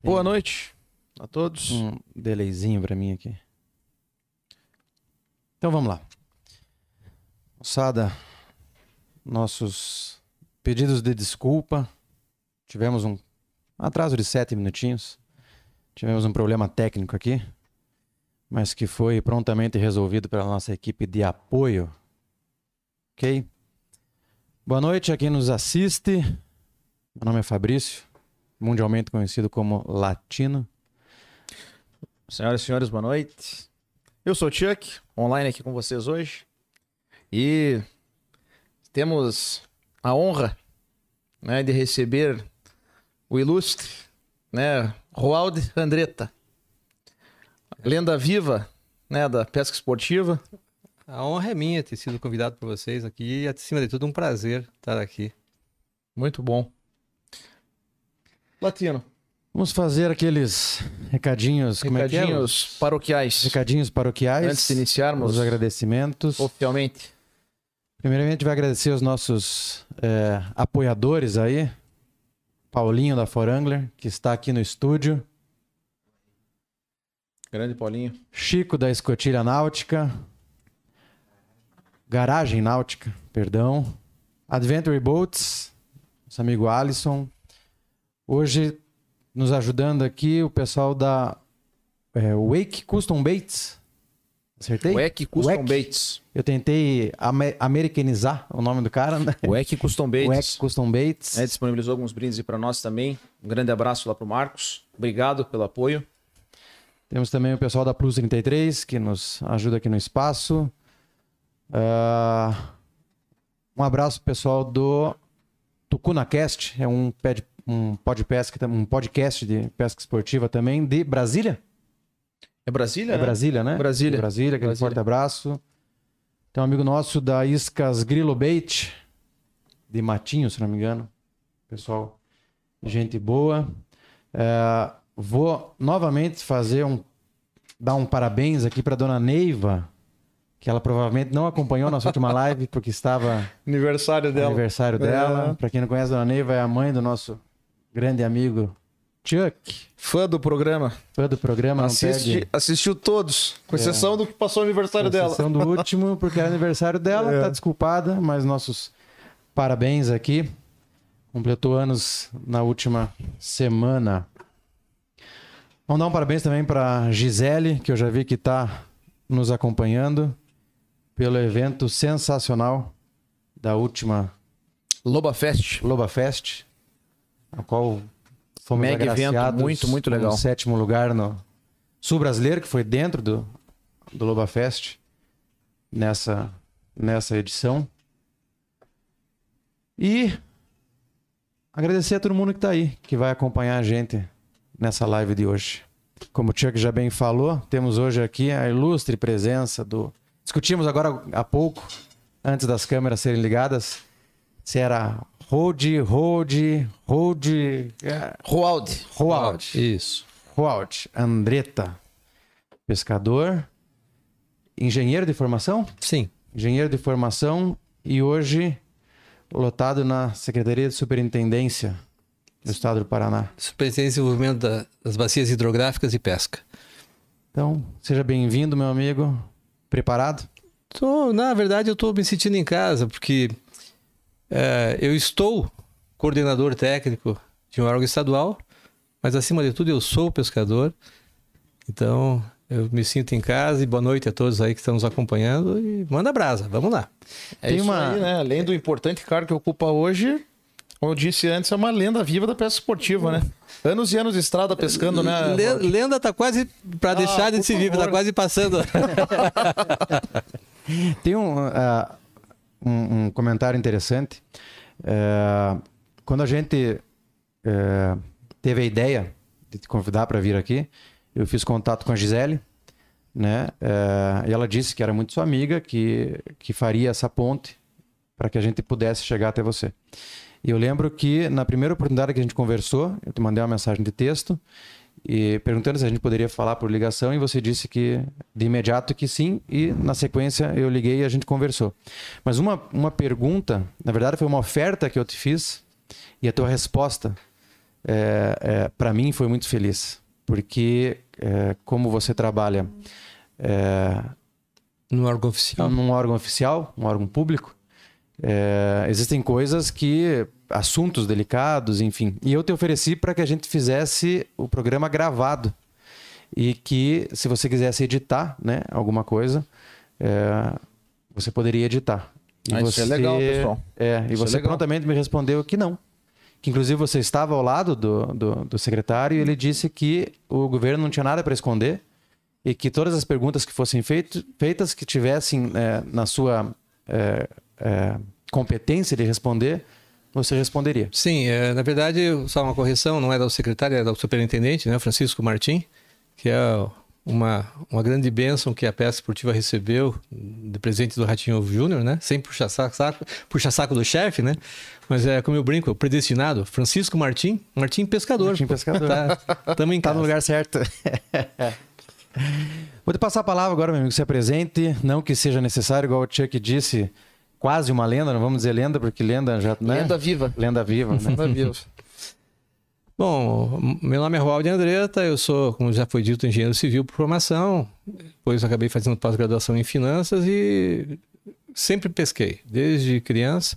Boa noite a todos. Um delayzinho pra mim aqui. Então vamos lá. Moçada, nossos pedidos de desculpa. Tivemos um atraso de sete minutinhos. Tivemos um problema técnico aqui, mas que foi prontamente resolvido pela nossa equipe de apoio. Ok? Boa noite a quem nos assiste. Meu nome é Fabrício, mundialmente conhecido como Latino. Senhoras e senhores, boa noite. Eu sou o Chuck, online aqui com vocês hoje. E temos a honra né, de receber o ilustre né, Roald Andretta, lenda viva né, da pesca esportiva. A honra é minha ter sido convidado por vocês aqui e, acima de tudo, um prazer estar aqui. Muito bom. Latino, Vamos fazer aqueles recadinhos, como é que é? recadinhos paroquiais. Recadinhos paroquiais. Antes de iniciarmos Os agradecimentos. oficialmente. Primeiramente, a gente vai agradecer os nossos é, apoiadores aí. Paulinho da Forangler, que está aqui no estúdio. Grande Paulinho. Chico da Escotilha Náutica. Garagem Náutica, perdão. Adventure Boats, nosso amigo Alisson. Hoje, nos ajudando aqui, o pessoal da é, Wake Custom Baits. Acertei? Weck Custom Weck. Baits. Eu tentei ame- americanizar o nome do cara, né? Weck Custom Baits. Wake Custom Baits. né, disponibilizou alguns brindes para nós também. Um grande abraço lá pro Marcos. Obrigado pelo apoio. Temos também o pessoal da Plus 33, que nos ajuda aqui no espaço. Ah, um abraço pessoal do TucunaCast, é um, ped, um, podcast, um podcast de pesca esportiva também, de Brasília? É Brasília? É né? Brasília, né? Brasília. De Brasília, aquele Brasília. forte abraço. Tem um amigo nosso da Iscas Grilo Bait, de Matinho, se não me engano. Pessoal, gente boa. É, vou novamente fazer um. dar um parabéns aqui para dona Neiva, que ela provavelmente não acompanhou nossa última live, porque estava Aniversário no aniversário dela. É. Para quem não conhece, a dona Neiva é a mãe do nosso grande amigo Chuck, Fã do programa. fã do programa. Assiste, perde- Assistiu todos, com É. exceção do que passou o aniversário Com dela. exceção do último, porque era aniversário dela, É. tá desculpada, mas nossos parabéns aqui. Completou anos na última semana. Vamos dar um parabéns também para Gisele, que eu já vi que está nos acompanhando pelo evento sensacional da última Loba Fest. Loba Fest, a qual fomos Mega evento, muito, muito legal. sétimo lugar no Sul Brasileiro, que foi dentro do, do Loba Fest nessa, nessa edição. E agradecer a todo mundo que está aí, que vai acompanhar a gente nessa live de hoje. Como o Chuck já bem falou, temos hoje aqui a ilustre presença do. Discutimos agora há pouco, antes das câmeras serem ligadas, se era Hold, Hold, Hold, é, Roald. Roald. Isso. Roald Andretta, pescador, engenheiro de formação? Sim. Engenheiro de formação e hoje lotado na Secretaria de Superintendência do Estado do Paraná. Superintendência de Desenvolvimento da- das Bacias Hidrográficas e Pesca. Então, seja bem-vindo, meu amigo. Preparado? Tô, na verdade, eu estou me sentindo em casa, porque é, eu estou coordenador técnico de um órgão estadual, mas acima de tudo eu sou pescador. Então, eu me sinto em casa e boa noite a todos aí que estão nos acompanhando e manda brasa, vamos lá. É Tem isso uma- aí, né? Além do importante cargo que ocupa hoje, como eu disse antes, é uma lenda viva da pesca esportiva, né? Anos e anos de estrada pescando, né? Lenda tá quase para deixar de por se viver, tá quase passando. Tem um, ah, um, um comentário interessante. É, quando a gente é, teve a ideia de te convidar para vir aqui, eu fiz contato com a Gisele, né? É, e ela disse que era muito sua amiga, que, que faria essa ponte para que a gente pudesse chegar até você. E eu lembro que na primeira oportunidade que a gente conversou, eu te mandei uma mensagem de texto e perguntando se a gente poderia falar por ligação e você disse que de imediato que sim e na sequência eu liguei e a gente conversou. Mas uma, uma pergunta, na verdade foi uma oferta que eu te fiz e a tua resposta é, é, para mim foi muito feliz, porque é, como você trabalha é, num órgão oficial, num órgão oficial, um órgão público, é, existem coisas que assuntos delicados, enfim. E eu te ofereci para que a gente fizesse o programa gravado e que se você quisesse editar, né, alguma coisa, é, você poderia editar. E ah, você, isso é legal, pessoal. É, e isso é você é prontamente me respondeu que não. Que inclusive você estava ao lado do, do, do secretário e ele disse que o governo não tinha nada para esconder e que todas as perguntas que fossem feito, feitas, que tivessem é, na sua é, é, competência de responder, você responderia. Sim, é, na verdade, só uma correção, não é do secretário, é do superintendente, né, Francisco Martim, que é uma, uma grande bênção que a peça esportiva recebeu de presente do Ratinho Júnior, né? Sem puxar saco, puxa saco do chefe, né? Mas é como eu brinco, predestinado, Francisco Martim, Martim Pescador. Martim Pescador. Tá, tamo em tá no lugar certo. Vou te passar a palavra agora, meu amigo, se apresente, não que seja necessário, igual o Chuck disse, quase uma lenda, não vamos dizer lenda, porque lenda já... Né? Lenda viva. Lenda viva. Né? Lenda viva. Bom, meu nome é Roaldo Andretta, eu sou, como já foi dito, engenheiro civil por formação, depois acabei fazendo pós-graduação em finanças e sempre pesquei, desde criança.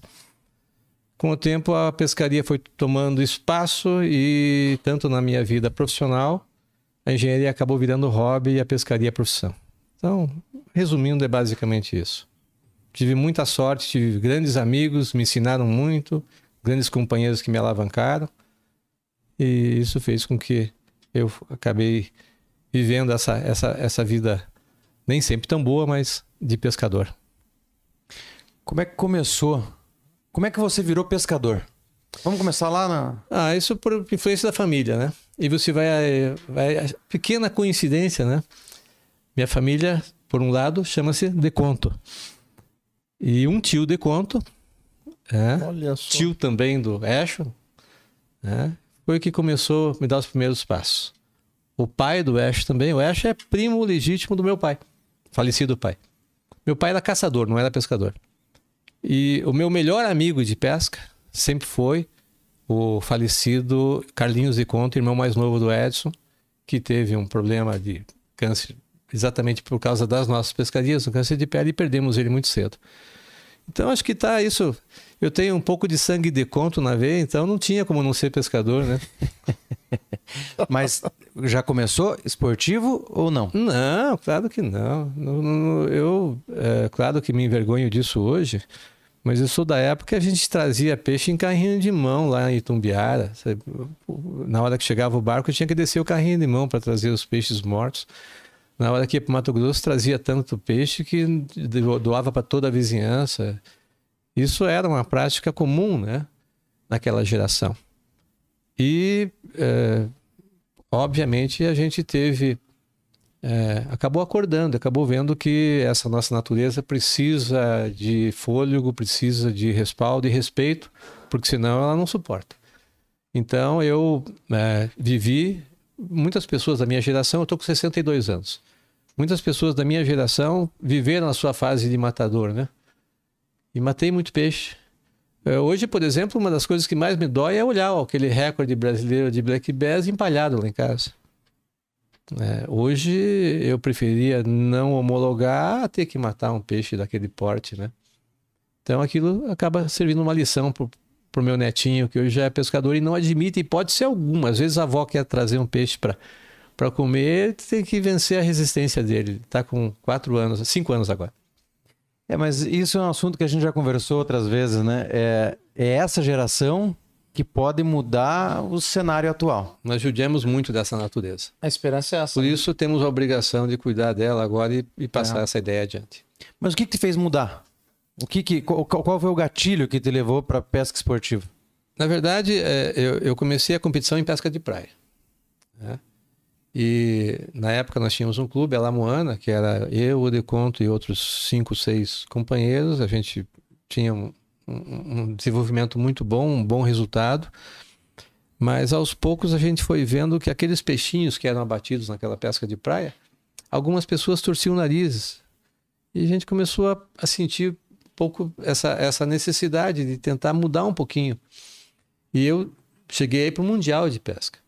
Com o tempo, a pescaria foi tomando espaço e, tanto na minha vida profissional, a engenharia acabou virando hobby e a pescaria profissão. Então, resumindo, é basicamente isso. Tive muita sorte, tive grandes amigos, me ensinaram muito, grandes companheiros que me alavancaram. E isso fez com que eu acabei vivendo essa, essa, essa vida nem sempre tão boa, mas de pescador. Como é que começou? Como é que você virou pescador? Vamos começar lá na. Ah, isso por influência da família, né? E você vai, vai. Pequena coincidência, né? Minha família, por um lado, chama-se Deconto. E um tio Deconto, é, tio também do Eixo, né? foi o que começou a me dar os primeiros passos. O pai do Ash também, o Ash é primo legítimo do meu pai, falecido pai. Meu pai era caçador, não era pescador. E o meu melhor amigo de pesca sempre foi o falecido Carlinhos de Conto, irmão mais novo do Edson, que teve um problema de câncer exatamente por causa das nossas pescarias, um câncer de pele, e perdemos ele muito cedo. Então acho que tá isso eu tenho um pouco de sangue de conto na veia, então não tinha como não ser pescador, né? Mas já começou esportivo ou não? Não, claro que não. Eu, é, claro que me envergonho disso hoje, mas eu sou da época que a gente trazia peixe em carrinho de mão lá em Itumbiara. Na hora que chegava o barco, eu tinha que descer o carrinho de mão para trazer os peixes mortos. Na hora que ia para Mato Grosso, trazia tanto peixe que doava para toda a vizinhança. Isso era uma prática comum, né? Naquela geração. E, é, obviamente, a gente teve. É, acabou acordando, acabou vendo que essa nossa natureza precisa de fôlego, precisa de respaldo e respeito, porque senão ela não suporta. Então eu é, vivi, muitas pessoas da minha geração, eu estou com 62 anos, muitas pessoas da minha geração viveram a sua fase de matador, né? E matei muito peixe. É, hoje, por exemplo, uma das coisas que mais me dói é olhar aquele recorde brasileiro de black bass empalhado lá em casa. É, hoje eu preferia não homologar a ter que matar um peixe daquele porte, né? Então aquilo acaba servindo uma lição pro, pro meu netinho, que hoje já é pescador e não admite, e pode ser alguma. Às vezes a avó quer trazer um peixe para para comer, tem que vencer a resistência dele. Ele tá com quatro anos, cinco anos agora. É, mas isso é um assunto que a gente já conversou outras vezes, né? É, é essa geração que pode mudar o cenário atual. Nós judiamos muito dessa natureza. A esperança é essa. Por né? isso temos a obrigação de cuidar dela agora e, e passar é. essa ideia adiante. Mas o que, que te fez mudar? O que, que qual, qual foi o gatilho que te levou para pesca esportiva? Na verdade, é, eu, eu, comecei a competição em pesca de praia. Né? E na época nós tínhamos um clube, a Lamoana, que era eu, o Deconto e outros cinco, seis companheiros. A gente tinha um, um, desenvolvimento muito bom, um bom resultado. Mas aos poucos a gente foi vendo que aqueles peixinhos que eram abatidos naquela pesca de praia, algumas pessoas torciam narizes. E a gente começou a, a sentir um pouco essa, essa necessidade de tentar mudar um pouquinho. E eu cheguei para o Mundial de Pesca.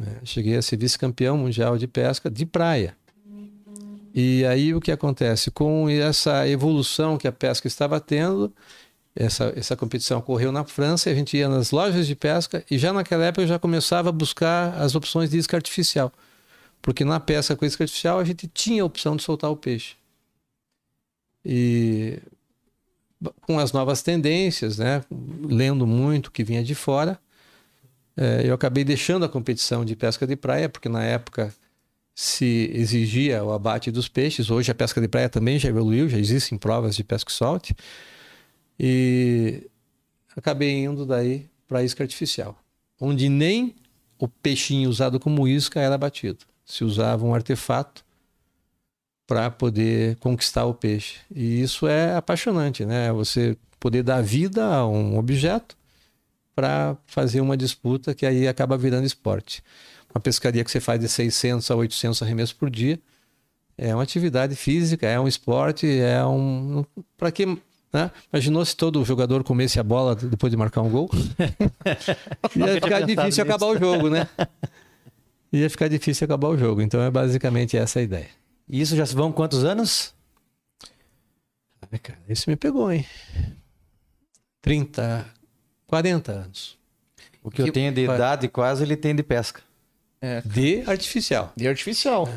Né? Cheguei a ser vice-campeão mundial de pesca de praia. E aí o que acontece? Com essa evolução que a pesca estava tendo, essa, essa competição ocorreu na França, a gente ia nas lojas de pesca e já naquela época eu já começava a buscar as opções de isca artificial. Porque na pesca com isca artificial a gente tinha a opção de soltar o peixe. E com as novas tendências, né, lendo muito o que vinha de fora, eu acabei deixando a competição de pesca de praia, porque na época se exigia o abate dos peixes. Hoje a pesca de praia também já evoluiu, já existem provas de pesca solte. E acabei indo daí para isca artificial, onde nem o peixinho usado como isca era abatido. Se usava um artefato para poder conquistar o peixe. E isso é apaixonante, né? Você poder dar vida a um objeto para fazer uma disputa que aí acaba virando esporte. Uma pescaria que você faz de 600 a 800 arremessos por dia é uma atividade física, é um esporte, é um. Para que. Né? Imaginou se todo jogador comesse a bola depois de marcar um gol? Ia ficar difícil acabar o jogo, né? Ia ficar difícil acabar o jogo. Então é basicamente essa a ideia. E isso já se vão quantos anos? Ai, cara, isso me pegou, hein? 30, 40 anos. O que, que eu tenho de idade quase ele tem de pesca. É. De artificial. De artificial.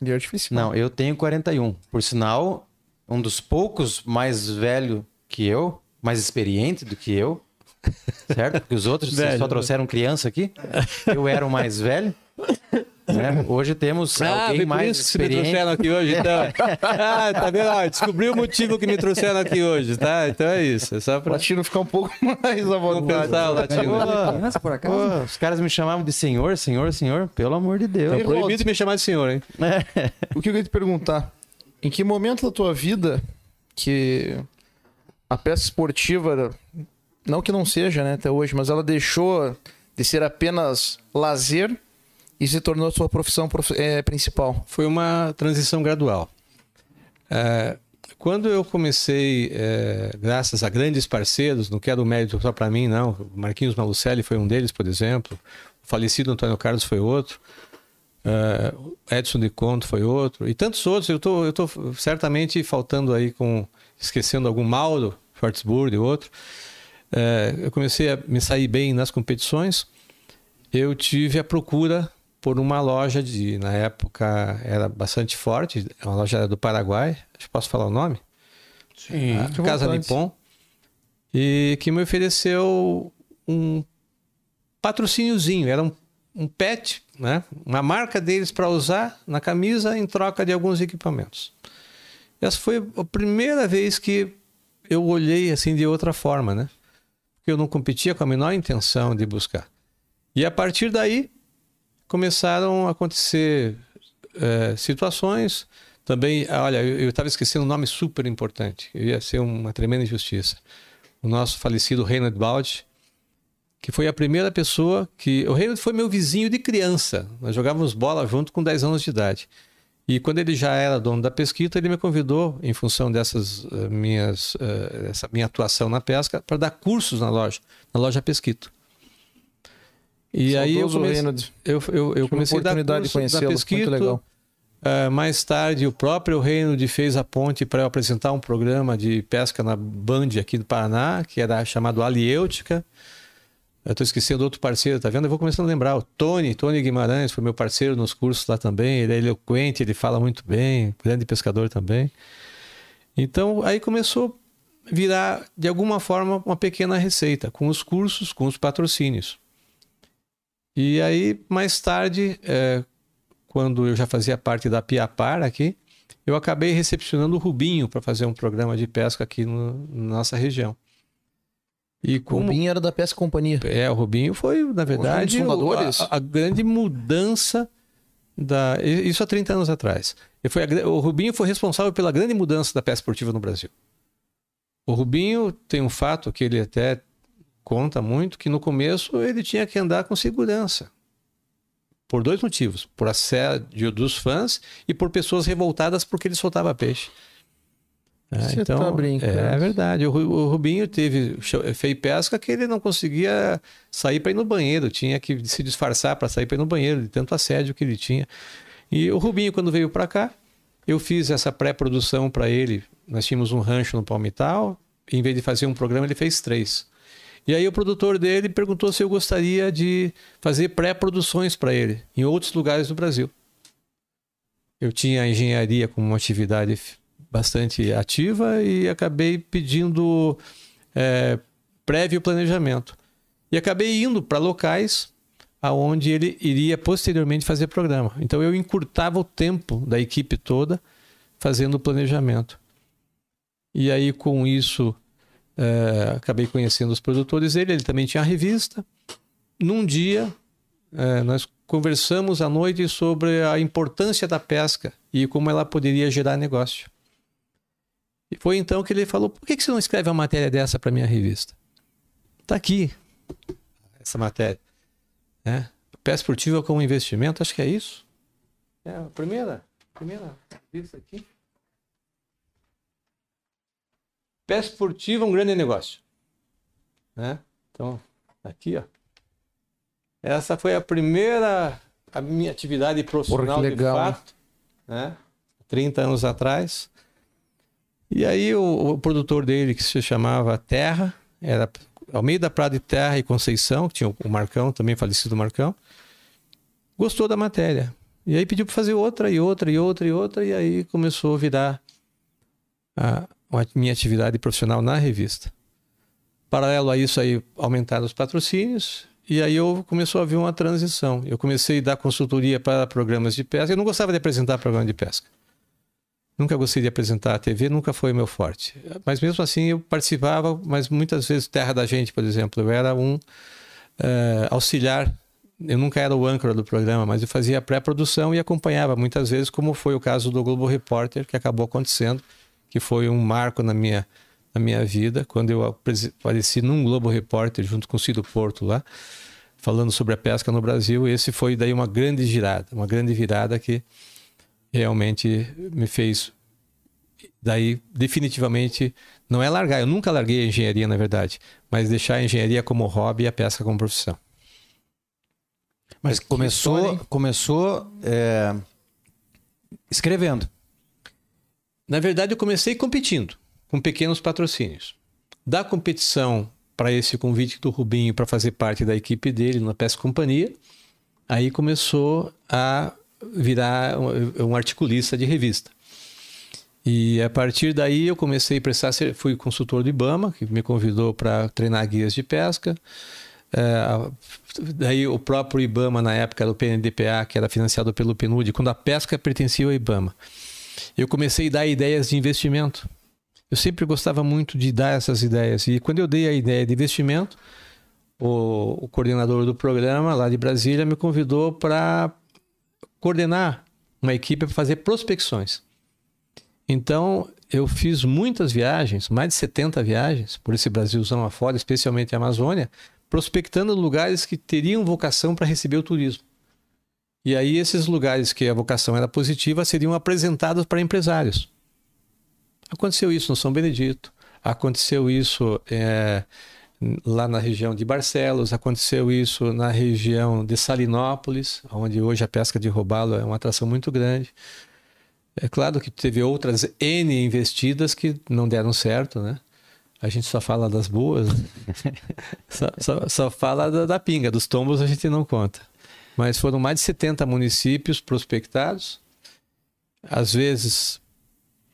De artificial. Não, eu tenho 41. Por sinal, um dos poucos mais velho que eu, mais experiente do que eu. Certo? Porque os outros velho. só trouxeram criança aqui. Eu era o mais velho. Né? Hoje temos ah, alguém mais isso experiente. que me trouxeram aqui hoje, então. ah, tá vendo? Ah, descobri o motivo que me trouxeram aqui hoje, tá? Então é isso. É só pra... O latino ficar um pouco mais à vontade. Pensar, o latino. Pô, por acaso? Pô, os caras me chamavam de senhor, senhor, senhor. Pelo amor de Deus. É proibido me chamar de senhor, hein? É. O que eu queria te perguntar? Em que momento da tua vida que a peça esportiva, não que não seja, né, até hoje, mas ela deixou de ser apenas lazer e se tornou sua profissão é, principal? Foi uma transição gradual. É, quando eu comecei, é, graças a grandes parceiros, não quero mérito só para mim, não. Marquinhos Malucelli foi um deles, por exemplo. O falecido Antônio Carlos foi outro. Uh, Edson de Conto foi outro. E tantos outros. Eu tô, estou tô certamente faltando aí com... Esquecendo algum Mauro Schwartzburg e outro. Uh, eu comecei a me sair bem nas competições. Eu tive a procura por uma loja de, na época era bastante forte, é uma loja do Paraguai, acho que posso falar o nome? Sim. A Casa Nippon. E que me ofereceu um patrocíniozinho, era um, um pet, né? uma marca deles para usar na camisa em troca de alguns equipamentos. Essa foi a primeira vez que eu olhei assim de outra forma, né? Porque eu não competia com a menor intenção de buscar. E a partir daí, começaram a acontecer é, situações. Também, olha, eu estava esquecendo um nome super importante, ia ser uma tremenda injustiça. O nosso falecido Reinhard Baldi, que foi a primeira pessoa que. O Reinhard foi meu vizinho de criança. Nós jogávamos bola junto com 10 anos de idade. E quando ele já era dono da Pesquita, ele me convidou, em função dessas uh, minhas, uh, essa minha atuação na pesca, para dar cursos na loja, na loja Pesquito. E aí eu comecei, eu, eu, eu comecei a oportunidade de conhecê-lo, muito legal. Uh, mais tarde, o próprio Reino fez a ponte para eu apresentar um programa de pesca na Band aqui do Paraná, que era chamado Aliêutica. Eu estou esquecendo outro parceiro, tá vendo? Eu vou começando a lembrar. O Tony, Tony Guimarães, foi meu parceiro nos cursos lá também. Ele é eloquente, ele fala muito bem, grande pescador também. Então, aí começou a virar, de alguma forma, uma pequena receita, com os cursos, com os patrocínios. E aí, mais tarde, é, quando eu já fazia parte da Piapar aqui, eu acabei recepcionando o Rubinho para fazer um programa de pesca aqui no, na nossa região. E como... O Rubinho era da Pesca Companhia. É, o Rubinho foi, na verdade, a, a, grande mudança da. Isso há 30 anos atrás. Foi a... o Rubinho foi responsável pela grande mudança da pesca esportiva no Brasil. O Rubinho tem um fato que ele até conta muito que no começo ele tinha que andar com segurança. Por dois motivos: por assédio dos fãs e por pessoas revoltadas porque ele soltava peixe. É, Você então, tá brincando. É verdade. O, o Rubinho teve fez pesca que ele não conseguia sair para ir no banheiro, tinha que se disfarçar para sair para ir no banheiro, de tanto assédio que ele tinha. E o Rubinho, quando veio para cá, eu fiz essa pré-produção para ele. Nós tínhamos um rancho no Palmital, em vez de fazer um programa, ele fez três. E aí o produtor dele perguntou se eu gostaria de fazer pré-produções para ele em outros lugares do Brasil. Eu tinha a engenharia como uma atividade bastante ativa e acabei pedindo é, prévio planejamento. E acabei indo para locais aonde ele iria posteriormente fazer programa. Então eu encurtava o tempo da equipe toda fazendo o planejamento. E aí com isso é, acabei conhecendo os produtores dele. Ele também tinha a revista. Num dia é, nós conversamos à noite sobre a importância da pesca e como ela poderia gerar negócio. E foi então que ele falou: por que que você não escreve uma matéria dessa para minha revista? Tá aqui, essa matéria. Né? Pesca esportiva como investimento, acho que é isso. É a primeira, primeira revista aqui. Pesca esportiva é um grande negócio. Né? Então, aqui, ó. Essa foi a primeira a minha atividade profissional Porra, legal, de fato, né? 30 anos atrás. E aí o, o produtor dele, que se chamava Terra, era Almeida Prado de Terra e Conceição, que tinha o Marcão, também falecido Marcão, gostou da matéria. E aí pediu para fazer outra e outra e outra e outra, e aí começou a virar a minha atividade profissional na revista. Paralelo a isso aí, aumentaram os patrocínios, e aí eu começou a haver uma transição. Eu comecei a dar consultoria para programas de pesca. Eu não gostava de apresentar programa de pesca. Nunca gostei de apresentar a TV, nunca foi meu forte. Mas mesmo assim eu participava, mas muitas vezes Terra da Gente, por exemplo, eu era um eh, auxiliar. Eu nunca era o âncora do programa, mas eu fazia pré-produção e acompanhava muitas vezes, como foi o caso do Globo Repórter, que acabou acontecendo, que foi um marco na minha, na minha vida, quando eu apareci num Globo Repórter junto com o Cido Porto lá, falando sobre a pesca no Brasil. Esse foi daí uma grande girada, uma grande virada que realmente me fez daí definitivamente não é largar, eu nunca larguei a engenharia na verdade, mas deixar a engenharia como hobby e a pesca como profissão. Mas história, começou, hein? começou é, escrevendo. Na verdade, eu comecei competindo com pequenos patrocínios. Da competição para esse convite do Rubinho para fazer parte da equipe dele na Pesca Companhia, aí começou a virar um, articulista de revista. E a partir daí eu comecei a prestar, fui consultor do IBAMA, que me convidou para treinar guias de pesca. É, daí o próprio IBAMA, na época, era o PNDPA, que era financiado pelo PNUD, quando a pesca pertencia ao IBAMA. Eu comecei a dar ideias de investimento. Eu sempre gostava muito de dar essas ideias. E quando eu dei a ideia de investimento, o, o coordenador do programa lá de Brasília me convidou para coordenar uma equipe para fazer prospecções. Então, eu fiz muitas viagens, mais de 70 viagens por esse Brasilzão afora, especialmente a Amazônia, prospectando lugares que teriam vocação para receber o turismo. E aí, esses lugares que a vocação era positiva seriam apresentados para empresários. Aconteceu isso no São Benedito, aconteceu isso é, lá na região de Barcelos, aconteceu isso na região de Salinópolis, onde hoje a pesca de robalo é uma atração muito grande. É claro que teve outras N investidas que não deram certo, né? A gente só fala das boas, né? só, só, só fala da, da pinga, dos tombos a gente não conta. Mas foram mais de 70 municípios prospectados, às vezes,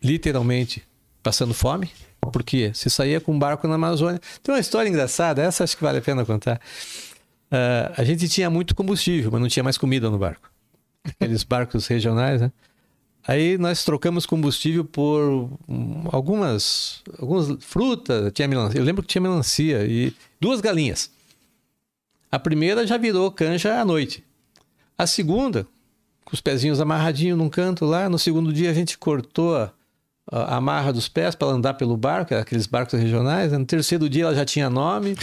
literalmente, passando fome, porque se saía com um barco na Amazônia. Tem uma história engraçada, essa acho que vale a pena contar. Uh, a gente tinha muito combustível, mas não tinha mais comida no barco. Aqueles barcos regionais, né? Aí nós trocamos combustível por algumas, algumas frutas, tinha melancia. Eu lembro que tinha melancia e duas galinhas. A primeira já virou canja à noite. A segunda, com os pezinhos amarradinhos num canto lá, no segundo dia a gente cortou a, a amarra dos pés para andar pelo barco, aqueles barcos regionais. No terceiro dia ela já tinha nome.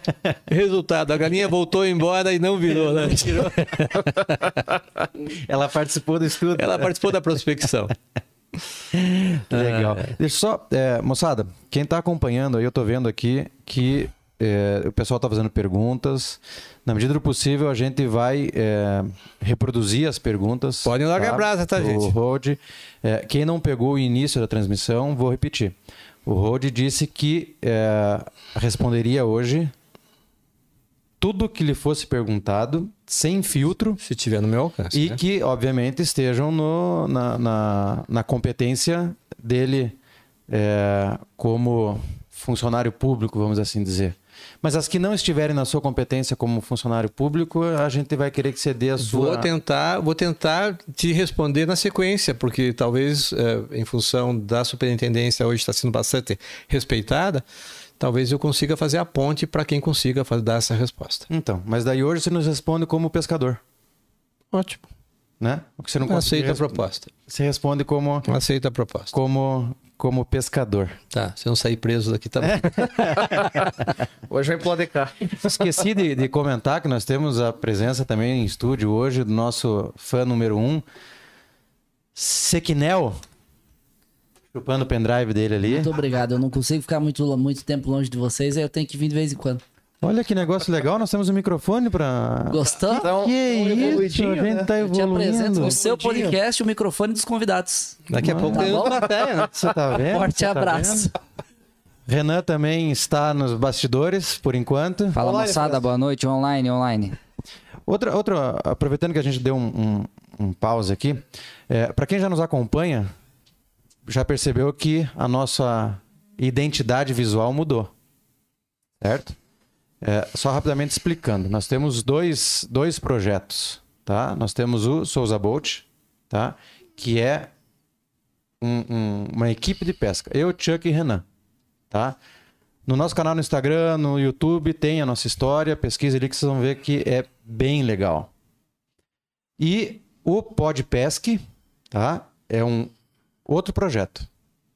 Resultado, a galinha voltou embora e não virou, né? Ela participou do estudo. Ela participou da prospecção. Legal. Deixa só, é, moçada, quem está acompanhando aí, eu tô vendo aqui que é, o pessoal tá fazendo perguntas. Na medida do possível, a gente vai é, reproduzir as perguntas. Podem largar a brasa, tá, O gente? Rod, é, quem não pegou o início da transmissão, vou repetir. O Rod disse que é, responderia hoje tudo que lhe fosse perguntado, sem filtro, Se tiver no meu alcance. e né? que, obviamente, estejam no- na, na, na competência dele é, como funcionário público, vamos assim dizer. Mas as que não estiverem na sua competência como funcionário público, a gente vai querer que você dê a sua. Vou tentar, vou tentar te responder na sequência, porque talvez, eh, em função da superintendência hoje está sendo bastante respeitada, talvez eu consiga fazer a ponte para quem consiga dar essa resposta. Então, mas daí hoje você nos responde como pescador, Ótimo. né? O que você não Aceita a proposta. Você responde como, Aceita a proposta. como, como pescador. Tá, se eu não sair preso daqui, tá bom. Hoje vem pro cá. Esqueci de, de comentar que nós temos a presença também em estúdio hoje do nosso fã número um, Sequinel. Chupando o pendrive dele ali. Muito obrigado. Eu não consigo ficar muito, muito tempo longe de vocês, aí eu tenho que vir de vez em quando. Olha que negócio legal, nós temos um microfone para. Gostou? Então, Que um isso, a gente né? tá Eu te apresento evoluindo. no seu podcast o microfone dos convidados. Daqui a pouco Tá tem bom? plateia, né? Você tá vendo? Forte Você tá abraço. vendo? Renan também está nos bastidores, por enquanto. Fala Online, moçada, boa noite, online, online. Outra, outra, aproveitando que a gente deu um, um, um pause aqui, para quem já nos acompanha, já percebeu que a nossa identidade visual mudou, certo? É, só rapidamente explicando, nós temos dois, dois projetos, tá? Nós temos o Souza Boat, tá? Que é um- um- uma equipe de pesca. Eu, Chuck e Renan, tá? No nosso canal no Instagram, no YouTube, tem a nossa história. Pesquisa ali que vocês vão ver que é bem legal. E o Podpesc, tá? É um outro projeto,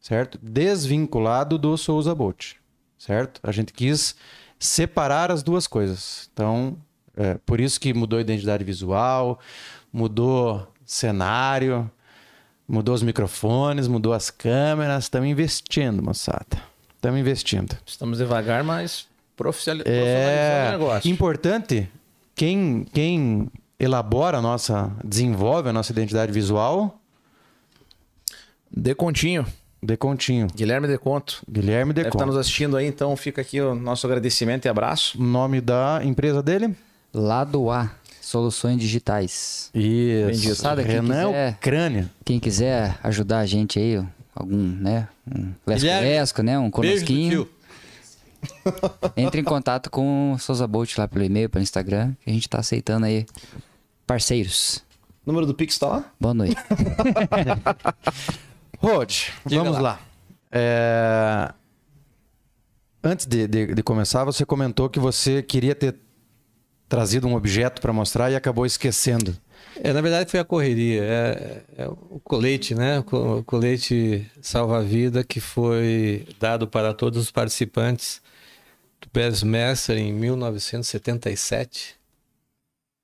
certo? Desvinculado do Souza Boat, certo? A gente quis separar as duas coisas. Então, é, por isso que mudou a identidade visual, mudou cenário, mudou os microfones, mudou as câmeras. Estamos investindo, moçada. Estamos investindo. Estamos devagar, mas É profissionalizando o negócio. importante quem, quem elabora a nossa, desenvolve a nossa identidade visual, Decontinho. Decontinho. Guilherme Deconto. Guilherme Deve estar Deconto. nos assistindo aí, então fica aqui o nosso agradecimento e abraço. Nome da empresa dele? Lado A, soluções digitais. Isso. Quem Renan quiser- Ucrânia. Quem quiser ajudar a gente aí, algum, né, um lesco-lesco, né, um conosquinho, entre em contato com o Souza Bolt lá pelo e-mail, pelo Instagram, que a gente tá aceitando aí parceiros. O número do Pix tá lá? Boa noite. Rod, vamos lá. lá. É, Antes de, de- de começar, você comentou que você queria ter trazido um objeto para mostrar e acabou esquecendo. É, na verdade foi a correria, é, é o colete, né? O co- o colete salva-vida que foi dado para todos os participantes do PES Mestre em 1977.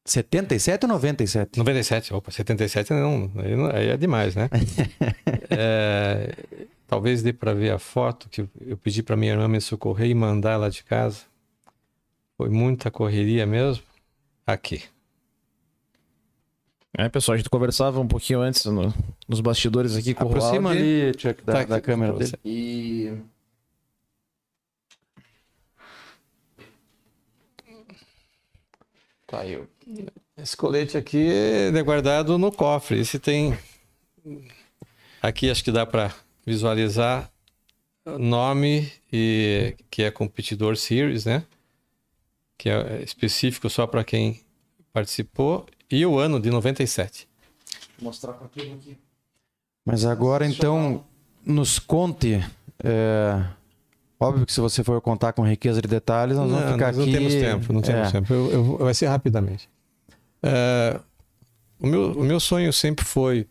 77 ou 97? 97, opa, 77 não, aí, não- aí é demais, né? É, talvez dê para ver a foto que eu pedi para minha irmã me socorrer e mandar lá de casa. Foi muita correria mesmo. Aqui. É, pessoal, a gente conversava um pouquinho antes no- nos bastidores aqui com Aproxima o Roald. ali, Chuck, da, Tá da aqui câmera dele. E tá aí. Esse colete aqui é guardado no cofre. Esse tem. Aqui acho que dá para visualizar o nome e que é competidor series, né? Que é específico só para quem participou e o ano de 97. Vou mostrar pra turma aqui. Mas agora, então, nos conte. é, Óbvio que se você for contar com riqueza de detalhes, nós vamos Não, ficar nós aqui. não temos tempo, não temos É. tempo. Eu, eu vai ser rapidamente. É, o, meu, o meu sonho sempre foi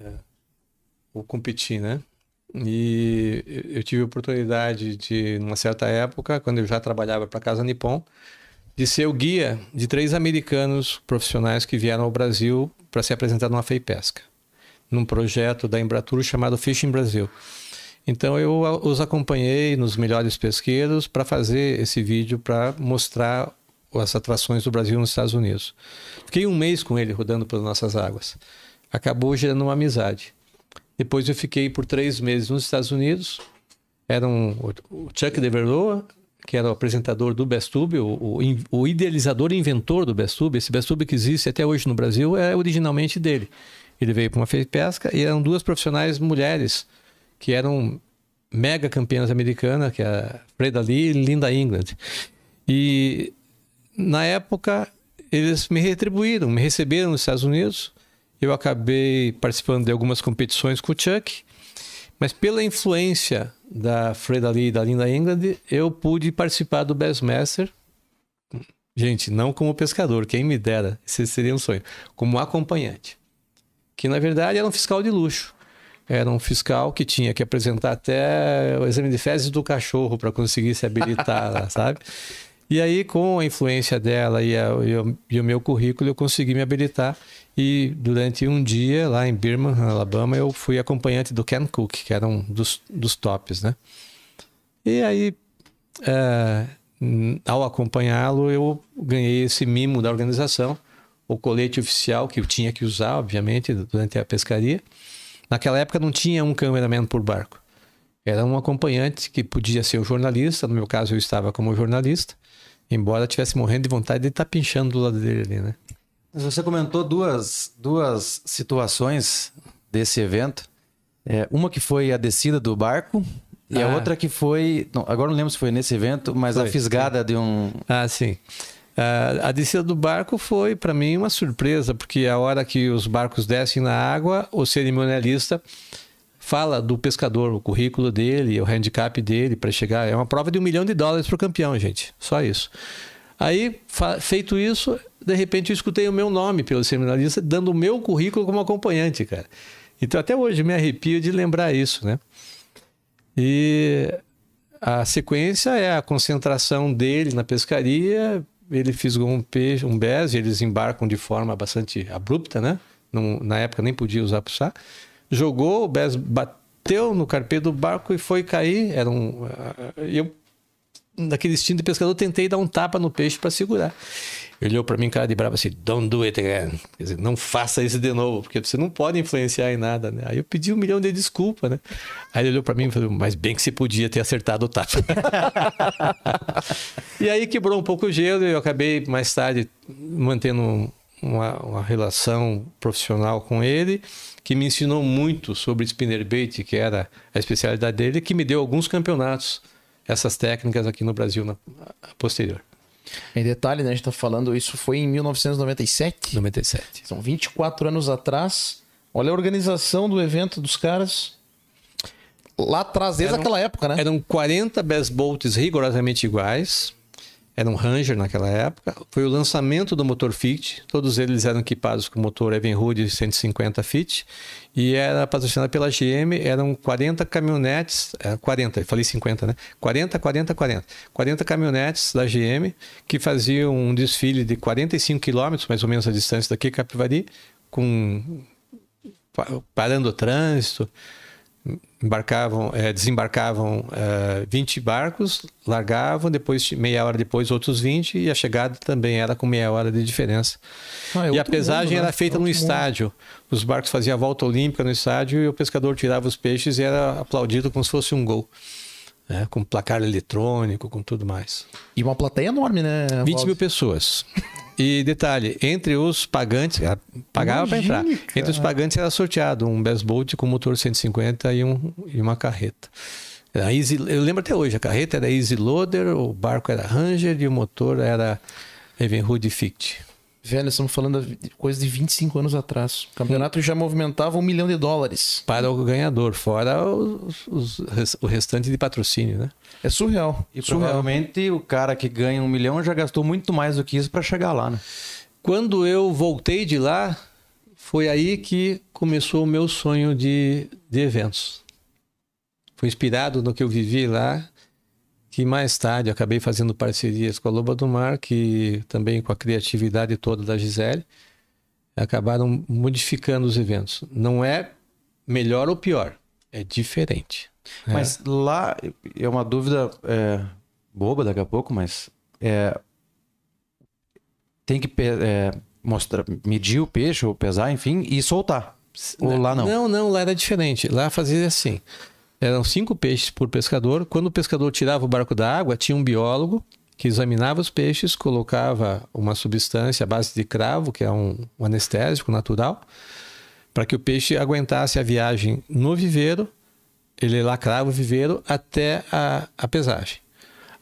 é, o competir, né? E eu- eu tive a oportunidade de, numa certa época, quando eu já trabalhava para a Casa Nippon, de ser o guia de três americanos profissionais que vieram ao Brasil para se apresentar numa FEI Pesca. num projeto da Embratur chamado Fishing Brasil. Então eu os acompanhei nos melhores pesqueiros para fazer esse vídeo para mostrar as atrações do Brasil nos Estados Unidos. Fiquei um mês com ele rodando pelas nossas águas. Acabou gerando uma amizade. Depois eu fiquei por três meses nos Estados Unidos. Era um, o Chuck DeVerloa, que era o apresentador do Bestube, o, o, o idealizador e inventor do Bestube. Esse Bestube que existe até hoje no Brasil é originalmente dele. Ele veio para uma feira pesca e eram duas profissionais mulheres que eram mega campeãs americanas, que é a Freda Lee e Linda England. E na época eles me retribuíram, me receberam nos Estados Unidos. Eu acabei participando de algumas competições com o Chuck, mas pela influência da Freda Lee e da Linda England, eu pude participar do Bassmaster. Gente, não como pescador, quem me dera, esse seria um sonho, como acompanhante. Que na verdade era um fiscal de luxo. Era um fiscal que tinha que apresentar até o exame de fezes do cachorro para conseguir se habilitar, lá, sabe? E aí, com a influência dela e, a- e o, e o meu currículo, eu consegui me habilitar. E durante um dia, lá em Birmingham, Alabama, eu fui acompanhante do Ken Cook, que era um dos, dos tops, né? E aí, é, ao acompanhá-lo, eu ganhei esse mimo da organização, o colete oficial que eu tinha que usar, obviamente, durante a pescaria. Naquela época não tinha um cameraman por barco. Era um acompanhante que podia ser o jornalista, no meu caso eu estava como jornalista, embora tivesse morrendo de vontade de estar pinchando do lado dele ali, né? Você comentou duas, duas situações desse evento. É, uma que foi a descida do barco e a Ah. outra que foi. não, agora não lembro se foi nesse evento, mas a Foi, fisgada de um. Ah, sim. Ah, a descida do barco foi para mim uma surpresa, porque a hora que os barcos descem na água, o cerimonialista fala do pescador, o currículo dele, o handicap dele para chegar. É uma prova de um milhão de dólares para o campeão, gente. Só isso. Aí, feito isso, de repente eu escutei o meu nome pelo cerimonialista, dando o meu currículo como acompanhante, cara. Então até hoje me arrepio de lembrar isso, né? E a sequência é a concentração dele na pescaria. Ele fisgou um peixe, um bez, e eles embarcam de forma bastante abrupta, né? Na época nem podia usar puxar. Jogou, o bez bateu no carpedo do barco e foi cair. Era um. Eu, naquele instinto de pescador, tentei dar um tapa no peixe para segurar. Ele olhou para mim, cara de bravo, assim: Don't do it again. Quer dizer, não faça isso de novo, porque você não pode influenciar em nada, né? Aí eu pedi um milhão de desculpas, né? Aí ele olhou para mim e falou: Mas bem que se podia ter acertado o tapa. e aí quebrou um pouco o gelo e eu acabei mais tarde mantendo uma, uma relação profissional com ele, que me ensinou muito sobre spinnerbait, que era a especialidade dele, que me deu alguns campeonatos, essas técnicas aqui no Brasil na posterior. Em detalhe, né? A gente tá falando, isso foi em 1997. 97. São 24 anos atrás. Olha a organização do evento dos caras. Lá atrás, desde Eram- aquela época, né? Eram 40 best bolts rigorosamente iguais. Era um Ranger naquela época. Foi o lançamento do motor Fit. Todos eles eram equipados com motor Evinrude 150 Fit. E era patrocinado pela GM. Eram 40 caminhonetes. É, 40, eu falei 50, né? 40, 40, 40. 40 caminhonetes da GM que faziam um desfile de 45 quilômetros, mais ou menos a distância daqui, Capivari, com pa- parando o trânsito embarcavam, eh, desembarcavam eh, 20 barcos, largavam, depois meia hora depois outros 20 e a chegada também era com meia hora de diferença. Ah, é e a pesagem mundo, né? era feita É no outro mundo. estádio. Os barcos faziam a volta olímpica no estádio e o pescador tirava os peixes e era aplaudido como se fosse um gol. Né? Com placar eletrônico, com tudo mais. E uma plateia enorme, né? 20 mil pessoas. E detalhe, entre os pagantes, pagava para entrar. Imagine, Entre os pagantes era sorteado um Best Bolt com motor 150 e, um, e uma carreta. Easy, eu lembro até hoje, a carreta era Easy Loader, o barco era Ranger e o motor era Evinrude Fict. Velho, estamos falando de coisa de 25 anos atrás. O campeonato já movimentava um milhão de dólares. Para o ganhador, fora os- os- o restante de patrocínio, né? É surreal. E surreal. provavelmente o cara que ganha um milhão já gastou muito mais do que isso para chegar lá, né? Quando eu voltei de lá, foi aí que começou o meu sonho de, de eventos. Foi inspirado no que eu vivi lá, que mais tarde eu acabei fazendo parcerias com a Loba do Mar, que também com a criatividade toda da Gisele, acabaram modificando os eventos. Não é melhor ou pior. É diferente. É. Mas lá é uma dúvida é, boba daqui a pouco, mas é, tem que é, mostrar, medir o peixe ou pesar, enfim, e soltar. Ou lá não. Não, não, lá era diferente. Lá fazia assim. Eram cinco peixes por pescador. Quando o pescador tirava o barco da água, tinha um biólogo que examinava os peixes, colocava uma substância à base de cravo, que é um, um anestésico natural, para que o peixe aguentasse a viagem no viveiro, ele lacrava o viveiro até a, a pesagem.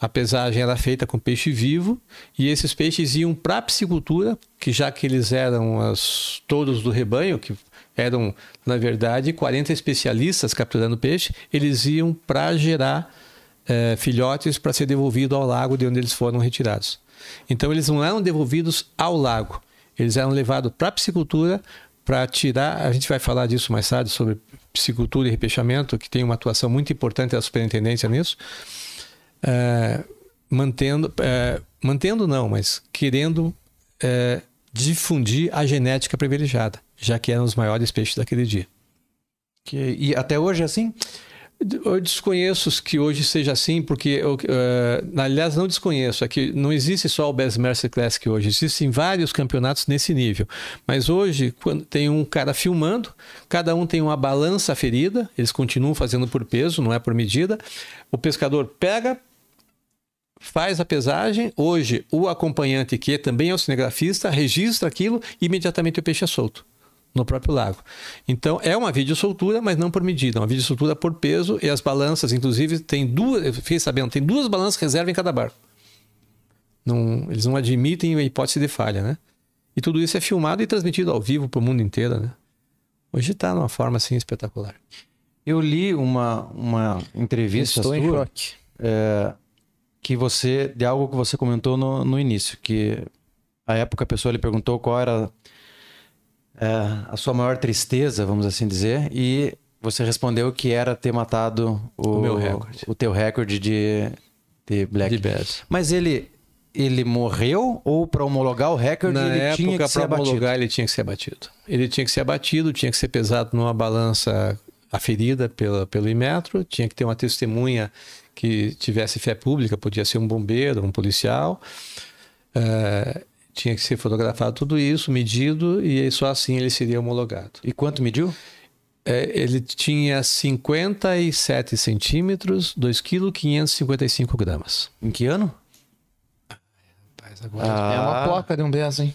A pesagem era feita com peixe vivo e esses peixes iam para a piscicultura, que já que eles eram os touros do rebanho, que eram, na verdade, 40 especialistas capturando peixe, eles iam para gerar eh, filhotes para ser devolvido ao lago de onde eles foram retirados. Então, eles não eram devolvidos ao lago, eles eram levados para a piscicultura para tirar. A gente vai falar disso mais tarde sobre piscicultura e repeixamento, que tem uma atuação muito importante da superintendência nisso. É, mantendo, é, mantendo não, mas querendo é, difundir a genética privilegiada, já que eram os maiores peixes daquele dia. Que- e até hoje é assim? Eu desconheço que hoje seja assim, porque eu, eh, aliás, não desconheço, é que não existe só o Best Mercer Classic hoje, existem vários campeonatos nesse nível. Mas hoje, quando tem um cara filmando, cada um tem uma balança ferida, eles continuam fazendo por peso, não é por medida. O pescador pega, faz a pesagem. Hoje, o acompanhante, que também é o cinegrafista, registra aquilo e imediatamente o peixe é solto no próprio lago. Então, é uma videosoltura, mas não por medida, é uma videosoltura por peso e as balanças, inclusive, tem duas, eu fiquei sabendo, tem duas balanças reserva em cada barco. Não, eles não admitem a hipótese de falha, né? E tudo isso é filmado e transmitido ao vivo para o mundo inteiro, né? Hoje está numa forma assim espetacular. Eu li uma, uma entrevista Estou em sua choque. é, que você de algo que você comentou no, no início, que a época a pessoa lhe perguntou qual era é, a sua maior tristeza, vamos assim dizer, e você respondeu que era ter matado o, O meu recorde. o teu recorde de, de black. De. Mas ele ele morreu ou para homologar o recorde Na ele tinha época, que ser abatido? homologar, ele tinha que ser abatido. Ele tinha que ser abatido, tinha que ser pesado numa balança aferida pela, pelo Imetro, tinha que ter uma testemunha que tivesse fé pública, podia ser um bombeiro, um policial. Eh, tinha que ser fotografado tudo isso, medido, e só assim ele seria homologado. E quanto mediu? Eh, ele tinha 57 centímetros, 2 kg 555 gramas. Em que ano? Rapaz, agora Ah, É uma placa de um Bess, hein?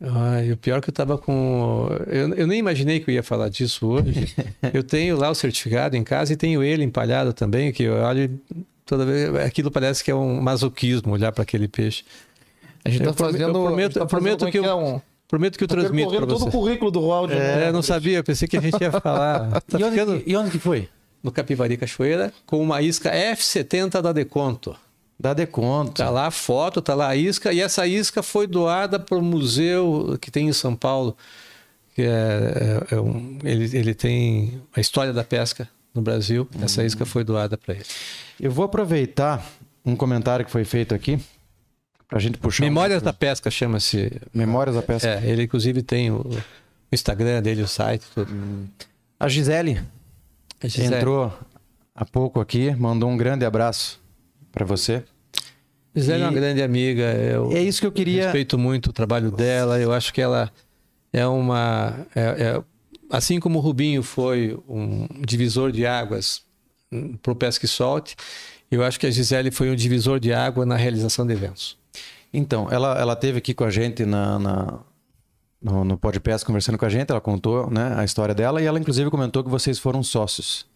Ai, o pior é que eu tava com. Eu, eu nem imaginei que eu ia falar disso hoje. eu tenho lá o certificado em casa e tenho ele empalhado também, que eu olho toda vez. Aquilo parece que é um masoquismo olhar para aquele peixe. A gente Eu tá prometo- fazendo. eu prometo- tá prometo fazendo, que como é eu- é um- Prometo que eu Tá transmito para percorrendo todo você. o currículo do Raul. É, não sabia, eu pensei que a gente ia falar. Tá e, onde, ficando que- e onde que foi? no Capivari Cachoeira com uma isca F70 da Deconto. Dá de conta. Tá lá a foto, tá lá a isca, e essa isca foi doada para o museu que tem em São Paulo. Que é, é- é um- ele, ele tem a história da pesca no Brasil. Essa isca foi doada para ele. Eu vou aproveitar um comentário que foi feito aqui pra gente puxar. um Memórias pouco- da Pesca chama-se. Memórias da Pesca. É, ele inclusive tem o, o Instagram dele, o site, tudo. A Gisele A Gisele. entrou há pouco aqui, mandou um grande abraço pra você. Gisele é uma grande amiga. Eu É isso que eu queria. respeito muito o trabalho dela. Eu acho que ela é uma. é- é- assim como o Rubinho foi um divisor de águas para o Pesca e Solte, eu acho que a Gisele foi um divisor de água na realização de eventos. Então, ela, ela teve aqui com a gente na, na- no, no podcast conversando com a gente, ela contou né, a história dela e ela inclusive comentou que vocês foram sócios,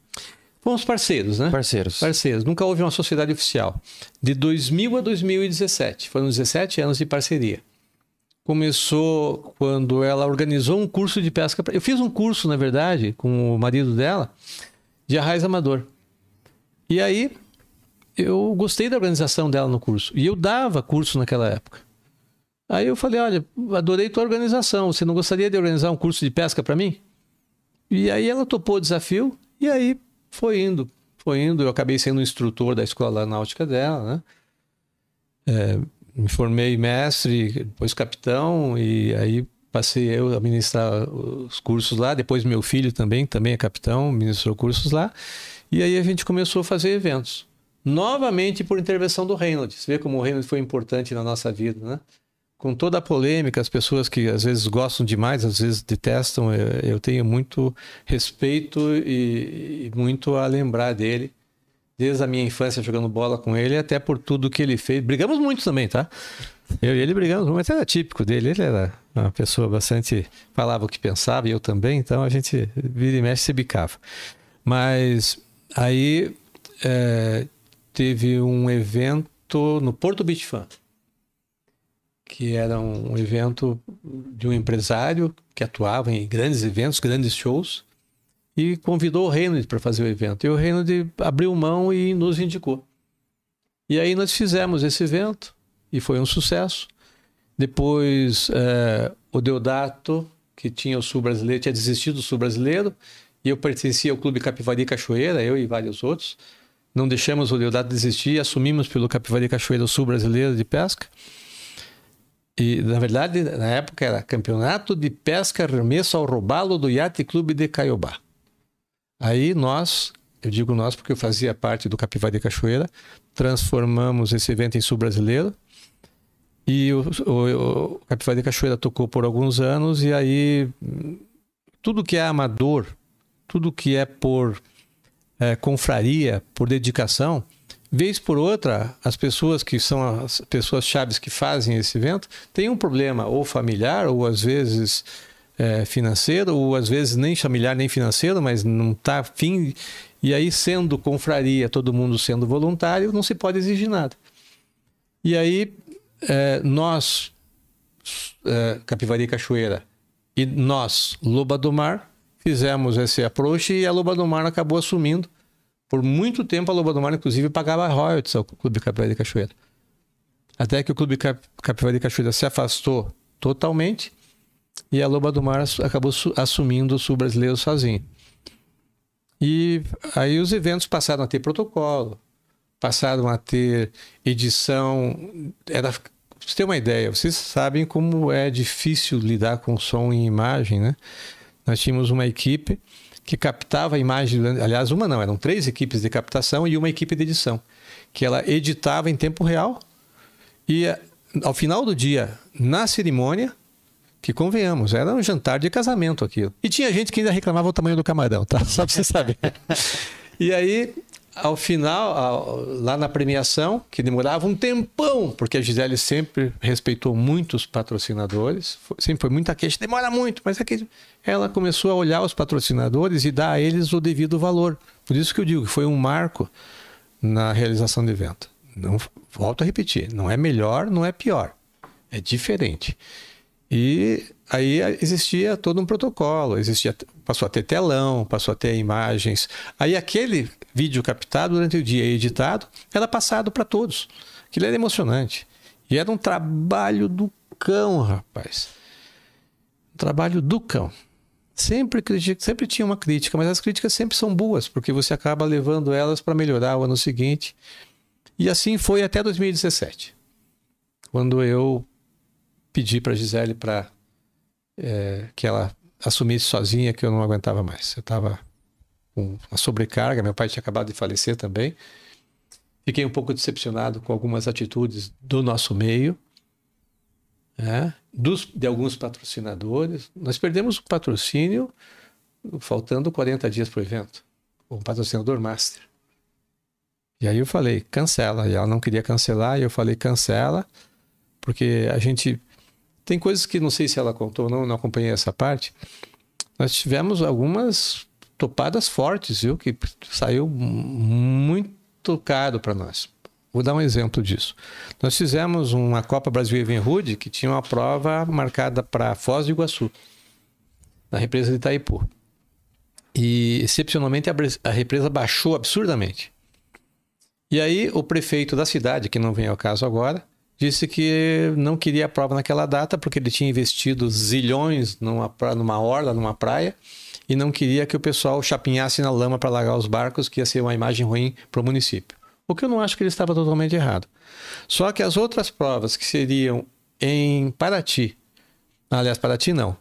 Fomos parceiros, né? parceiros. Parceiros. Nunca houve uma sociedade oficial. De 2000 a 2017. Foram 17 anos de parceria. Começou quando ela organizou um curso de pesca. Eu fiz um curso, na verdade, com o marido dela, de arraiz amador. E aí, eu gostei da organização dela no curso. E eu dava curso naquela época. Aí eu falei: olha, adorei tua organização. Você não gostaria de organizar um curso de pesca para mim? E aí ela topou o desafio. E aí foi indo, foi indo. Eu acabei sendo instrutor da escola náutica dela, né? É, me formei mestre, depois capitão, e aí Passei eu a ministrar os cursos lá, depois meu filho também, também é capitão, ministrou cursos lá. E aí a gente começou a fazer eventos. Novamente por intervenção do Reynolds. Você vê como o Reynolds foi importante na nossa vida, né? Com toda a polêmica, as pessoas que às vezes gostam demais, às vezes detestam, eu, eu tenho muito respeito e, e muito a lembrar dele desde a minha infância jogando bola com ele, até por tudo que ele fez. Brigamos muito também, tá? Eu e ele brigamos, mas era típico dele. Ele era uma pessoa bastante. falava o que pensava e eu também, então a gente vira e mexe se bicava. Mas aí é, teve um evento no Porto Beach Fan, que era um evento de um empresário que atuava em grandes eventos, grandes shows, e convidou o Reynolds para fazer o evento. E o Reynolds abriu mão e nos indicou. E aí nós fizemos esse evento e foi um sucesso. Depois é, o Deodato, que tinha o Sul Brasileiro, tinha desistido do Sul Brasileiro, e eu pertencia ao Clube Capivari Cachoeira, eu e vários outros. Não deixamos o Deodato desistir, assumimos pelo Capivari Cachoeira o Sul Brasileiro de Pesca. E, na verdade, na época era Campeonato de Pesca Remesso ao Robalo do Iate Clube de Caiobá. Aí nós, eu digo nós porque eu fazia parte do Capivari Cachoeira, transformamos esse evento em Sul Brasileiro. E o, o, o Capivari Cachoeira tocou por alguns anos, e aí tudo que é amador, tudo que é por é, confraria, por dedicação, vez por outra, as pessoas que são as pessoas chaves que fazem esse evento têm um problema ou familiar ou às vezes é, financeiro ou às vezes nem familiar nem financeiro, mas não está afim. E aí, sendo confraria, todo mundo sendo voluntário, não se pode exigir nada. E aí, é, nós, é, Capivari Cachoeira, e nós, Loba do Mar, fizemos esse approach e a Loba do Mar acabou assumindo. Por muito tempo, a Loba do Mar, inclusive, pagava royalties ao Clube Capivari Cachoeira. Até que o Clube Cap Capivari Cachoeira se afastou totalmente e a Loba do Mar acabou assumindo o sul brasileiro sozinho. E aí os eventos passaram a ter protocolo, passaram a ter edição. Era, pra você ter uma ideia, vocês sabem como é difícil lidar com som e imagem, né? Nós tínhamos uma equipe que captava a imagem, aliás, uma não, eram três equipes de captação e uma equipe de edição, que ela editava em tempo real e ao final do dia, na cerimônia, que convenhamos, era um jantar de casamento aquilo. E tinha gente que ainda reclamava o tamanho do camarão, tá? Só pra você saber. e aí, ao final, lá na premiação, que demorava um tempão, porque a Gisele sempre respeitou muitos patrocinadores, foi, sempre foi muita queixa, demora muito, mas é que ela começou a olhar os patrocinadores e dar a eles o devido valor. Por isso que eu digo que foi um marco na realização do evento. Não, volto a repetir, não é melhor, não é pior, é diferente. E aí existia todo um protocolo, existia, passou a ter telão, passou a ter imagens. Aí aquele vídeo captado durante o dia e editado era passado para todos. Aquilo era emocionante. E era um trabalho do cão, rapaz. Um trabalho do cão. Sempre, sempre tinha uma crítica, mas as críticas sempre são boas, porque você acaba levando elas para melhorar o ano seguinte. E assim foi até 2017, quando eu pedi para a Gisele para é, que ela assumisse sozinha que eu não aguentava mais. Eu estava com uma sobrecarga, meu pai tinha acabado de falecer também. Fiquei um pouco decepcionado com algumas atitudes do nosso meio, né? Dos, de alguns patrocinadores. Nós perdemos o patrocínio faltando 40 dias para o evento, o patrocinador master. E aí eu falei, cancela. E ela não queria cancelar, e eu falei, cancela, porque a gente tem coisas que não sei se ela contou, não, não acompanhei essa parte. Nós tivemos algumas topadas fortes, viu? Que saiu muito caro para nós. Vou dar um exemplo disso. Nós fizemos uma Copa Brasil Evenrude que tinha uma prova marcada para Foz do Iguaçu, na represa de Itaipu. E, excepcionalmente, a represa baixou absurdamente. E aí, o prefeito da cidade, que não vem ao caso agora, disse que não queria a prova naquela data porque ele tinha investido zilhões numa, numa orla, numa praia, e não queria que o pessoal chapinhasse na lama para largar os barcos, que ia ser uma imagem ruim para o município. O que eu não acho que ele estava totalmente errado. Só que as outras provas que seriam em Paraty Aliás, Paraty não.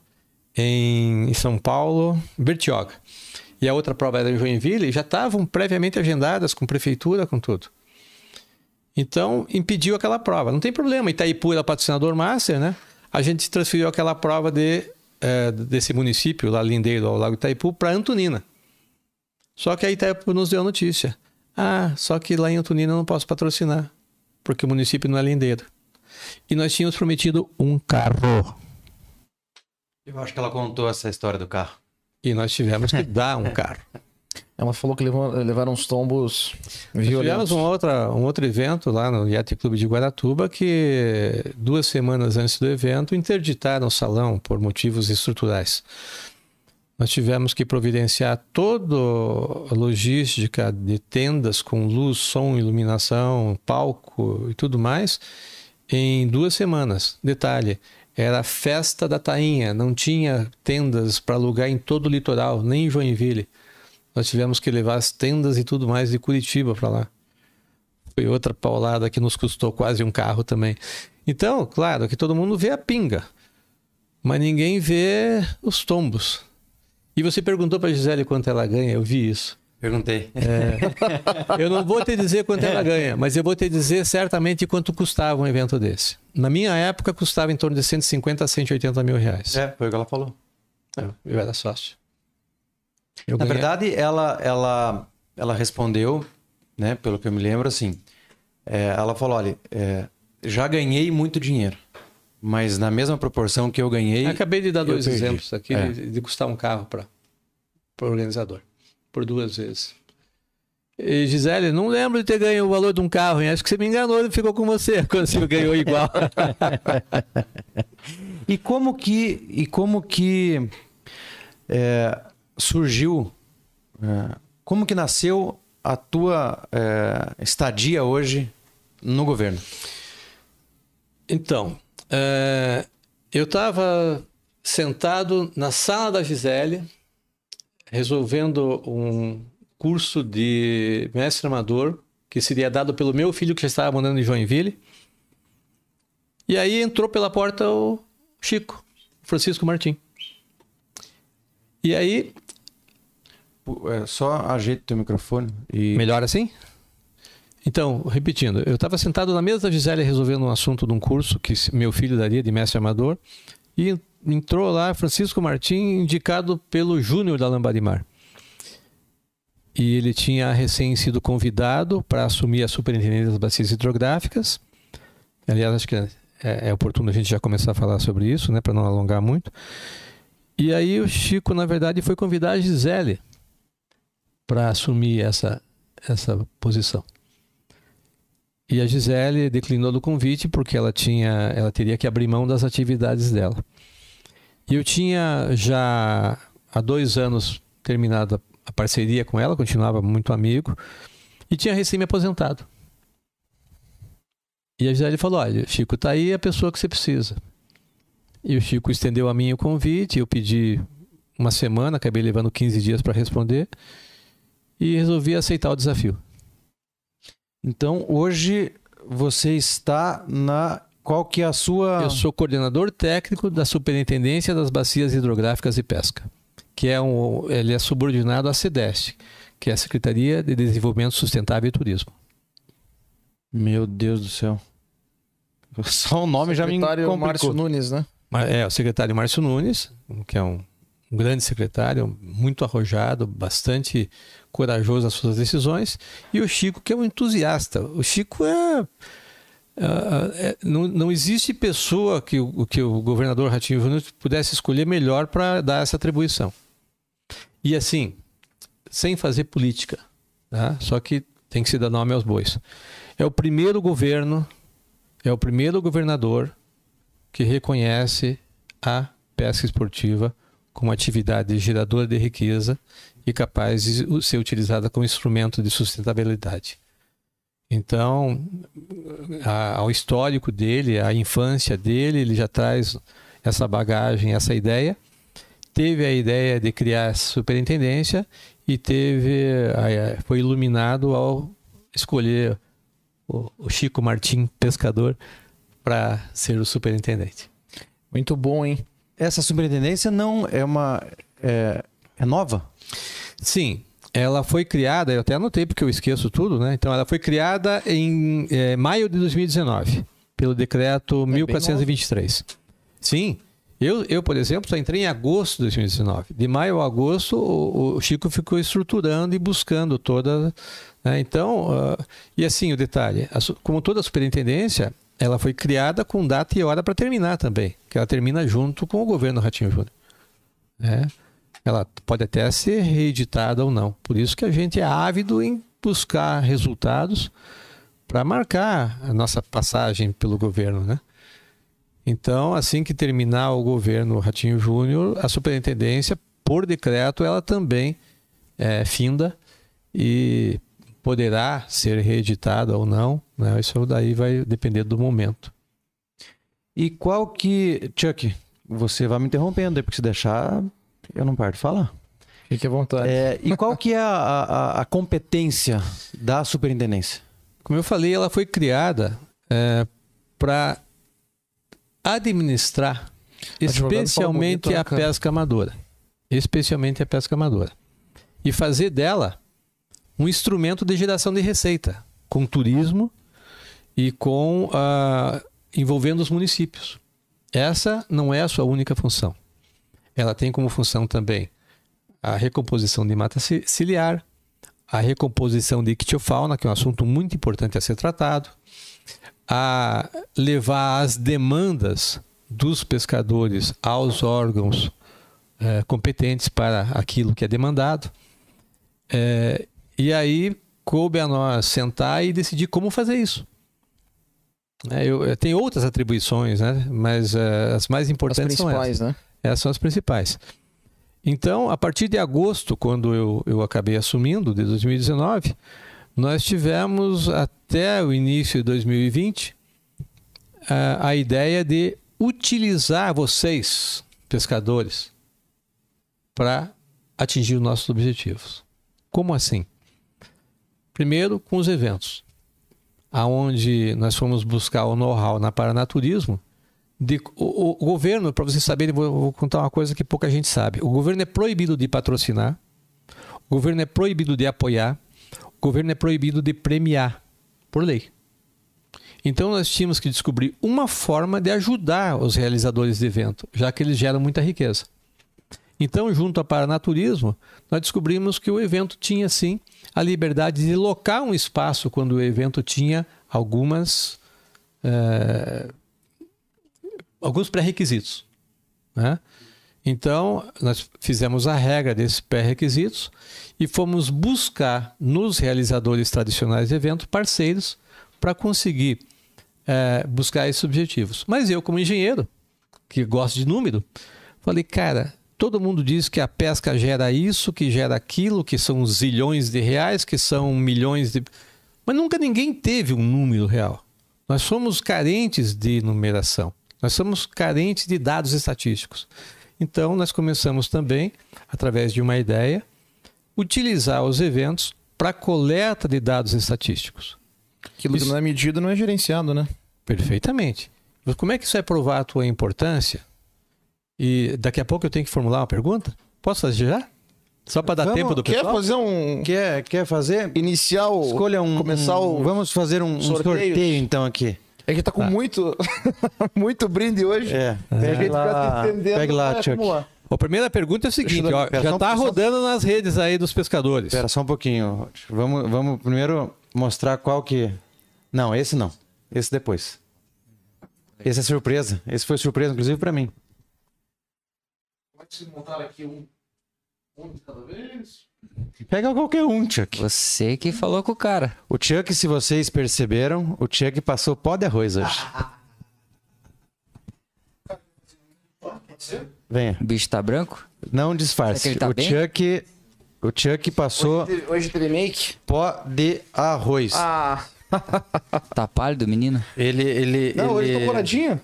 Em, São Paulo, Bertioga. E a outra prova era em Joinville, já estavam previamente agendadas com prefeitura, com tudo. Então, impediu aquela prova. Não tem problema, Itaipu era patrocinador master, né? A gente transferiu aquela prova de, eh, desse município, lá lindeiro ao Lago Itaipu, para Antonina. Só que a Itaipu nos deu a notícia. Ah, só que lá em Antonina eu não posso patrocinar, porque o município não é lindeiro. E nós tínhamos prometido um carro. Eu acho que ela contou essa história do carro. E nós tivemos que dar um carro. Ela falou que levou- levaram uns tombos Nós tivemos violentos. um, outra, um outro evento lá no Yacht Clube de Guaratuba que duas semanas antes do evento interditaram o salão por motivos estruturais. Nós tivemos que providenciar toda a logística de tendas com luz, som, iluminação, palco e tudo mais em duas semanas. Detalhe, era a festa da tainha, não tinha tendas para alugar em todo o litoral, nem em Joinville. Nós tivemos que levar as tendas e tudo mais de Curitiba para lá. Foi outra paulada que nos custou quase um carro também. Então, claro que todo mundo vê a pinga, mas ninguém vê os tombos. E você perguntou para Gisele quanto ela ganha, eu vi isso. Perguntei. Eu não vou te dizer quanto ela ganha, mas eu vou te dizer certamente quanto custava um evento desse. Na minha época, custava em torno de 150 a 180 mil reais. É, foi o que ela falou. Eu era sócio. Eu Na ganhei- verdade, ela, ela, ela respondeu, né, pelo que eu me lembro, assim. é, ela falou: olha, é, já ganhei muito dinheiro, mas na mesma proporção que eu ganhei. Acabei de dar dois perdi. exemplos aqui É. de, de custar um carro para o organizador, por duas vezes. E Gisele, não lembro de ter ganho o valor de um carro, hein? acho que você me enganou e ficou com você quando você ganhou igual. E como que, e como que é, surgiu, é, como que nasceu a tua é, estadia hoje no governo? Então, é, eu estava sentado na sala da Gisele, resolvendo um curso de mestre amador que seria dado pelo meu filho que já estava morando em Joinville. E aí entrou pela porta o Chico, Francisco Martim. E aí, é, só ajeita o teu microfone e melhor assim? Então, repetindo, eu estava sentado na mesa da Gisele resolvendo um assunto de um curso que meu filho daria de mestre amador e entrou lá Francisco Martim, indicado pelo Júnior da Lambadimar. E ele tinha recém sido convidado para assumir a superintendência das bacias hidrográficas. Aliás, acho que é, é oportuno a gente já começar a falar sobre isso, né, para não alongar muito. E aí o Chico, na verdade, foi convidar a Gisele para assumir essa, essa posição. E a Gisele declinou do convite porque ela tinha, ela teria que abrir mão das atividades dela. E eu tinha já há dois anos terminado a parceria com ela, continuava muito amigo e tinha recém me aposentado. E a Gisele falou: Olha, Chico, tá aí a pessoa que você precisa. E o Chico estendeu a mim o convite, eu pedi uma semana, acabei levando 15 dias para responder e resolvi aceitar o desafio. Então, hoje você está na. Qual que é a sua. Eu sou coordenador técnico da Superintendência das Bacias Hidrográficas e Pesca, que é um, ele é subordinado à SEDEST, que é a Secretaria de Desenvolvimento Sustentável e Turismo. Meu Deus do céu. Só o nome já me Secretário complicou. Márcio Nunes, né? É o secretário Márcio Nunes, que é um, um grande secretário, muito arrojado, bastante corajoso nas suas decisões, e o Chico, que é um entusiasta. O Chico é. é- é- não, não existe pessoa que, o- que o governador Ratinho Júnior pudesse escolher melhor para dar essa atribuição. E assim, sem fazer política, tá? só que tem que se dar nome aos bois. É o primeiro governo, é o primeiro governador que reconhece a pesca esportiva como atividade geradora de riqueza e capaz de ser utilizada como instrumento de sustentabilidade. Então, a- ao histórico dele, à infância dele, ele já traz essa bagagem, essa ideia. Teve a ideia de criar essa superintendência e teve a- foi iluminado ao escolher o, o Chico Martim, pescador, para ser o superintendente. Muito bom, hein? essa superintendência não é uma. É, é nova? Sim, ela foi criada, eu até anotei porque eu esqueço tudo, né? Então, ela foi criada em eh, maio de 2019, pelo decreto 1423. Sim, eu, eu, por exemplo, só entrei em agosto de 2019. De maio a agosto, o, o Chico ficou estruturando e buscando toda. né? Então, ah, e assim, o detalhe: a como toda superintendência, ela foi criada com data e hora para terminar também, que ela termina junto com o governo Ratinho Júnior. né? Ela pode até ser reeditada ou não. Por isso que a gente é ávido em buscar resultados para marcar a nossa passagem pelo governo, né? Então, assim que terminar o governo Ratinho Júnior, a superintendência, por decreto, ela também é finda e poderá ser reeditada ou não. Né? Isso daí vai depender do momento. E qual que. Chuck, você vai me interrompendo aí, porque se deixar, eu não paro de falar. Fique à vontade. É, e qual que é a, a- a competência da superintendência? Como eu falei, ela foi criada para administrar especialmente a pesca amadora. Especialmente a pesca amadora. E fazer dela um instrumento de geração de receita, com turismo e com ah, envolvendo os municípios. Essa não é a sua única função. Ela tem como função também a recomposição de mata ci- ciliar, a recomposição de ictiofauna, que é um assunto muito importante a ser tratado, a levar as demandas dos pescadores aos órgãos eh, competentes para aquilo que é demandado. Eh, e aí coube a nós sentar e decidir como fazer isso. Né, eu, eu tenho outras atribuições, né? mas eh, as mais As importantes são essas. principais, né? Essas são as principais. Então, a partir de agosto, quando eu, eu acabei assumindo, de 2019, nós tivemos até o início de 2020 a, a ideia de utilizar vocês, pescadores, para atingir os nossos objetivos. Como assim? Primeiro, com os eventos, aonde nós fomos buscar o know-how na paranaturismo de- o, o- governo, para vocês saberem, vou, vou contar uma coisa que pouca gente sabe. O governo é proibido de patrocinar, o governo é proibido de apoiar, o governo é proibido de premiar, por lei. Então nós tínhamos que descobrir uma forma de ajudar os realizadores de evento, já que eles geram muita riqueza. Então, junto a Paranaturismo, nós descobrimos que o evento tinha sim a liberdade de locar um espaço quando o evento tinha algumas eh, alguns pré-requisitos. Né? Então, nós fizemos a regra desses pré-requisitos e fomos buscar nos realizadores tradicionais de evento parceiros para conseguir eh, buscar esses objetivos. Mas eu, como engenheiro, que gosto de número, falei, cara, todo mundo diz que a pesca gera isso, que gera aquilo, que são zilhões de reais, que são milhões de. Mas nunca ninguém teve um número real. Nós somos carentes de numeração. Nós somos carentes de dados estatísticos. Então, nós começamos também, através de uma ideia, utilizar os eventos para coleta de dados estatísticos. Aquilo Isso- que não é medido não é gerenciado, né? Perfeitamente. Mas como é que isso vai provar a tua importância? E daqui a pouco eu tenho que formular uma pergunta? Posso fazer já? Só para dar Vamos- tempo do Quer pessoal? fazer um Quer, quer fazer? inicial? Escolha um. Começar um- o. Vamos fazer um, um sorteio então aqui. É que tá com muito, muito brinde hoje. É. A Pegue gente lá, pegue lá, Chuck. A primeira pergunta é o seguinte: ó, já um está rodando nas redes aí dos pescadores. Espera só um pouquinho. Vamos, vamos primeiro mostrar qual que. Não, esse não. Esse depois. Esse é surpresa. Esse foi surpresa, inclusive, pra mim. Como é montaram aqui um, um de cada vez? Pega qualquer um, Chuck. Você que falou com o cara. O Chuck, se vocês perceberam, o Chuck passou pó de arroz hoje. Venha. O bicho tá branco? Não disfarce. Será que ele tá o bem? Chuck. O Chuck passou Hoje teve, hoje teve make? pó de arroz. Ah, Tá pálido, menino? Ele. ele, não, hoje ele... tô coradinho.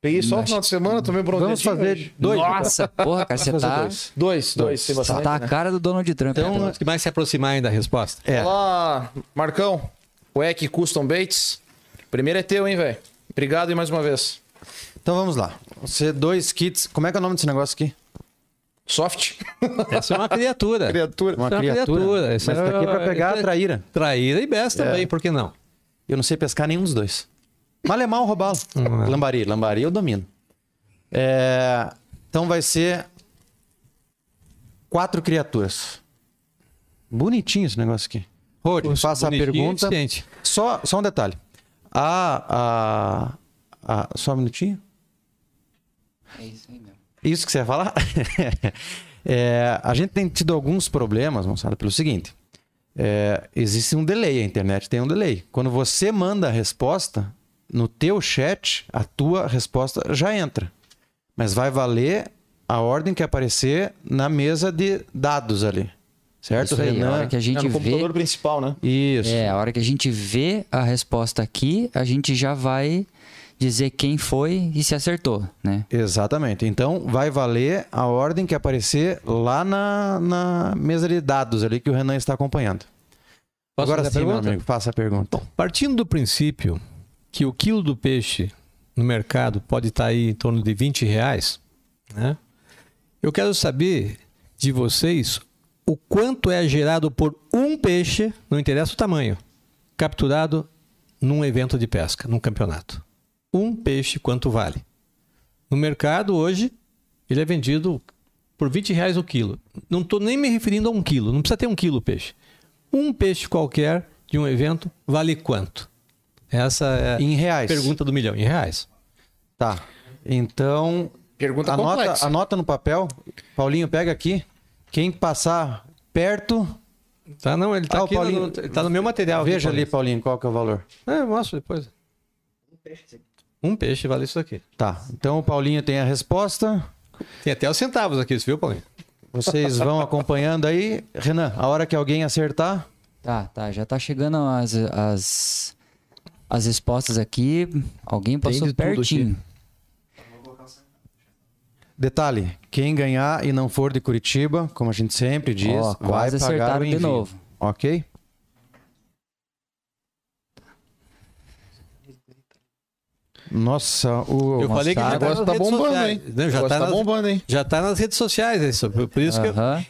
Peguei só o final de semana, tomei bronzeadinho. Vamos fazer hoje. dois. Nossa, porra, cara, você tá, dois. Dois, dois, bastante, tá a né? cara do Donald Trump. Então, né? Os que mais se aproximar ainda da resposta. É. Olá, Marcão. O EC Custom Baits. Primeiro é teu, hein, velho? Obrigado e mais uma vez. Então vamos lá. Você dois kits. Como é que é o nome desse negócio aqui? Soft. Essa é uma criatura. Criatura. Uma é uma criatura. criatura. Mas Isso tá aqui pra é- pegar a é- traíra. Traíra e besta também, por que não? Eu não sei pescar nenhum dos dois. Malemar ou roubá-lo. Hum. Lambari. Lambari eu domino. É, Então vai ser quatro criaturas. Bonitinho esse negócio aqui. Rod, Poxa, faça a pergunta. eficiente. Só, só um detalhe. A, a, a- Só um minutinho. É isso aí mesmo. Isso que você ia falar? É, a gente tem tido alguns problemas, moçada, pelo seguinte. É, existe um delay, a internet tem um delay. Quando você manda a resposta, no teu chat, a tua resposta já entra. Mas vai valer a ordem que aparecer na mesa de dados ali. Certo, Isso aí, a hora que a É gente no vê. computador principal, né? Isso. É, a hora que a gente vê a resposta aqui, a gente já vai dizer quem foi e se acertou, né? Exatamente. Então vai valer a ordem que aparecer lá na, na mesa de dados ali que o Renan está acompanhando. Posso Agora sim, meu pergunta? amigo, faça a pergunta. Partindo do princípio que o quilo do peixe no mercado pode estar aí em torno de 20 reais, né? Eu quero saber de vocês o quanto é gerado por um peixe, não interessa o tamanho, capturado num evento de pesca, num campeonato. Um peixe quanto vale? No mercado hoje, ele é vendido por 20 reais o quilo. Não estou nem me referindo a um quilo, não precisa ter um quilo o peixe. Um peixe qualquer de um evento vale quanto? Essa é a Em reais. pergunta do milhão, em reais. Tá. Então, Pergunta anota, complexa. anota no papel. Paulinho, pega aqui. Quem passar perto, Tá, não, ele tá Ah, o aqui Paulinho- no, tá no meu material. aqui, veja ali, Paulinho. Qual que é o valor. É, eu mostro depois. Um peixe vale isso aqui. Tá. Então o Paulinho tem a resposta. Tem até os centavos aqui, você viu, Paulinho? Vocês vão acompanhando aí. Renan, a hora que alguém acertar, Tá, tá, já tá chegando as, as, as respostas aqui. Alguém passou de pertinho. detalhe, quem ganhar e não for de Curitiba, como a gente sempre diz, Ó, vai pagar o de envio. novo. Ok? Nossa, o Eu falei que já O tá negócio tá redes bombando, sociais. hein? Não, já, tá tá nas, bombando, hein? já tá nas redes sociais, é isso. Por isso que eu, Aham.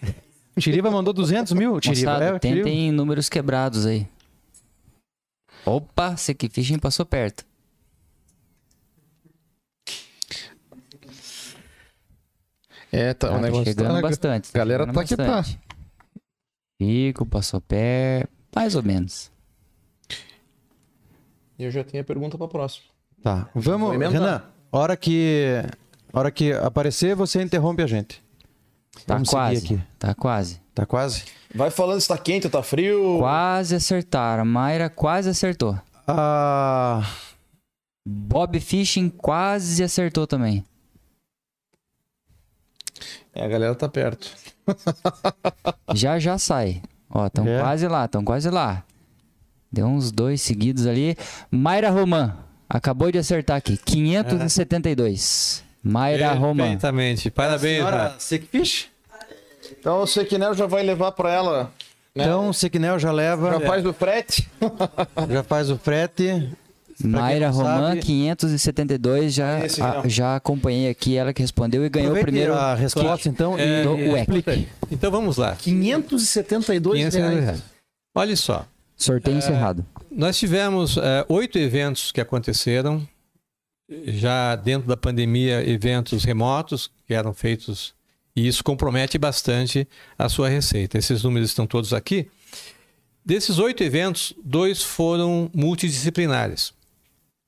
Tiriva mandou 200 mil. Tiriva, Moçada, é, tentem números quebrados aí. Opa, Sequi Fishing passou perto. É, tá, o Tá negócio chegando tá... bastante. A galera chegando tá que tá. Chico passou perto. Mais ou menos. Eu já tenho a pergunta pra próxima. Tá. Vamos. Renan, hora que, hora que aparecer, você interrompe a gente. Tá Vamos quase. aqui. Tá quase. Tá quase? Vai falando se tá quente ou tá frio. Quase acertaram. A Mayra quase acertou. Ah, Bob Fishing quase acertou também. É, a galera tá perto. Já já sai. Ó, estão É. quase lá, estão quase lá. Deu uns dois seguidos ali. Mayra Roman acabou de acertar aqui. 572. Mayra Roman. Perfeitamente. Parabéns, Renato. Sickfish? Então o Sequinel já vai levar pra ela. Né? Então o Sequinel já leva, já faz o frete. já faz o frete. Mayra Roman, sabe- 572. Já, Esse a- mesmo. já acompanhei aqui ela que respondeu e ganhou o primeiro. a resposta, então, É, e do é, explique. Então vamos lá. 572 500 reais. Olha só. Sorteio encerrado. Nós tivemos é, oito eventos que aconteceram, já dentro da pandemia, eventos remotos que eram feitos, e isso compromete bastante a sua receita. Esses números estão todos aqui. Desses oito eventos, dois foram multidisciplinares.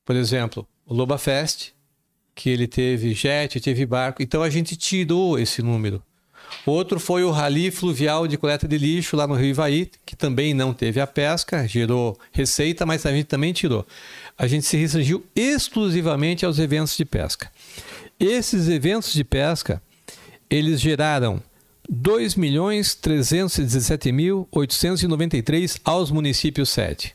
Por exemplo, o Loba Fest, que ele teve jet, teve barco, então a gente tirou esse número. Outro foi o Rally Fluvial de Coleta de Lixo lá no Rio Ivaí, que também não teve a pesca, gerou receita, mas a gente também tirou. A gente se restringiu exclusivamente aos eventos de pesca. Esses eventos de pesca, eles geraram 2.317.893 aos municípios sede.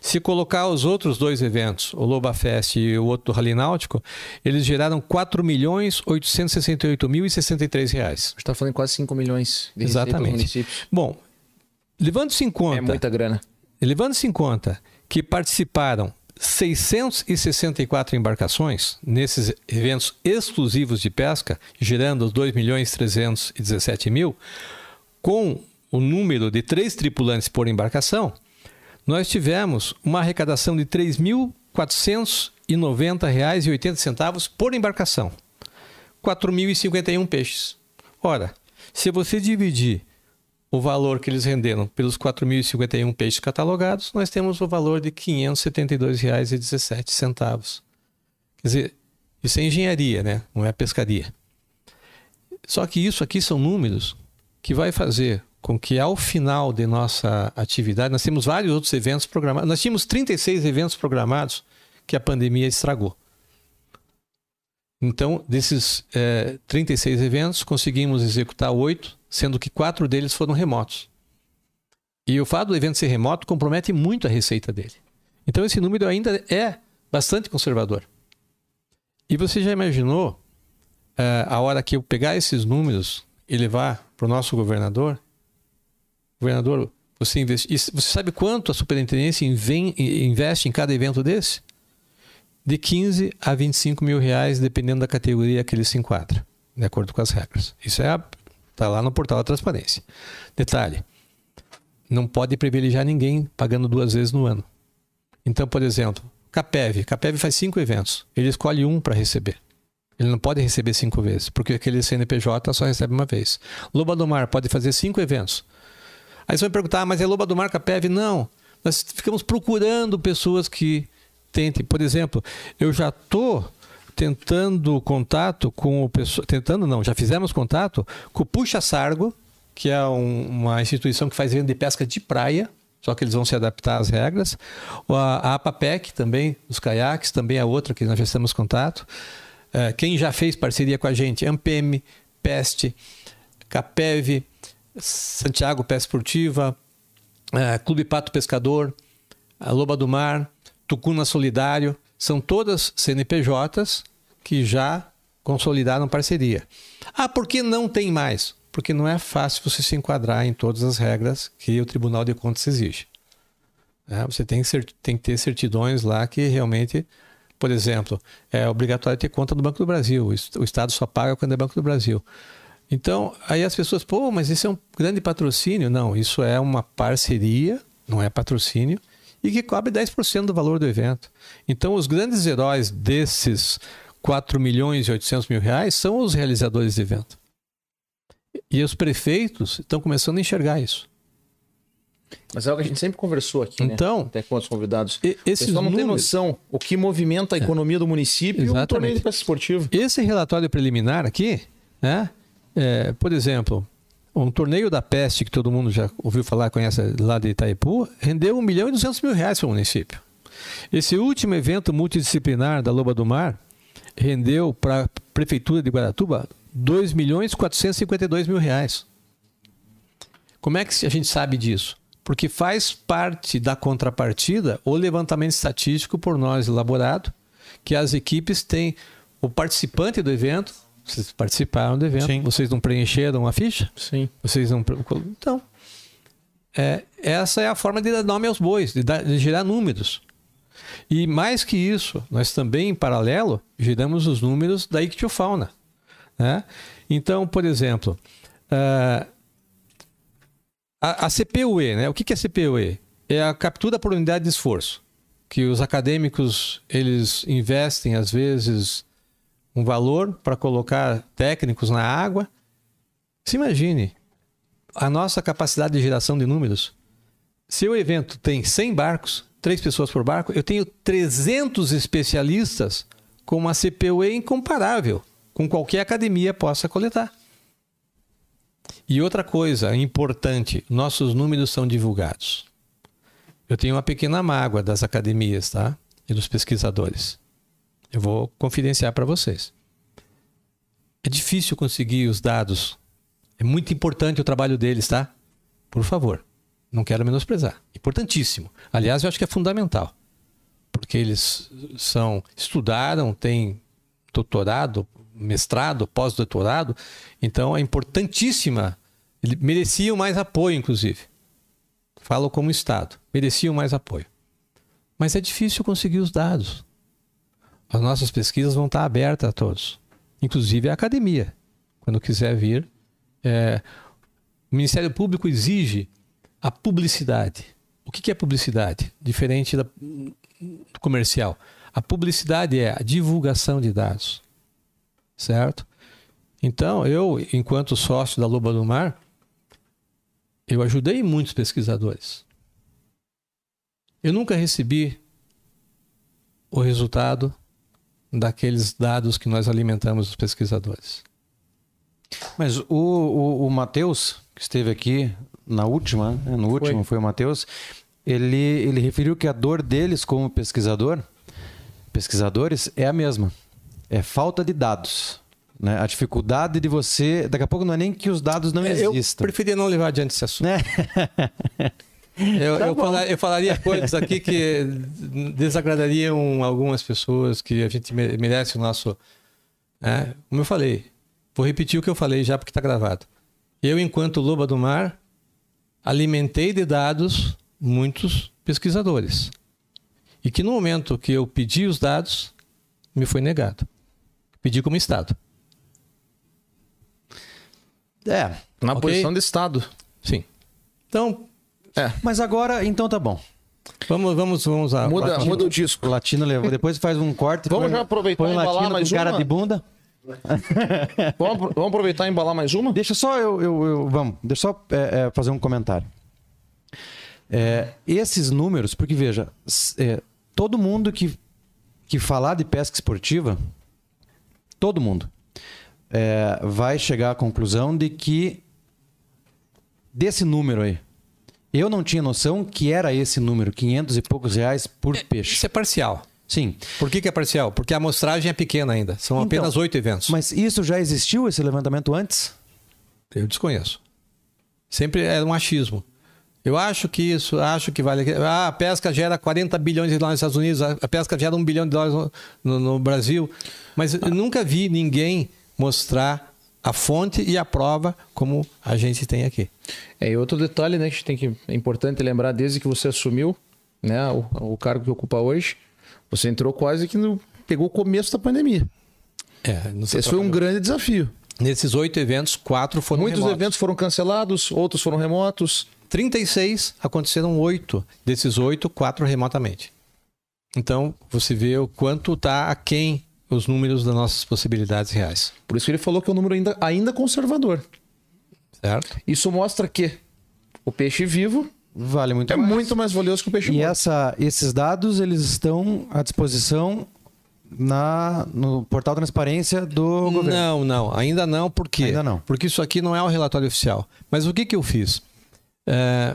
Se colocar os outros dois eventos, o Loba Fest e o outro do Rally Náutico, eles geraram 4.868.063 reais. A gente tá falando em quase 5 milhões de Exatamente. municípios. Bom, levando-se em conta, É muita grana. levando-se em conta que participaram 664 embarcações nesses eventos exclusivos de pesca, gerando os 2 milhões 317 mil, com o número de três tripulantes por embarcação, nós tivemos uma arrecadação de R$ 3.490,80 por embarcação. 4.051 peixes. Ora, se você dividir o valor que eles renderam pelos 4.051 peixes catalogados, nós temos o valor de R$ 572,17. Quer dizer, isso é engenharia, né? não é pescaria. Só que isso aqui são números que vai fazer com que ao final de nossa atividade, nós temos vários outros eventos programados. Nós tínhamos 36 eventos programados que a pandemia estragou. Então, desses é, 36 eventos, conseguimos executar oito, sendo que quatro deles foram remotos. E o fato do evento ser remoto compromete muito a receita dele. Então, esse número ainda é bastante conservador. E você já imaginou é, a hora que eu pegar esses números e levar para o nosso governador? Governador, você, investe, você sabe quanto a superintendência investe em cada evento desse? De 15 a 25 mil reais, dependendo da categoria que ele se enquadra, de acordo com as regras. Isso é está lá no portal da transparência. Detalhe: não pode privilegiar ninguém pagando duas vezes no ano. Então, por exemplo, Capev. Capev faz cinco eventos. Ele escolhe um para receber. Ele não pode receber cinco vezes, porque aquele CNPJ só recebe uma vez. Loba do Mar pode fazer cinco eventos. Aí você vai perguntar, ah, mas é Loba do Mar Capev? Não. Nós ficamos procurando pessoas que tente. Por exemplo, eu já estou tentando contato com o pessoal. Tentando não, já fizemos contato com o Puxa Sargo, que é um, uma instituição que faz evento de pesca de praia. Só que eles vão se adaptar às regras. A, a APAPEC também, os caiaques, também é outra que nós já temos contato. É, quem já fez parceria com a gente? Ampem, Peste, Capev, Santiago Pesca Esportiva, é, Clube Pato Pescador, a Loba do Mar, Tucuna Solidário, são todas CNPJs que já consolidaram parceria. Ah, por que não tem mais? Porque não é fácil você se enquadrar em todas as regras que o Tribunal de Contas exige. É, você tem que, tem que ter certidões lá que realmente, por exemplo, é obrigatório ter conta do Banco do Brasil. O Estado só paga quando é Banco do Brasil. Então, aí as pessoas, pô, mas isso é um grande patrocínio. Não, isso é uma parceria, não é patrocínio e que cobre 10% do valor do evento. Então, os grandes heróis desses 4 milhões e 800 mil reais são os realizadores do evento. E os prefeitos estão começando a enxergar isso. Mas é algo que a gente sempre conversou aqui, né? então, né? Até com os convidados. Esses não números... tem noção o que movimenta a é. economia é. do município Exatamente. e o torneio de esportiva. Esse relatório preliminar aqui, né? É, por exemplo, um torneio da peste que todo mundo já ouviu falar, conhece lá de Itaipu, rendeu 1 milhão e 200 mil reais para o município. Esse último evento multidisciplinar da Loba do Mar rendeu para a Prefeitura de Guaratuba 2 milhões e 452 mil reais. Como é que a gente sabe disso? Porque faz parte da contrapartida o levantamento estatístico por nós elaborado, que as equipes têm o participante do evento vocês participaram do evento. Sim. Vocês não preencheram a ficha? Sim. Vocês não. Então, é, essa é a forma de dar nome aos bois, de, dar, de gerar números. E mais que isso, nós também, em paralelo, geramos os números da ictiofauna. Né? Então, por exemplo, uh, a, a CPUE, né? o que, que é CPUE? É a captura por unidade de esforço, que os acadêmicos eles investem, às vezes, um valor para colocar técnicos na água. Se imagine a nossa capacidade de geração de números. Se o evento tem 100 barcos, 3 pessoas por barco, eu tenho 300 especialistas com uma CPUE incomparável com qualquer academia possa coletar. E outra coisa importante, nossos números são divulgados. Eu tenho uma pequena mágoa das academias, tá? E dos pesquisadores. Eu vou confidenciar para vocês. É difícil conseguir os dados. É muito importante o trabalho deles, tá? Por favor, não quero menosprezar. Importantíssimo. Aliás, eu acho que é fundamental. Porque eles são estudaram, têm doutorado, mestrado, pós-doutorado, então é importantíssima. Eles mereciam mais apoio, inclusive. Falo como Estado, mereciam mais apoio. Mas é difícil conseguir os dados. As nossas pesquisas vão estar abertas a todos, inclusive a academia. Quando quiser vir, é, o Ministério Público exige a publicidade. O que é publicidade? Diferente da, do comercial. A publicidade é a divulgação de dados, certo? Então, eu, enquanto sócio da Loba do Mar, eu ajudei muitos pesquisadores. Eu nunca recebi o resultado daqueles dados que nós alimentamos os pesquisadores. Mas o, o, o Matheus, que esteve aqui na última, né, no último foi, o Matheus, ele, ele referiu que a dor deles como pesquisador, pesquisadores, é a mesma. É falta de dados. Né? A dificuldade de você. Daqui a pouco não é nem que os dados não É, Eu existam. preferia não levar adiante esse assunto. Né? Eu, Tá eu, eu falaria coisas aqui que desagradariam algumas pessoas, que a gente me- merece o nosso. né? Como eu falei, vou repetir o que eu falei já porque está gravado. Eu, enquanto loba do mar, alimentei de dados muitos pesquisadores. E que no momento que eu pedi os dados, me foi negado. Pedi como Estado. É. Na Ok. posição de Estado. Sim. Então, Mas agora, então tá bom. vamos, vamos, vamos a. Muda, muda o disco. Latino levou. Depois faz um corte. Vamos põe- já aproveitar Põe e embalar mais com cara uma? de bunda. Vamos, vamos aproveitar e embalar mais uma? Deixa só eu, eu- eu- vamos, deixa só é, é, fazer um comentário. É, esses números, porque veja, é, todo mundo que, que falar de pesca esportiva, todo mundo, é, vai chegar à conclusão de que desse número aí, eu não tinha noção que era esse número, 500 e poucos reais por peixe. Isso é parcial. Sim, Por que, que é parcial? Porque a amostragem é pequena ainda. São Então, apenas oito eventos. mas isso já existiu, esse levantamento antes? Eu desconheço. Sempre é um achismo. Eu acho que isso, acho que vale. Ah, a pesca gera 40 bilhões de dólares nos Estados Unidos, a pesca gera 1 bilhão de dólares no, no- no Brasil. Mas eu nunca vi ninguém mostrar a fonte e a prova como a gente tem aqui. É, e outro detalhe, né, que a gente tem que é importante lembrar desde que você assumiu, né, o, o cargo que ocupa hoje, você entrou quase que no pegou o começo da pandemia. É, Esse foi um grande desafio. Nesses oito eventos, quatro foram Muitos remotos. eventos foram cancelados, outros foram remotos. 36 aconteceram oito. Desses oito, quatro remotamente. Então, você vê o quanto está aquém os números das nossas possibilidades reais. Por isso que ele falou que é um número ainda, ainda conservador. Certo? Isso mostra que o peixe vivo Vale muito é mais. muito mais valioso que o peixe E morto. essa, esses dados eles estão à disposição na, no portal transparência do governo. Não, não, ainda não, por quê? Ainda não. Porque isso aqui não é o relatório oficial. Mas o que, que eu fiz? É,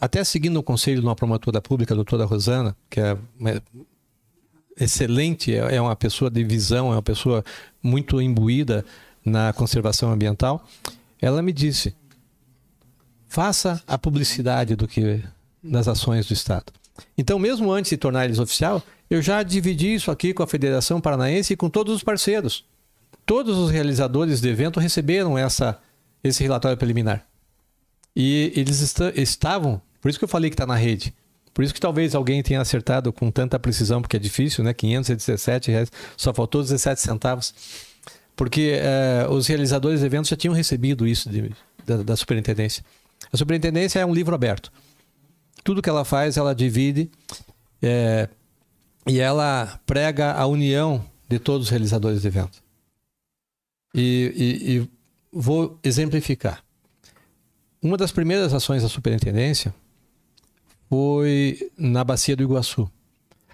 até seguindo o conselho de uma promotora pública, a doutora Rosana, que é excelente, é é uma pessoa de visão, é uma pessoa muito imbuída na conservação ambiental, ela me disse: faça a publicidade do que das ações do Estado. Então, mesmo antes de tornar eles oficial, eu já dividi isso aqui com a Federação Paranaense e com todos os parceiros. Todos os realizadores do evento receberam essa, esse relatório preliminar. E eles esta- estavam, por isso que eu falei que está na rede. Por isso que talvez alguém tenha acertado com tanta precisão, porque é difícil, né? 517 reais, só faltou 17 centavos. Porque eh, os realizadores de eventos já tinham recebido isso de- da, da superintendência. A superintendência é um livro aberto. Tudo que ela faz, ela divide eh, e ela prega a união de todos os realizadores de evento. E, e- e vou exemplificar. Uma das primeiras ações da superintendência foi na Bacia do Iguaçu.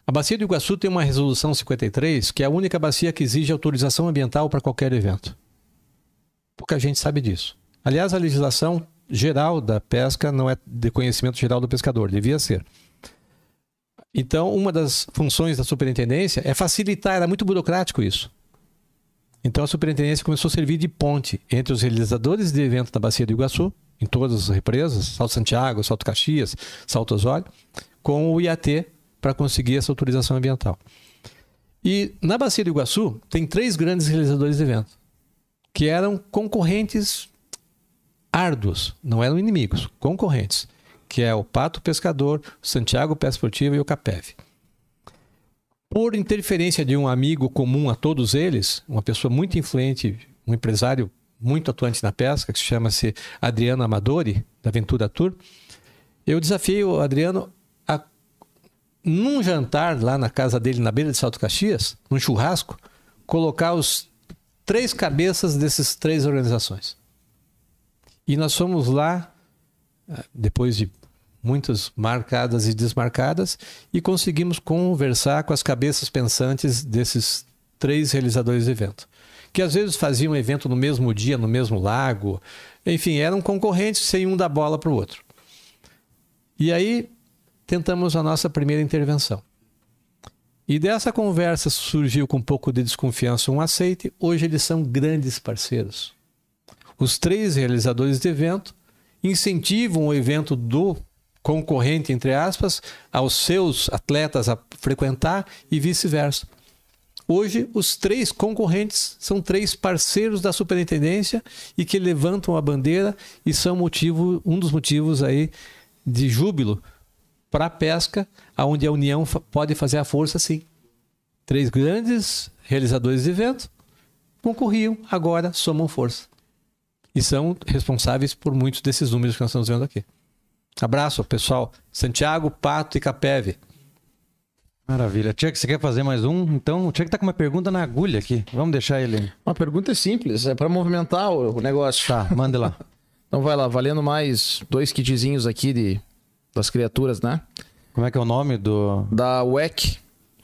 A Bacia do Iguaçu tem uma resolução 53, que é a única bacia que exige autorização ambiental para qualquer evento. Pouca gente sabe disso. Aliás, a legislação geral da pesca não é de conhecimento geral do pescador, devia ser. Então, uma das funções da superintendência é facilitar, era muito burocrático isso. Então, a superintendência começou a servir de ponte entre os realizadores de evento da Bacia do Iguaçu, em todas as represas, Salto Santiago, Salto Caxias, Salto Osório, com o IAT para conseguir essa autorização ambiental. E na Bacia do Iguaçu tem três grandes realizadores de evento, que eram concorrentes árduos, não eram inimigos, concorrentes, que é o Pato Pescador, o Santiago Pesca Esportiva e o Capev. Por interferência de um amigo comum a todos eles, uma pessoa muito influente, um empresário muito atuante na pesca, que chama-se Adriano Amadori, da Ventura Tour, eu desafiei o Adriano a, num jantar lá na casa dele, na beira de Salto Caxias, num churrasco, colocar os três cabeças dessas três organizações. E nós fomos lá, eh, depois de muitas marcadas e desmarcadas, e conseguimos conversar com as cabeças pensantes desses três realizadores do evento. Que às vezes faziam evento no mesmo dia, no mesmo lago, enfim, eram concorrentes sem um dar bola para o outro. E aí tentamos a nossa primeira intervenção. E dessa conversa surgiu com um pouco de desconfiança um aceite. Hoje eles são grandes parceiros. Os três realizadores do evento incentivam o evento do concorrente, entre aspas, aos seus atletas a frequentar e vice-versa. Hoje, os três concorrentes são três parceiros da superintendência e que levantam a bandeira e são motivo, um dos motivos aí de júbilo para a pesca, aonde a União pode fazer a força sim. Três grandes realizadores de evento concorriam, agora somam força. E são responsáveis por muitos desses números que nós estamos vendo aqui. Abraço, pessoal. Santiago, Pato e Capeve. Maravilha. Tiago, você quer fazer mais um? Então, o Tiago tá com uma pergunta na agulha aqui. Vamos deixar ele. Uma pergunta é simples, é para movimentar o, o negócio. Tá, manda lá. então vai lá, valendo mais dois kitzinhos aqui de, das criaturas, né? Como é que é o nome do. Da WEC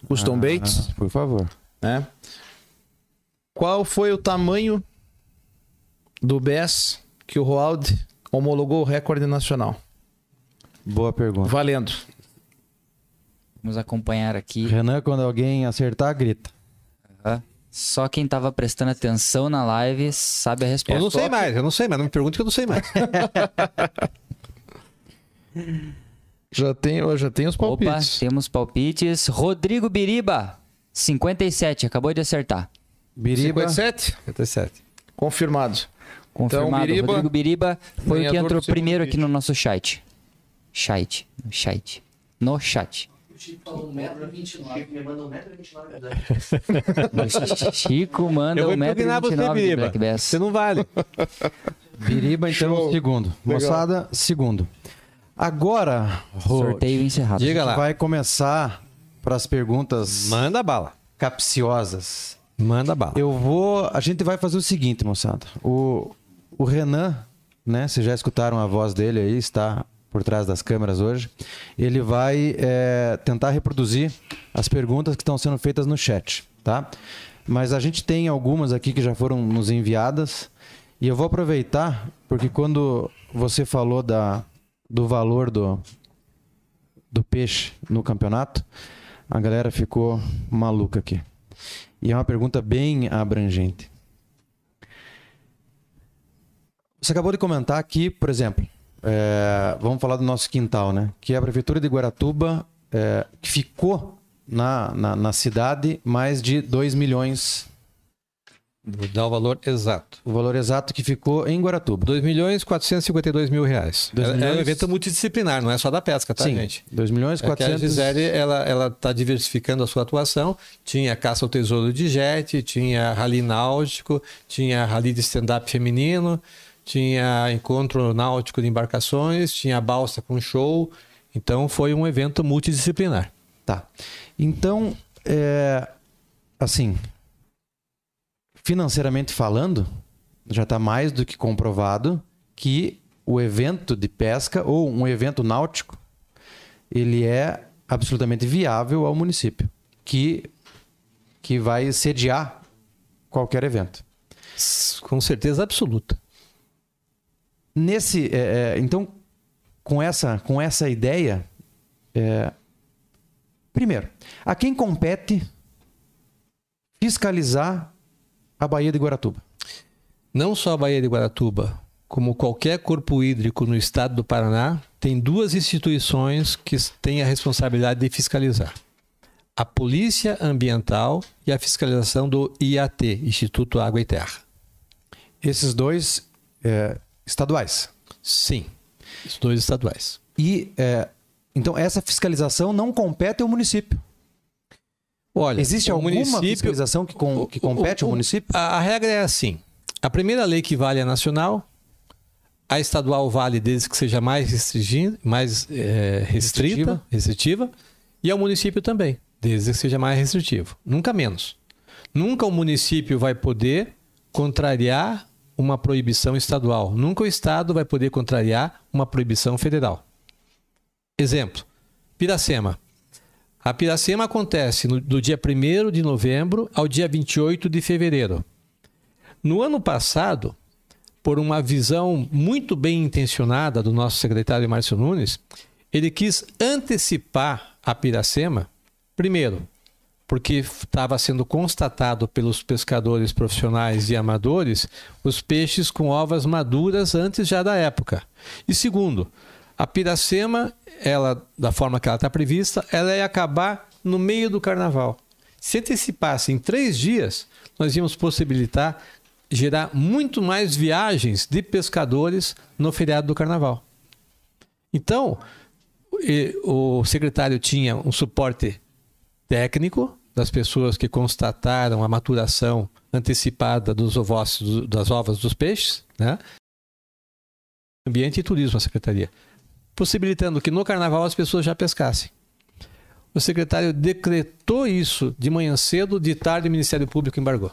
Custom Ah, Baits, Por favor. né? Qual foi o tamanho do BES que o Roald homologou o recorde nacional? Boa pergunta. Valendo. Vamos acompanhar aqui. Renan, quando alguém acertar, grita. Aham. Só quem tava prestando atenção na live sabe a Eu resposta. não sei mais, eu não sei mais. Não me pergunte que eu não sei mais. Já tem, eu já tenho os Opa, palpites. temos palpites. Rodrigo Biriba, 57, acabou de acertar. Biriba. 57? 57. Confirmado. Confirmado. Biriba, Rodrigo Biriba foi o que entrou primeiro aqui no nosso chat. Chat. No chat. No chat. O Chico manda Eu vou 1,29m impugnar você, de Biriba. Black Bass. Você não vale. Biriba, então, Show. segundo. Moçada, segundo. Agora, Rô, Sorteio encerrado. Diga lá. vai começar para as perguntas Manda bala. capciosas. Manda bala. Eu vou. A gente vai fazer o seguinte, moçada. O, o Renan, né? Vocês já escutaram a voz dele aí, está por trás das câmeras hoje. Ele vai é, tentar reproduzir as perguntas que estão sendo feitas no chat, tá? Mas a gente tem algumas aqui que já foram nos enviadas. E eu vou aproveitar, porque quando você falou da, do valor do, do peixe no campeonato, a galera ficou maluca aqui. E é uma pergunta bem abrangente. Você acabou de comentar aqui, por exemplo, é, vamos falar do nosso quintal, né? Que é a Prefeitura de Guaratuba, é, que ficou na, na, na cidade mais de 2 milhões, Vou dar o valor exato. o valor exato que ficou em Guaratuba. 2 milhões 452 mil reais. Dois é, é um milhões- evento multidisciplinar, não é só da pesca, tá, Sim, gente? 2 milhões É que a 400... Gisele, ela, ela tá diversificando a sua atuação. Tinha caça ao tesouro de jet, tinha rally náutico, tinha rally de stand-up feminino, tinha encontro náutico de embarcações, tinha balsa com show. Então foi um evento multidisciplinar. Tá. Então, é, assim, financeiramente falando, já está mais do que comprovado que o evento de pesca ou um evento náutico, ele é absolutamente viável ao município, que, que vai sediar qualquer evento. Com certeza absoluta. Nesse, é, é, então, com essa, com essa ideia, é, primeiro, a quem compete fiscalizar a Baía de Guaratuba? Não só a Baía de Guaratuba, como qualquer corpo hídrico no estado do Paraná, tem duas instituições que têm a responsabilidade de fiscalizar: a Polícia Ambiental e a fiscalização do IAT, Instituto Água e Terra. Esses dois é, estaduais. Sim, os dois estaduais. E é, então essa fiscalização não compete ao município. Olha, Existe alguma fiscalização que, com- que compete o- ao o- município? A, a regra é assim: a primeira lei que vale é nacional, a estadual vale desde que seja mais, restringi- mais eh, restrita, restritiva, e ao município também, desde que seja mais restritivo. Nunca menos. Nunca o município vai poder contrariar uma proibição estadual. Nunca o Estado vai poder contrariar uma proibição federal. Exemplo: Piracema. A Piracema acontece no- do dia 1 de novembro ao dia 28 de fevereiro. No ano passado, por uma visão muito bem intencionada do nosso secretário Márcio Nunes, ele quis antecipar a Piracema, primeiro, porque estava sendo constatado pelos pescadores profissionais e amadores os peixes com ovas maduras antes já da época. E segundo, a Piracema, ela da forma que ela está prevista, ela ia acabar no meio do carnaval. Se antecipasse em três dias, nós íamos possibilitar gerar muito mais viagens de pescadores no feriado do carnaval. Então, o secretário tinha um suporte técnico das pessoas que constataram a maturação antecipada dos ovócitos, das ovas dos peixes, né? Ambiente e Turismo, a secretaria, possibilitando que no carnaval as pessoas já pescassem. O secretário decretou isso de manhã cedo, de tarde o Ministério Público embargou.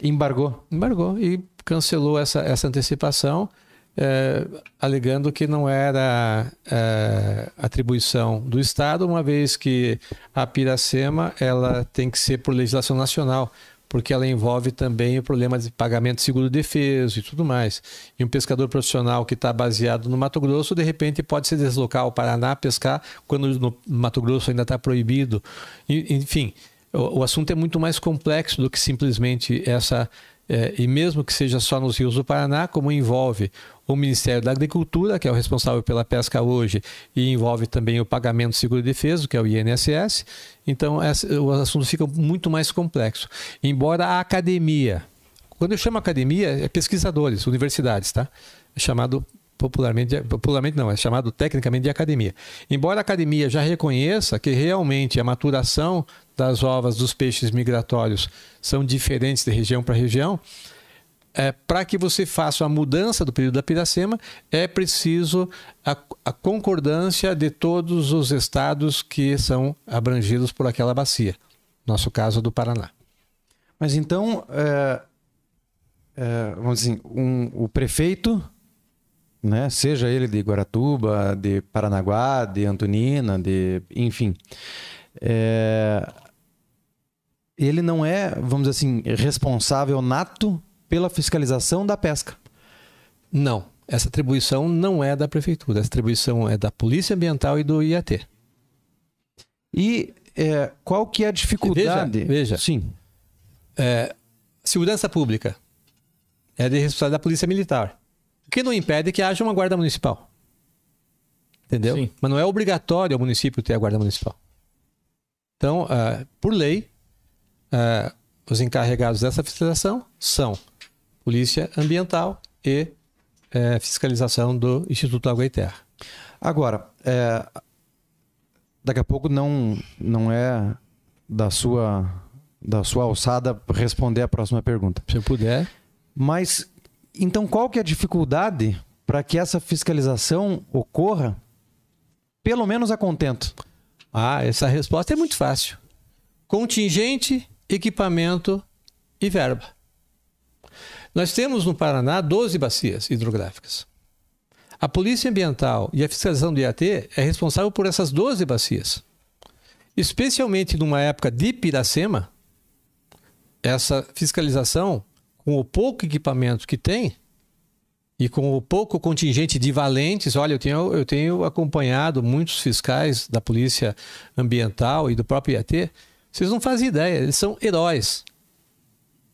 Embargou. Embargou e cancelou essa, essa antecipação, eh, alegando que não era eh, atribuição do Estado, uma vez que a Piracema ela tem que ser por legislação nacional, porque ela envolve também o problema de pagamento de seguro defeso e tudo mais. E um pescador profissional que está baseado no Mato Grosso, de repente pode se deslocar ao Paraná pescar, quando no Mato Grosso ainda está proibido. E- Enfim, o, o assunto é muito mais complexo do que simplesmente essa. eh, e mesmo que seja só nos rios do Paraná, como envolve o Ministério da Agricultura, que é o responsável pela pesca hoje, e envolve também o pagamento do seguro defeso, que é o INSS. Então, o assunto fica muito mais complexo. Embora a academia, quando eu chamo academia, é pesquisadores, universidades, tá? É chamado popularmente, popularmente não, é chamado tecnicamente de academia. Embora a academia já reconheça que realmente a maturação das ovas dos peixes migratórios são diferentes de região para região, é, para que você faça a mudança do período da piracema, é preciso a, a concordância de todos os estados que são abrangidos por aquela bacia. Nosso caso do Paraná. Mas então, é, é, vamos dizer, assim, um- o prefeito, né, seja ele de Guaratuba, de Paranaguá, de Antonina, de, enfim, é, ele não é, vamos dizer assim, responsável nato pela fiscalização da pesca. Não, essa atribuição não é da prefeitura, essa atribuição é da Polícia Ambiental e do IAT. E é, qual que é a dificuldade? Veja, veja. Sim. É, segurança pública é de responsabilidade da Polícia Militar. O que não impede que haja uma guarda municipal. Entendeu? Sim. Mas não é obrigatório ao município ter a guarda municipal. Então, ah, por lei, ah, os encarregados dessa fiscalização são Polícia Ambiental e eh, fiscalização do Instituto Água e Terra. Agora, é, daqui a pouco não, não é da sua, da sua alçada responder a próxima pergunta. Se eu puder. Mas, então, qual que é a dificuldade para que essa fiscalização ocorra, pelo menos a contento? Ah, essa resposta é muito fácil. Contingente, equipamento e verba. Nós temos no Paraná 12 bacias hidrográficas. A Polícia Ambiental e a fiscalização do IAT é responsável por essas 12 bacias. Especialmente numa época de Piracema, essa fiscalização, com o pouco equipamento que tem, e com o pouco contingente de valentes, olha, eu tenho, eu tenho acompanhado muitos fiscais da Polícia Ambiental e do próprio IAT, vocês não fazem ideia, eles são heróis.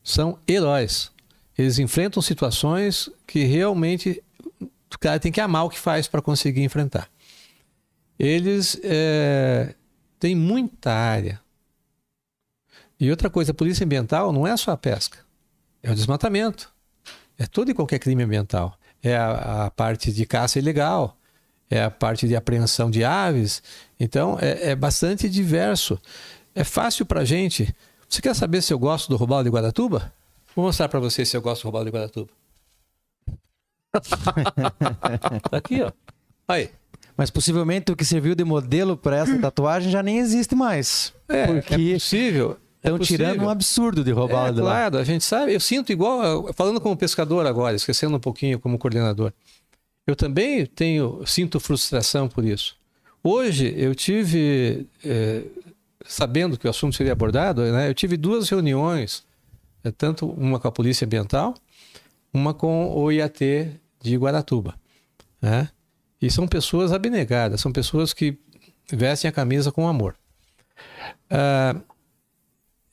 São heróis. Eles enfrentam situações que realmente o cara tem que amar o que faz para conseguir enfrentar. Eles é, têm muita área. E outra coisa, a polícia ambiental não é só a pesca, é o desmatamento. É todo e qualquer crime ambiental. É a, a parte de caça ilegal, é a parte de apreensão de aves. Então, é, é bastante diverso. É fácil para gente. Você quer saber se eu gosto do robalo de Guaratuba? Vou mostrar para você se eu gosto do robalo de Guaratuba. tá aqui, ó. Aí. Mas possivelmente o que serviu de modelo para essa tatuagem já nem existe mais. É, Porque é possível. É Estão tirando possível. um absurdo de robalo É, de lá. claro, a gente sabe. Eu sinto igual, falando como pescador agora, esquecendo um pouquinho como coordenador. Eu também tenho, sinto frustração por isso. Hoje eu tive, eh, sabendo que o assunto seria abordado, né, eu tive duas reuniões, eh, tanto uma com a Polícia Ambiental, uma com o IAT de Guaratuba. Né? E são pessoas abnegadas, são pessoas que vestem a camisa com amor. Ah,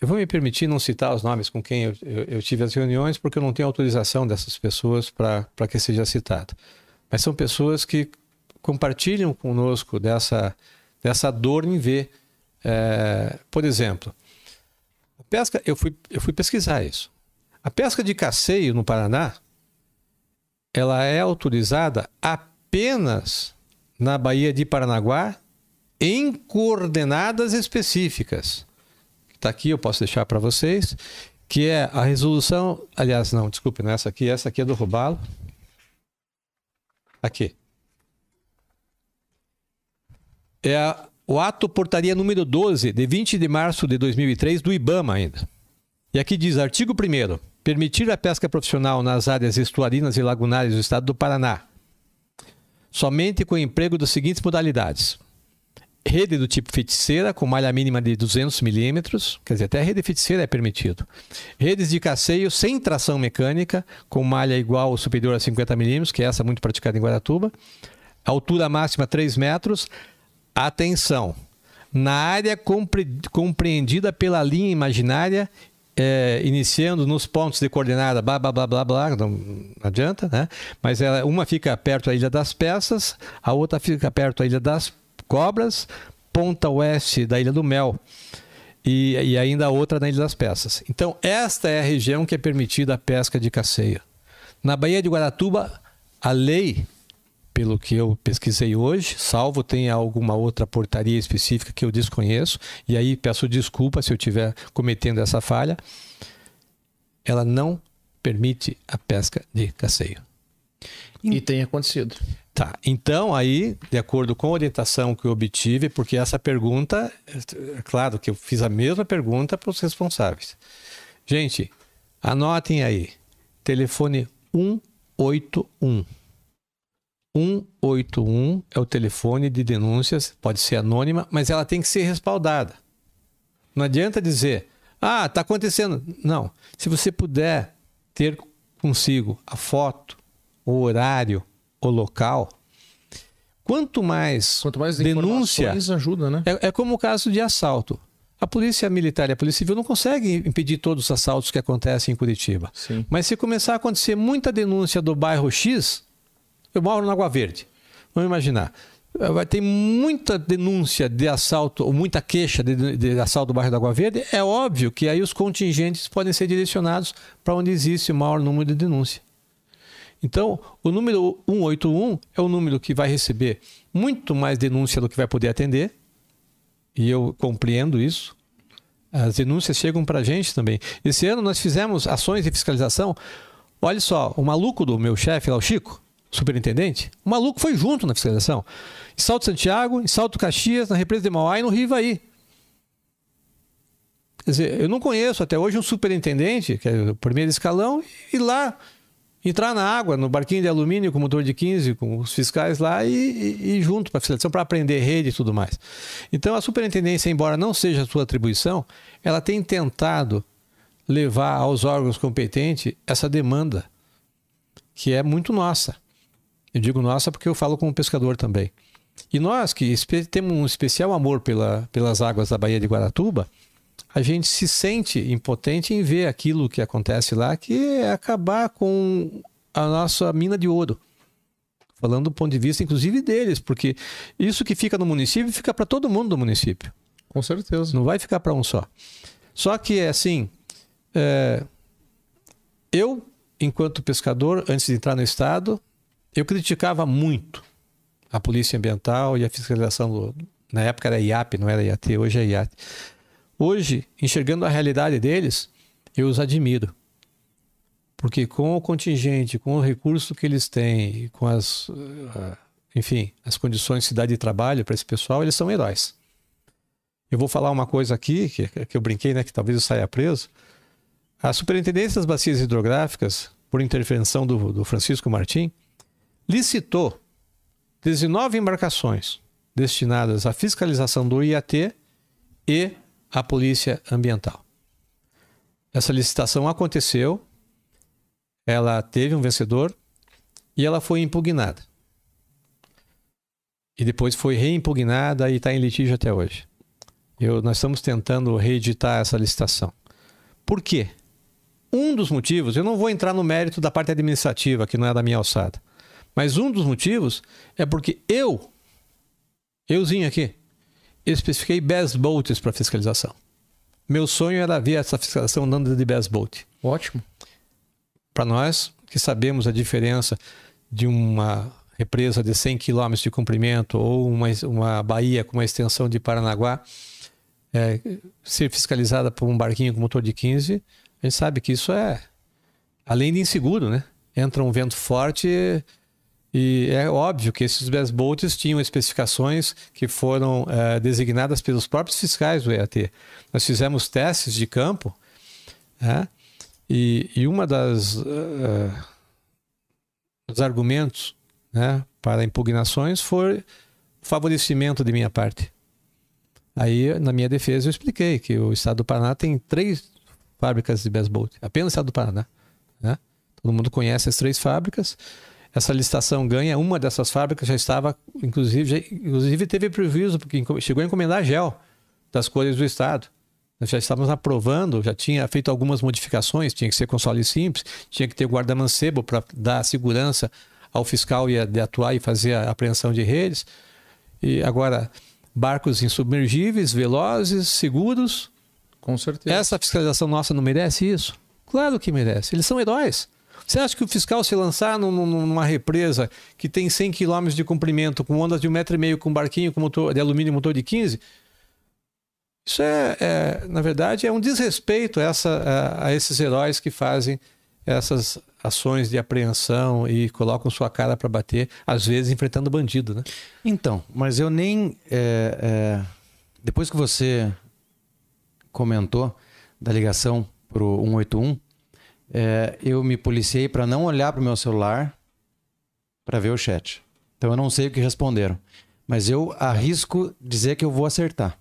eu vou me permitir não citar os nomes com quem eu, eu- eu tive as reuniões, porque eu não tenho autorização dessas pessoas para que seja citado. Mas são pessoas que compartilham conosco dessa, dessa dor em ver. eh, por exemplo, a pesca, eu fui, eu fui pesquisar isso. A pesca de casseio no Paraná, ela é autorizada apenas na Baía de Paranaguá em coordenadas específicas está aqui, eu posso deixar para vocês, que é a resolução. Aliás, não, desculpe, não é essa aqui, essa aqui é do Robalo. Aqui. É a- o ato portaria número 12, de 20 de março de 2003, do IBAMA ainda. E aqui diz, artigo 1 permitir a pesca profissional nas áreas estuarinas e lagunares do estado do Paraná, somente com o emprego das seguintes modalidades rede do tipo feiticeira, com malha mínima de 200 milímetros, quer dizer, até rede feiticeira é permitido. Redes de casseio sem tração mecânica, com malha igual ou superior a 50 milímetros, que é essa muito praticada em Guaratuba. Altura máxima 3 metros. Atenção! Na área compre- compreendida pela linha imaginária, eh, iniciando nos pontos de coordenada, blá, blá, blá, blá, blá, não, adianta, né? Mas ela, uma fica perto da Ilha das Peças, a outra fica perto da Ilha das Cobras, ponta oeste da Ilha do Mel e, e ainda outra na Ilha das Peças. Então, esta é a região que é permitida a pesca de casseio. Na Baía de Guaratuba, a lei, pelo que eu pesquisei hoje, salvo tenha alguma outra portaria específica que eu desconheço, e aí peço desculpa se eu estiver cometendo essa falha, ela não permite a pesca de casseio. E tem acontecido. Tá, então aí, de acordo com a orientação que eu obtive, porque essa pergunta, é claro que eu fiz a mesma pergunta para os responsáveis. Gente, anotem aí, telefone 181. 181 é o telefone de denúncias, pode ser anônima, mas ela tem que ser respaldada. Não adianta dizer, ah, está acontecendo. Não. Se você puder ter consigo a foto, o horário, o local, quanto mais, Quanto mais denúncia, ajuda, né? é, é como o caso de assalto. A polícia militar e a polícia civil não conseguem impedir todos os assaltos que acontecem em Curitiba. Sim. Mas se começar a acontecer muita denúncia do bairro X, eu moro na Água Verde. Vamos imaginar. Eh, Vai ter muita denúncia de assalto, ou muita queixa de, de assalto do bairro da Água Verde. É óbvio que aí os contingentes podem ser direcionados para onde existe o maior número de denúncia. Então, o número 181 é o número que vai receber muito mais denúncia do que vai poder atender. E eu compreendo isso. As denúncias chegam para a gente também. Esse ano nós fizemos ações de fiscalização. Olha só, o maluco do meu chefe lá, o Chico, superintendente, o maluco foi junto na fiscalização. Em Salto Santiago, em Salto Caxias, na represa de Mauá e no Rio Ivaí. Quer dizer, eu não conheço até hoje um superintendente, que é o primeiro escalão, e lá entrar na água, no barquinho de alumínio com motor de 15, com os fiscais lá e, e, e junto para a fiscalização para aprender rede e tudo mais. Então a superintendência, embora não seja sua atribuição, ela tem tentado levar aos órgãos competentes essa demanda que é muito nossa. Eu digo nossa porque eu falo como pescador também. E nós que temos um especial amor pela, pelas águas da Baía de Guaratuba, a gente se sente impotente em ver aquilo que acontece lá, que é acabar com a nossa mina de ouro. Falando do ponto de vista, inclusive, deles, porque isso que fica no município fica para todo mundo do município. Com certeza. Não vai ficar para um só. Só que, assim, é, eu, enquanto pescador, antes de entrar no Estado, eu criticava muito a Polícia Ambiental e a fiscalização do. Na época era IAP, não era IAT, hoje é IAT. Hoje, enxergando a realidade deles, eu os admiro. Porque com o contingente, com o recurso que eles têm, com as, uh, enfim, as condições de cidade de trabalho para esse pessoal, eles são heróis. Eu vou falar uma coisa aqui, que, que eu brinquei, né, que talvez eu saia preso. A Superintendência das Bacias Hidrográficas, por intervenção do, do Francisco Martim, licitou 19 embarcações destinadas à fiscalização do IAT e à Polícia Ambiental. Essa licitação aconteceu, ela teve um vencedor e ela foi impugnada. E depois foi reimpugnada e está em litígio até hoje. Eu, nós estamos tentando reeditar essa licitação. Por quê? Um dos motivos, eu não vou entrar no mérito da parte administrativa, que não é da minha alçada, mas um dos motivos é porque eu, euzinho aqui, especifiquei best boats para fiscalização. Meu sonho era ver essa fiscalização andando de best boat. Ótimo. Para nós que sabemos a diferença de uma represa de 100 km de comprimento ou uma, uma baía com uma extensão de Paranaguá, é, ser fiscalizada por um barquinho com motor de 15, a gente sabe que isso é além de inseguro, né? Entra um vento forte e é óbvio que esses best boats tinham especificações que foram é, designadas pelos próprios fiscais do EAT. Nós fizemos testes de campo né? e, e uma das uh, dos argumentos né, para impugnações foi favorecimento de minha parte. Aí, na minha defesa, eu expliquei que o estado do Paraná tem três fábricas de baseball, apenas o estado do Paraná. Né? Todo mundo conhece as três fábricas. Essa licitação ganha, uma dessas fábricas já estava, inclusive, já, inclusive teve prejuízo, porque chegou a encomendar gel das cores do estado. Nós já estávamos aprovando, já tinha feito algumas modificações, tinha que ser console simples, tinha que ter guarda-mancebo para dar segurança ao fiscal e de atuar e fazer a apreensão de redes. E agora, barcos insubmergíveis, velozes, seguros. Com certeza. Essa fiscalização nossa não merece isso? Claro que merece. Eles são heróis. Você acha que o fiscal se lançar num, numa represa que tem 100 km de comprimento, com ondas de um metro e meio, com barquinho com motor, de alumínio motor de 15, isso é, é, na verdade, é um desrespeito a, essa, a, a esses heróis que fazem essas ações de apreensão e colocam sua cara para bater, às vezes enfrentando bandido, né? Então, mas eu nem. É, é, depois que você comentou da ligação para o 181, é, eu me policiei para não olhar para o meu celular para ver o chat. Então eu não sei o que responderam. Mas eu arrisco dizer que eu vou acertar.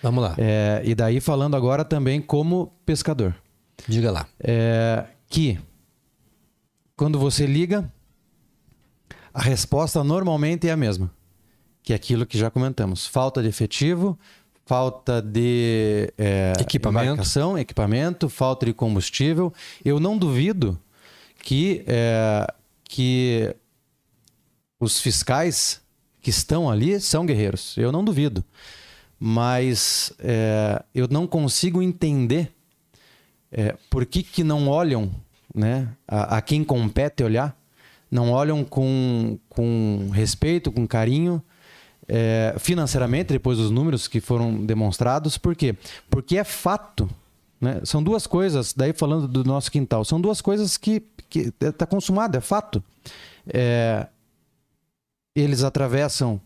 Vamos lá. É, e daí falando agora também como pescador. Diga lá. É, que quando você liga, a resposta normalmente é a mesma, que é aquilo que já comentamos: falta de efetivo, falta de é, equipamento. equipamento, falta de combustível. Eu não duvido que, é, que os fiscais que estão ali são guerreiros. Eu não duvido. Mas é, eu não consigo entender é, por que, que não olham né, a, a quem compete olhar, não olham com, com respeito, com carinho, é, financeiramente, depois dos números que foram demonstrados. Por quê? Porque é fato. Né? São duas coisas, daí falando do nosso quintal, são duas coisas que está consumado, é fato. É, eles atravessam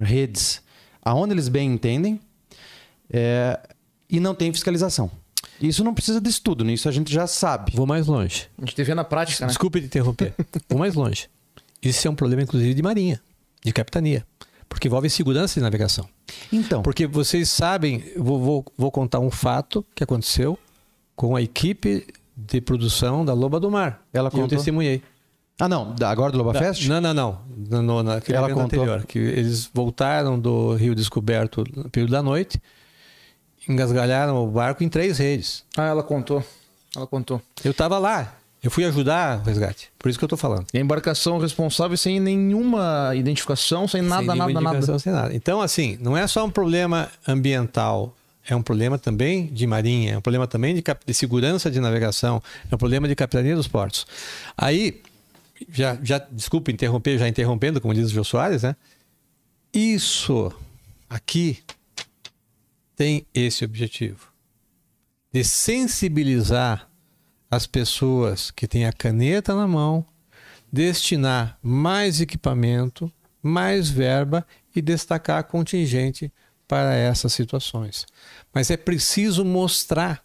redes aonde eles bem entendem é, e não tem fiscalização. Isso não precisa de estudo, né? isso a gente já sabe. Vou mais longe. A gente vê na prática, né? Desculpe te interromper. Vou mais longe. Isso é um problema, inclusive, de marinha, de capitania. Porque envolve segurança de navegação. Então. Porque vocês sabem, vou, vou, vou contar um fato que aconteceu com a equipe de produção da Loba do Mar. Ela contou. eu testemunhei. Ah, não. Agora do Loba da, Fest? Não, não, não. No, no, naquele Ela contou. anterior. Que eles voltaram do Rio Descoberto no período da noite engasgalharam o barco em três redes. Ah, ela contou. Ela contou. Eu estava lá. Eu fui ajudar o resgate. Por isso que eu estou falando. E a embarcação responsável sem nenhuma identificação, sem nada, Sem nada, nada. sem nada. Então, assim, não é só um problema ambiental. É um problema também de marinha, é um problema também de, de segurança de navegação, é um problema de capitania dos portos. Aí, já, já desculpa interromper, já interrompendo, como diz o Jô Soares, né? isso aqui tem esse objetivo de sensibilizar as pessoas que têm a caneta na mão, destinar mais equipamento, mais verba e destacar contingente para essas situações. Mas é preciso mostrar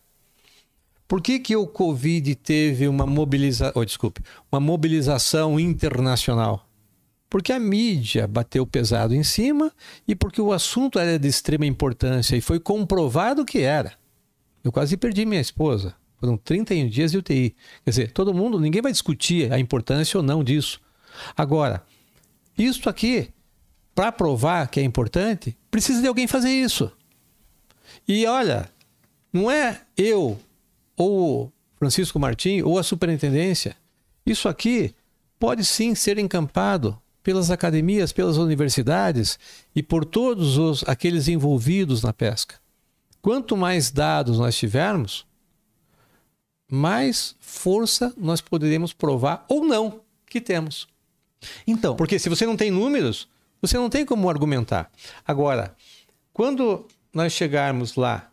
por que, que o Covid teve uma, mobiliza... oh, desculpe, uma mobilização internacional? Porque a mídia bateu pesado em cima e porque o assunto era de extrema importância e foi comprovado que era. Eu quase perdi minha esposa. Foram 31 dias de UTI. Quer dizer, todo mundo, ninguém vai discutir a importância ou não disso. Agora, isto aqui, para provar que é importante, precisa de alguém fazer isso. E olha, não é eu ou Francisco Martim ou a superintendência. Isso aqui pode sim ser encampado pelas academias, pelas universidades e por todos os, aqueles envolvidos na pesca. Quanto mais dados nós tivermos, mais força nós poderemos provar ou não que temos. Então, Porque se você não tem números, você não tem como argumentar. Agora, quando nós chegarmos lá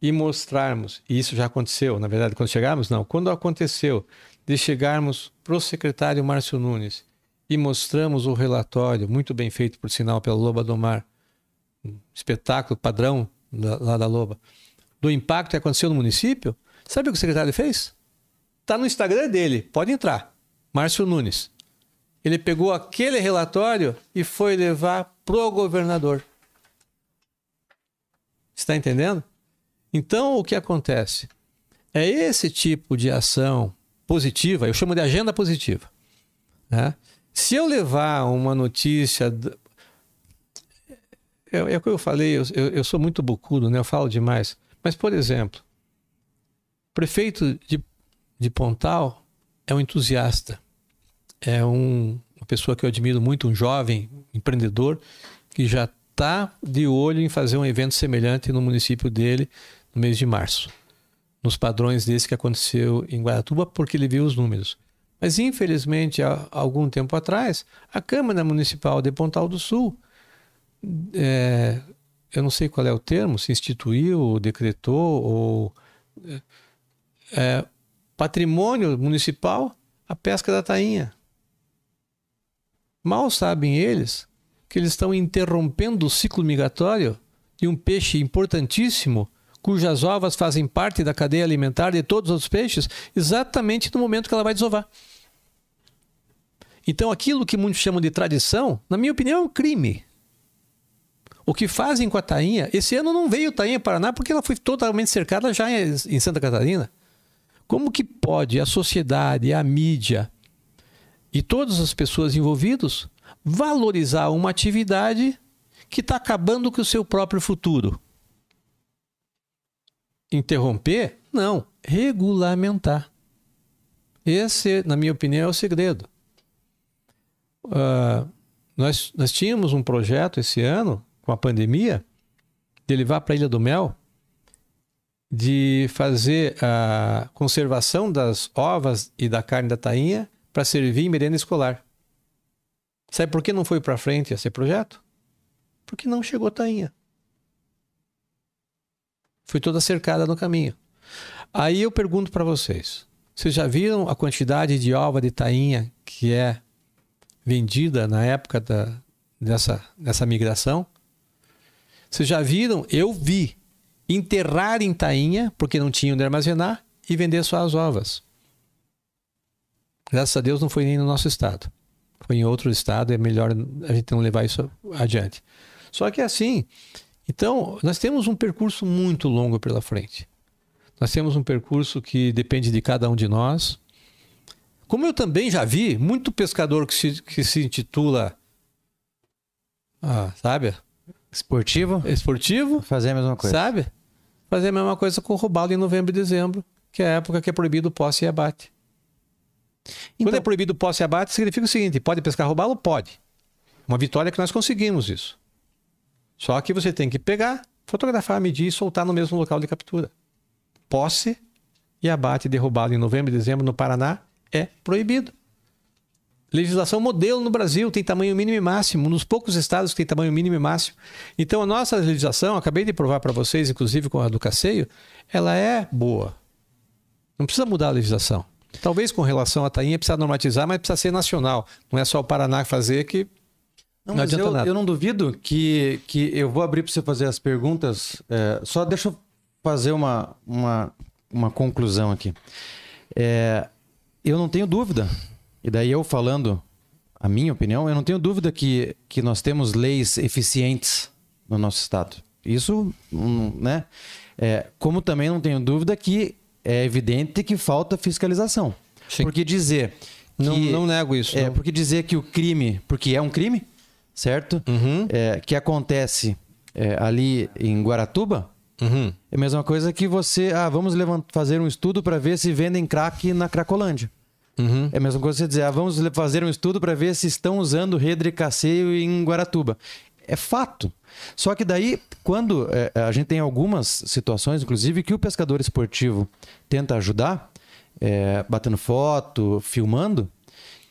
e mostrarmos, e isso já aconteceu, na verdade, quando chegarmos, não, quando aconteceu de chegarmos para o secretário Márcio Nunes e mostramos o relatório, muito bem feito, por sinal, pela Loba do Mar, um espetáculo padrão da- lá da Loba, do impacto que aconteceu no município, sabe o que o secretário fez? Está no Instagram dele, pode entrar, Márcio Nunes. Ele pegou aquele relatório e foi levar pro governador. Está entendendo? Então, o que acontece? É esse tipo de ação positiva, eu chamo de agenda positiva. né? Se eu levar uma notícia. É, é o que eu falei, eu, eu- eu sou muito bucudo, né? eu falo demais. Mas, por exemplo, prefeito de, de Pontal é um entusiasta é um- uma pessoa que eu admiro muito, um jovem empreendedor que já está de olho em fazer um evento semelhante no município dele no mês de março, nos padrões desse que aconteceu em Guaratuba, porque ele viu os números. Mas infelizmente, há algum tempo atrás, a Câmara Municipal de Pontal do Sul, é, eu não sei qual é o termo, se instituiu, decretou ou é, patrimônio municipal a pesca da tainha. Mal sabem eles que eles estão interrompendo o ciclo migratório de um peixe importantíssimo, cujas ovas fazem parte da cadeia alimentar de todos os outros peixes, exatamente no momento que ela vai desovar. Então, aquilo que muitos chamam de tradição, na minha opinião, é um crime. O que fazem com a tainha, esse ano não veio tainha Paraná porque ela foi totalmente cercada já em em Santa Catarina. Como que pode a sociedade, a mídia e todas as pessoas envolvidas valorizar uma atividade que está acabando com o seu próprio futuro? Interromper? Não. Regulamentar. Esse, na minha opinião, é o segredo. Ah, nós, nós tínhamos um projeto esse ano, com a pandemia, de levar para a Ilha do Mel de fazer a conservação das ovas e da carne da tainha para servir em merenda escolar. Sabe por que não foi para frente esse projeto? Porque não chegou tainha. Foi toda cercada no caminho. Aí eu pergunto para vocês: vocês já viram a quantidade de ova de tainha que é vendida na época da, dessa, dessa migração? Vocês já viram? Eu vi enterrar em tainha, porque não tinham onde armazenar, e vender só as ovas. Graças a Deus não foi nem no nosso estado. Foi em outro estado, é melhor a gente não levar isso adiante. Só que é assim, então, nós temos um percurso muito longo pela frente. Nós temos um percurso que depende de cada um de nós. Como eu também já vi, muito pescador que se, que se intitula, ah, sabe, esportivo, esportivo, fazer a mesma coisa. Sabe? Fazer a mesma coisa com o robalo em novembro e dezembro, que é a época que é proibido posse e abate. Quando Então- é proibido posse e abate, significa o seguinte: pode pescar robalo? Pode. Uma vitória que nós conseguimos isso. Só que você tem que pegar, fotografar, medir e soltar no mesmo local de captura. Posse e abate de robalo em novembro e dezembro no Paraná é proibido. Legislação modelo no Brasil, tem tamanho mínimo e máximo, dos poucos estados que tem tamanho mínimo e máximo. Então a nossa legislação, acabei de provar para vocês, inclusive com a do Caceio, ela é boa. Não precisa mudar a legislação. Talvez com relação à tainha precisa normatizar, mas precisa ser nacional. Não é só o Paraná fazer que Não, Não adianta eu, nada. eu não duvido que, que eu vou abrir para você fazer as perguntas. é, só deixa eu fazer uma, uma, uma conclusão aqui. É, eu não tenho dúvida, e daí eu falando a minha opinião, eu não tenho dúvida que, que nós temos leis eficientes no nosso Estado. Isso, hum, né? É, como também não tenho dúvida que é evidente que falta fiscalização. Sim. Porque dizer não, que... não nego isso. É, não. porque dizer que o crime, porque é um crime, certo? Uhum, É, que acontece é, ali em Guaratuba, uhum. é a mesma coisa que você, ah, vamos fazer um estudo para ver se vendem crack na Cracolândia. Uhum. É a mesma coisa você dizer, ah, vamos fazer um estudo para ver se estão usando casseio em Guaratuba. É fato. Só que daí, quando é, a gente tem algumas situações, inclusive, que o pescador esportivo tenta ajudar, é, batendo foto, filmando,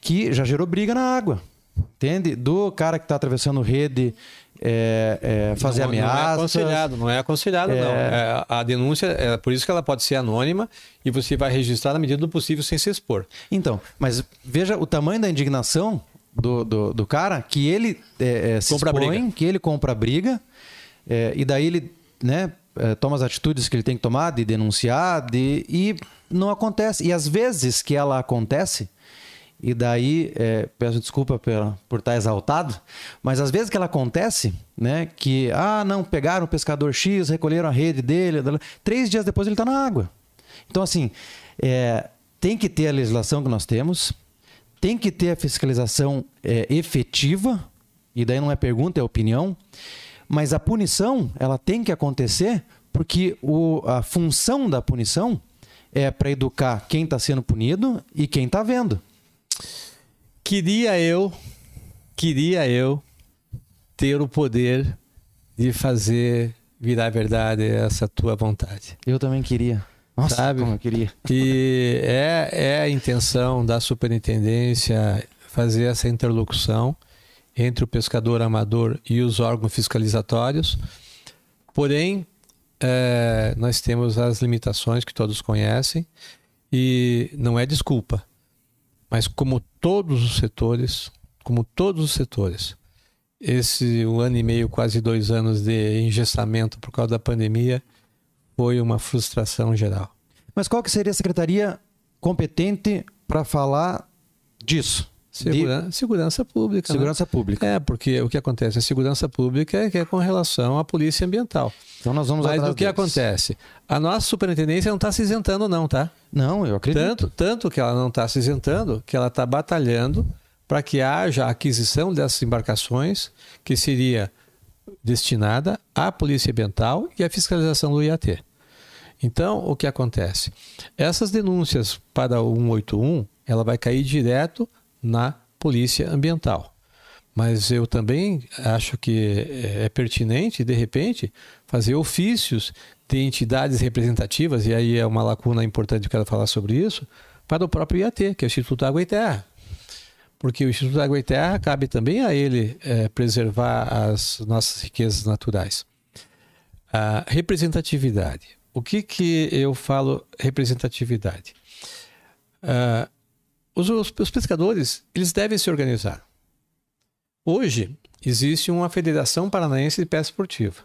que já gerou briga na água. Entende? Do cara que está atravessando rede é, é, fazer não, Não é ameaças. aconselhado, não é aconselhado, não. É, a denúncia, é por isso que ela pode ser anônima e você vai registrar na medida do possível sem se expor. Então, mas veja o tamanho da indignação do, do, do cara, que ele é, é, se Compra expõe, briga. que ele compra briga, é, e daí ele né, é, toma as atitudes que ele tem que tomar, de denunciar, de, e não acontece. E às vezes que ela acontece, e daí, é, peço desculpa pela, por estar exaltado, mas às vezes que ela acontece, né, que, ah, não, pegaram o pescador X, recolheram a rede dele, três dias depois ele está na água. Então, assim, é, tem que ter a legislação que nós temos, tem que ter a fiscalização é, efetiva, e daí não é pergunta, é opinião, mas a punição, ela tem que acontecer porque o, a função da punição é para educar quem está sendo punido e quem está vendo. Queria eu, queria eu ter o poder de fazer virar verdade essa tua vontade. Eu também queria. Nossa, Sabe? como eu queria. E é, é a intenção da superintendência fazer essa interlocução entre o pescador amador e os órgãos fiscalizatórios. Porém, é, nós temos as limitações que todos conhecem e não é desculpa. Mas como todos os setores, como todos os setores, esse um ano e meio, quase dois anos de engessamento por causa da pandemia foi uma frustração geral. Mas qual que seria a secretaria competente para falar disso? De Segurança, segurança pública. né? segurança pública. É, porque o que acontece? A segurança pública é, que é com relação à polícia ambiental. Então nós vamos Mas o que deles. acontece? A nossa superintendência não está se isentando, não, tá? Não, eu acredito. Tanto, tanto que ela não está se isentando, que ela está batalhando para que haja a aquisição dessas embarcações que seria destinada à polícia ambiental e à fiscalização do IAT. Então, o que acontece? Essas denúncias para o 181, ela vai cair direto na polícia ambiental. Mas eu também acho que é pertinente, de repente, fazer ofícios de entidades representativas, e aí é uma lacuna importante, eu quero falar sobre isso, para o próprio IAT, que é o Instituto Água e Terra. Porque o Instituto Água e Terra cabe também a ele eh, preservar as nossas riquezas naturais. A representatividade. O que, que eu falo representatividade? Ah, os, os- os pescadores eles devem se organizar. Hoje existe uma Federação Paranaense de Pesca Esportiva.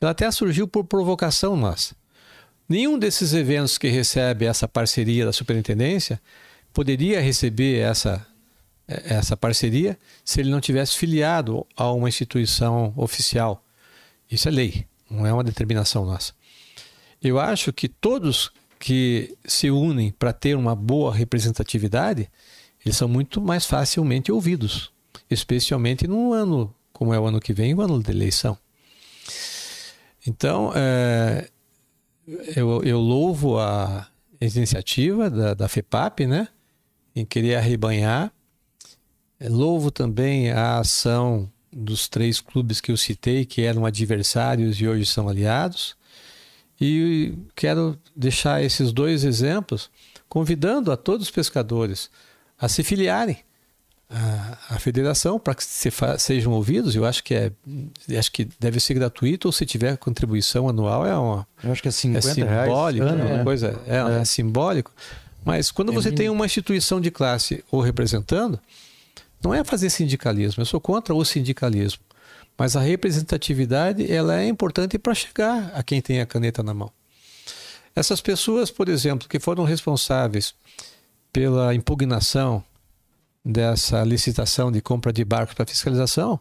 Ela até surgiu por provocação nossa. Nenhum desses eventos que recebe essa parceria da superintendência poderia receber essa, eh, essa parceria se ele não tivesse filiado a uma instituição oficial. Isso é lei, não é uma determinação nossa. Eu acho que todos que se unem para ter uma boa representatividade, eles são muito mais facilmente ouvidos, especialmente num ano como é o ano que vem, o ano de eleição. Então, é, eu, eu louvo a iniciativa da, da FEPAP, né, em querer arrebanhar. Louvo também a ação dos três clubes que eu citei, que eram adversários e hoje são aliados. E quero deixar esses dois exemplos convidando a todos os pescadores a se filiarem a, a federação para que se sejam ouvidos. Eu acho que é, acho que deve ser gratuito ou se tiver contribuição anual é uma Eu acho que é é 50 reais. simbólico, ano, é uma né? coisa é, é simbólico. Mas quando você tem uma instituição de classe ou representando, não é fazer sindicalismo. Eu sou contra o sindicalismo, mas a representatividade ela é importante para chegar a quem tem a caneta na mão. Essas pessoas, por exemplo, que foram responsáveis pela impugnação dessa licitação de compra de barcos para fiscalização,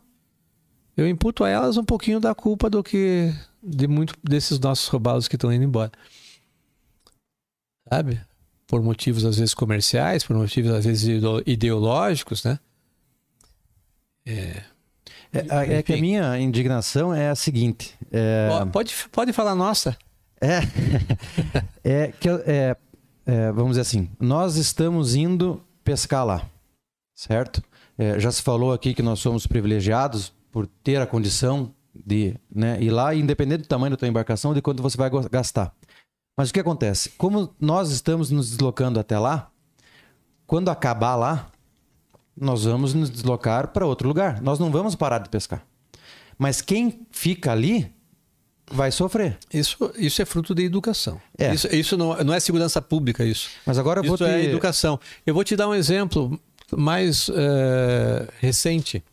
eu imputo a elas um pouquinho da culpa do que de muito desses nossos roubados que estão indo embora. Sabe? Por motivos às vezes comerciais, por motivos às vezes ideo- ideológicos, né? É, a- é que a minha indignação é a seguinte. É, Pode, pode falar nossa. é, é que é, é, vamos dizer assim, nós estamos indo pescar lá, certo? É, já se falou aqui que nós somos privilegiados por ter a condição de né, ir lá, independente do tamanho da tua embarcação, de quanto você vai gastar. Mas o que acontece? Como nós estamos nos deslocando até lá, quando acabar lá, nós vamos nos deslocar para outro lugar. Nós não vamos parar de pescar. Mas quem fica ali vai sofrer. Isso, isso é fruto de educação. É. Isso, isso não, não é segurança pública, isso. Mas agora eu vou Isso te... é educação. Eu vou te dar um exemplo mais eh, recente.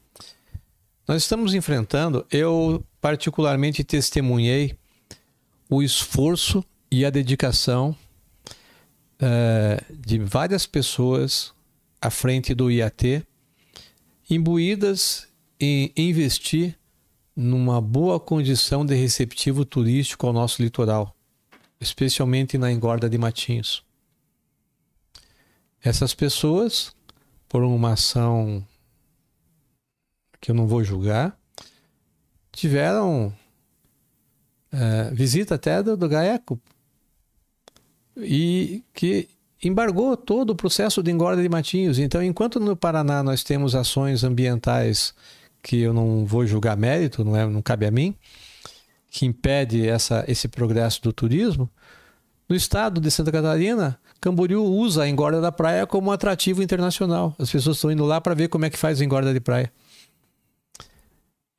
Nós estamos enfrentando, eu particularmente testemunhei o esforço e a dedicação eh, de várias pessoas à frente do IAT, imbuídas em investir numa boa condição de receptivo turístico ao nosso litoral, especialmente na engorda de Matinhos. Essas pessoas, por uma ação que eu não vou julgar, tiveram eh, visita até do, do GAECO e que embargou todo o processo de engorda de matinhos. Então, enquanto no Paraná nós temos ações ambientais que eu não vou julgar mérito, não, é, não cabe a mim, que impede essa, esse progresso do turismo, no estado de Santa Catarina, Camboriú usa a engorda da praia como um atrativo internacional. As pessoas estão indo lá para ver como é que faz a engorda de praia.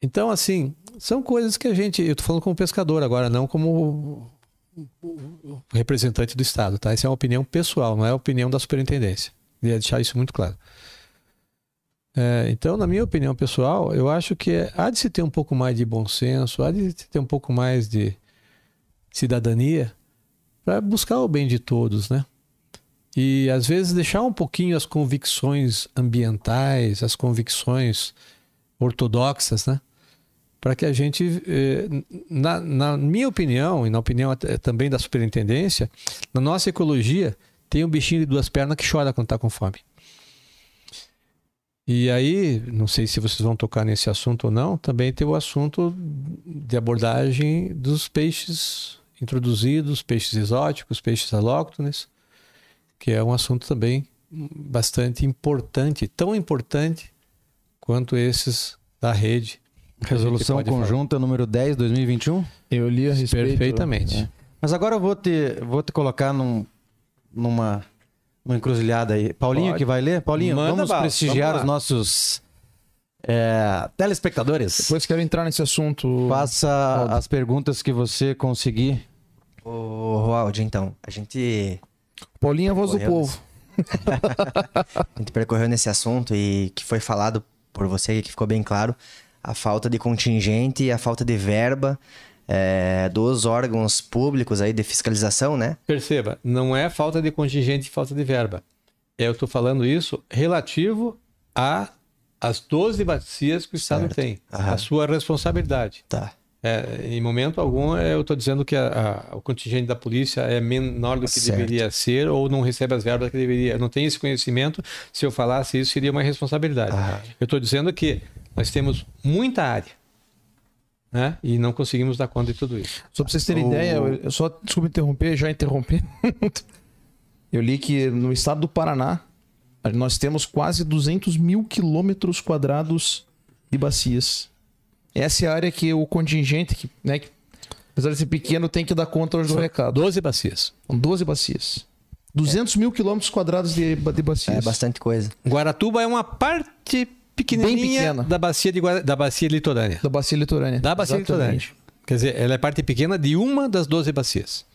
Então, assim, são coisas que a gente. Eu estou falando como pescador agora, não como representante do Estado, tá? Essa é uma opinião pessoal, não é a opinião da superintendência. Queria deixar isso muito claro. É, então, na minha opinião pessoal, eu acho que há de se ter um pouco mais de bom senso, há de se ter um pouco mais de cidadania para buscar o bem de todos, né? E às vezes deixar um pouquinho as convicções ambientais, as convicções ortodoxas, né? Para que a gente, eh, na, na minha opinião, e na opinião até- também da superintendência, na nossa ecologia, tem um bichinho de duas pernas que chora quando está com fome. E aí, não sei se vocês vão tocar nesse assunto ou não, também tem o assunto de abordagem dos peixes introduzidos, peixes exóticos, peixes alóctones, que é um assunto também bastante importante, tão importante quanto esses da rede. Resolução pode falar. conjunta número 10, 2021. Eu li a respeito. Perfeitamente. É. Mas agora eu vou te, vou te colocar num, numa, numa encruzilhada aí. Paulinho Pode. que vai ler? Paulinho, Manda vamos bala, prestigiar vamos os nossos é, telespectadores. Depois quero entrar nesse assunto. Faça Aldo. as perguntas que você conseguir. Ô, Roaldi, então, a gente, Paulinho é a voz do povo. a gente percorreu nesse assunto e que foi falado por você, que ficou bem claro, a falta de contingente e a falta de verba é, dos órgãos públicos aí de fiscalização, né? Perceba, não é falta de contingente e falta de verba. Eu estou falando isso relativo a as 12 bacias que o Estado Certo. tem. Aham. A sua responsabilidade. Tá. É, em momento algum, eu estou dizendo que a- a- o contingente da polícia é menor do que Certo. deveria ser ou não recebe as verbas que deveria. Eu não tenho esse conhecimento. Se eu falasse isso, seria uma responsabilidade. Eu estou dizendo que nós temos muita área né? e não conseguimos dar conta de tudo isso. Só pra vocês terem O- ideia, eu, só, desculpa interromper, já interrompi. eu li que no estado do Paraná, nós temos quase 200 mil quilômetros quadrados de bacias. Essa é a área que o contingente, que, né, que, apesar de ser pequeno, tem que dar conta hoje do recado. 12 bacias. São 12 bacias. 200 mil quilômetros quadrados de, de bacias. É bastante coisa. Guaratuba é uma parte pequenininha pequena. da bacia de Guara- da bacia litorânea. Da bacia litorânea. Da bacia Exatamente. litorânea. Quer dizer, ela é parte pequena de uma das 12 bacias.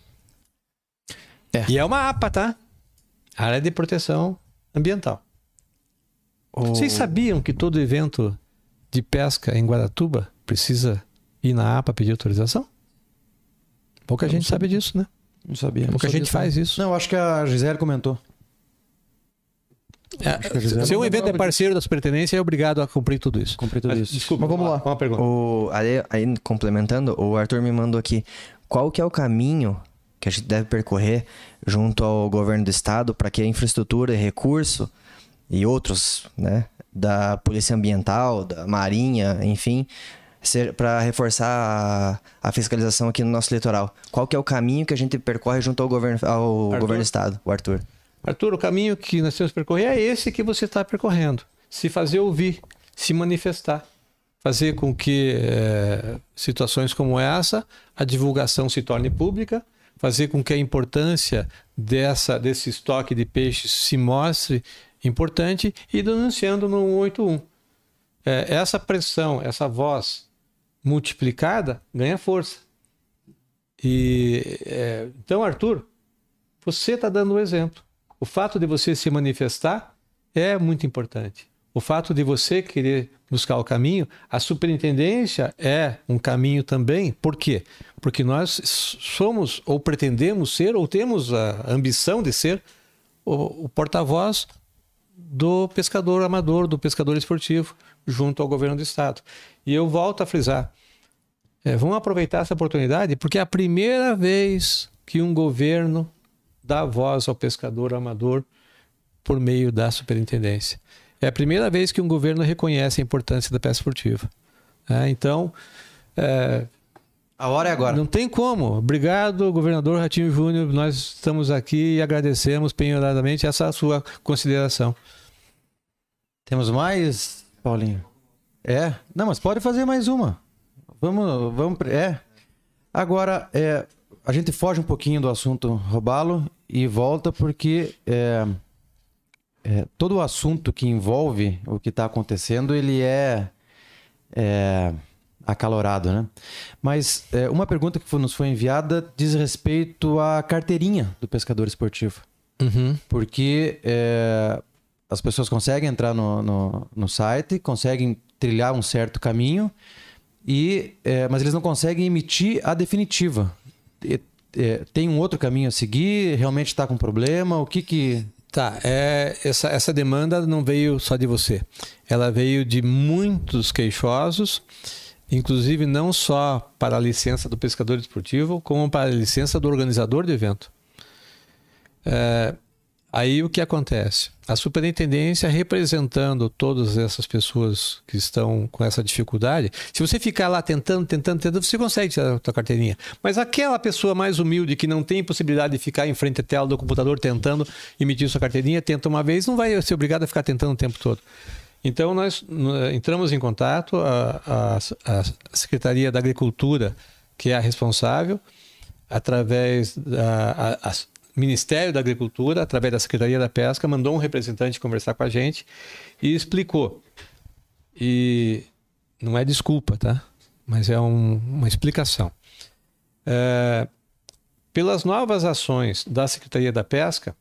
É. E é uma APA, tá? Área de proteção ambiental. Vocês sabiam que todo evento de pesca em Guaratuba precisa ir na APA pedir autorização? Pouca gente sabe disso, né? Não sabia. Pouca gente faz isso. Não, acho que a Gisele comentou. É, Gisele se um evento é parceiro da superintendência, é obrigado a cumprir tudo isso. Cumprir tudo Mas, isso. Desculpa, Mas vamos lá. Uma pergunta. O, aí, aí, complementando, o Arthur me mandou aqui. Qual que é o caminho que a gente deve percorrer junto ao governo do estado para que a infraestrutura e recurso e outros, né, da polícia ambiental, da marinha, enfim, para reforçar a, a fiscalização aqui no nosso litoral? Qual que é o caminho que a gente percorre junto ao governo, ao Arthur? governo do estado, o Arthur? Arthur, o caminho que nós temos que percorrer é esse que você está percorrendo. Se fazer ouvir, se manifestar. Fazer com que eh, situações como essa, a divulgação se torne pública, fazer com que a importância dessa, desse estoque de peixes se mostre importante e denunciando no 181. Eh, essa pressão, essa voz multiplicada ganha força. E eh, então, Arthur, você está dando o exemplo. O fato de você se manifestar é muito importante. O fato de você querer buscar o caminho, a superintendência é um caminho também. Por quê? Porque nós somos, ou pretendemos ser, ou temos a ambição de ser, o, o porta-voz do pescador amador, do pescador esportivo, junto ao governo do estado. E eu volto a frisar: é, vamos aproveitar essa oportunidade, porque é a primeira vez que um governo dá voz ao pescador amador por meio da superintendência. É a primeira vez que um governo reconhece a importância da pesca esportiva. É, então, é, A hora é agora. não tem como. Obrigado, governador Ratinho Júnior. Nós estamos aqui e agradecemos penhoradamente essa sua consideração. Temos mais, Paulinho? É? Não, mas pode fazer mais uma. Vamos, vamos. É. Agora, é, a gente foge um pouquinho do assunto roubá-lo e volta porque é, é, todo o assunto que envolve o que está acontecendo ele é, é acalorado, né? Mas é, uma pergunta que foi- nos foi enviada diz respeito à carteirinha do pescador esportivo porque é, as pessoas conseguem entrar no, no, no site, conseguem trilhar um certo caminho, e, é, mas eles não conseguem emitir a definitiva. E, é, tem um outro caminho a seguir? Realmente está com problema? O que que... Tá, é, essa, essa demanda não veio só de você. Ela veio de muitos queixosos, inclusive não só para a licença do pescador esportivo, como para a licença do organizador do evento. É, aí o que acontece? A superintendência representando todas essas pessoas que estão com essa dificuldade, se você ficar lá tentando, tentando, tentando, você consegue tirar a tua carteirinha. Mas aquela pessoa mais humilde que não tem possibilidade de ficar em frente à tela do computador tentando emitir sua carteirinha, tenta uma vez, não vai ser obrigado a ficar tentando o tempo todo. Então nós entramos em contato, a, a, a Secretaria da Agricultura, que é a responsável, através da a- Ministério da Agricultura, através da Secretaria da Pesca, mandou um representante conversar com a gente e explicou. E não é desculpa, tá? Mas é um- uma explicação. É, pelas novas ações da Secretaria da Pesca,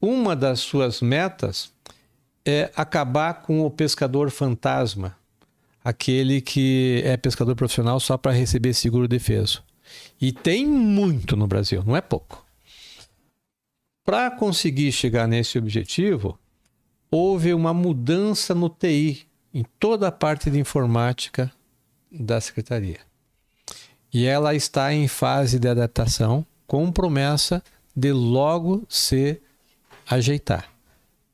uma das suas metas é acabar com o pescador fantasma, aquele que é pescador profissional só para receber seguro defeso. E tem muito no Brasil, não é pouco. Para conseguir chegar nesse objetivo, houve uma mudança no TI, em toda a parte de informática da secretaria. E ela está em fase de adaptação, com promessa de logo se ajeitar.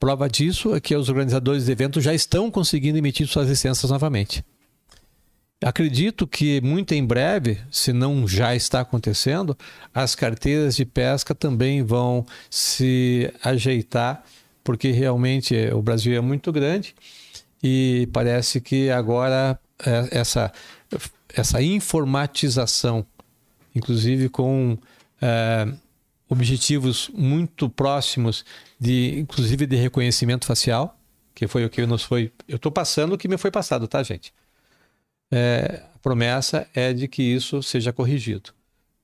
Prova disso é que os organizadores de eventos já estão conseguindo emitir suas licenças novamente. Acredito que muito em breve, se não já está acontecendo, as carteiras de pesca também vão se ajeitar, porque realmente o Brasil é muito grande e parece que agora eh, essa, essa informatização, inclusive com eh, objetivos muito próximos de, inclusive, de reconhecimento facial, que foi o que nos foi. Eu estou passando o que me foi passado, tá, gente? É, a promessa é de que isso seja corrigido.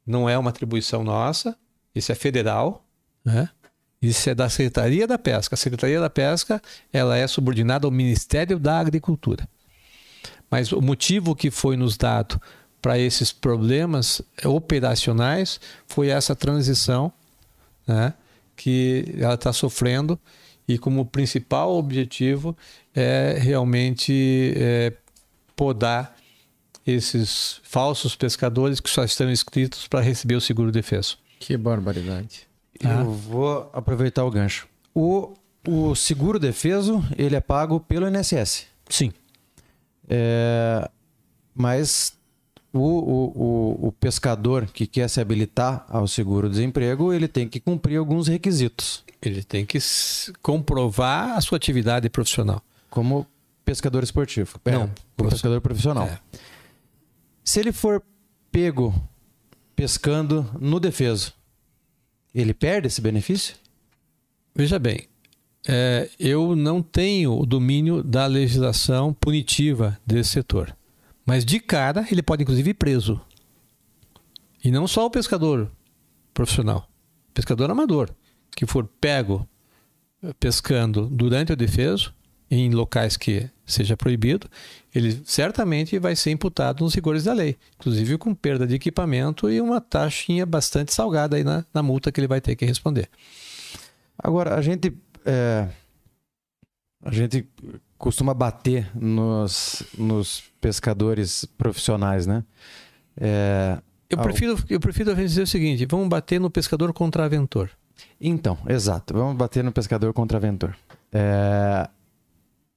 Não é uma atribuição nossa, isso é federal, né? Isso é da Secretaria da Pesca. A Secretaria da Pesca ela é subordinada ao Ministério da Agricultura. Mas o motivo que foi nos dado para esses problemas operacionais foi essa transição né, que ela está sofrendo e como principal objetivo é realmente é, podar esses falsos pescadores que só estão inscritos para receber o seguro defeso. Que barbaridade. Eu vou aproveitar o gancho. O, o seguro defeso, ele é pago pelo INSS. Sim. É, mas o, o, o, o pescador que quer se habilitar ao seguro-desemprego, ele tem que cumprir alguns requisitos. Ele tem que comprovar a sua atividade profissional. Como pescador esportivo. É, Não, como pescador profissional. É. Se ele for pego pescando no defeso, ele perde esse benefício? Veja bem, é, eu não tenho o domínio da legislação punitiva desse setor. Mas de cara, ele pode inclusive ir preso. E não só o pescador profissional, pescador amador, que for pego pescando durante o defeso, em locais que seja proibido, ele certamente vai ser imputado nos rigores da lei, inclusive com perda de equipamento e uma taxinha bastante salgada aí na, na multa que ele vai ter que responder. Agora, a gente. é, a gente costuma bater nos, nos pescadores profissionais, né? É, Eu prefiro, eu prefiro dizer o seguinte: vamos bater no pescador contraventor. Então, exato. Vamos bater no pescador contraventor. É,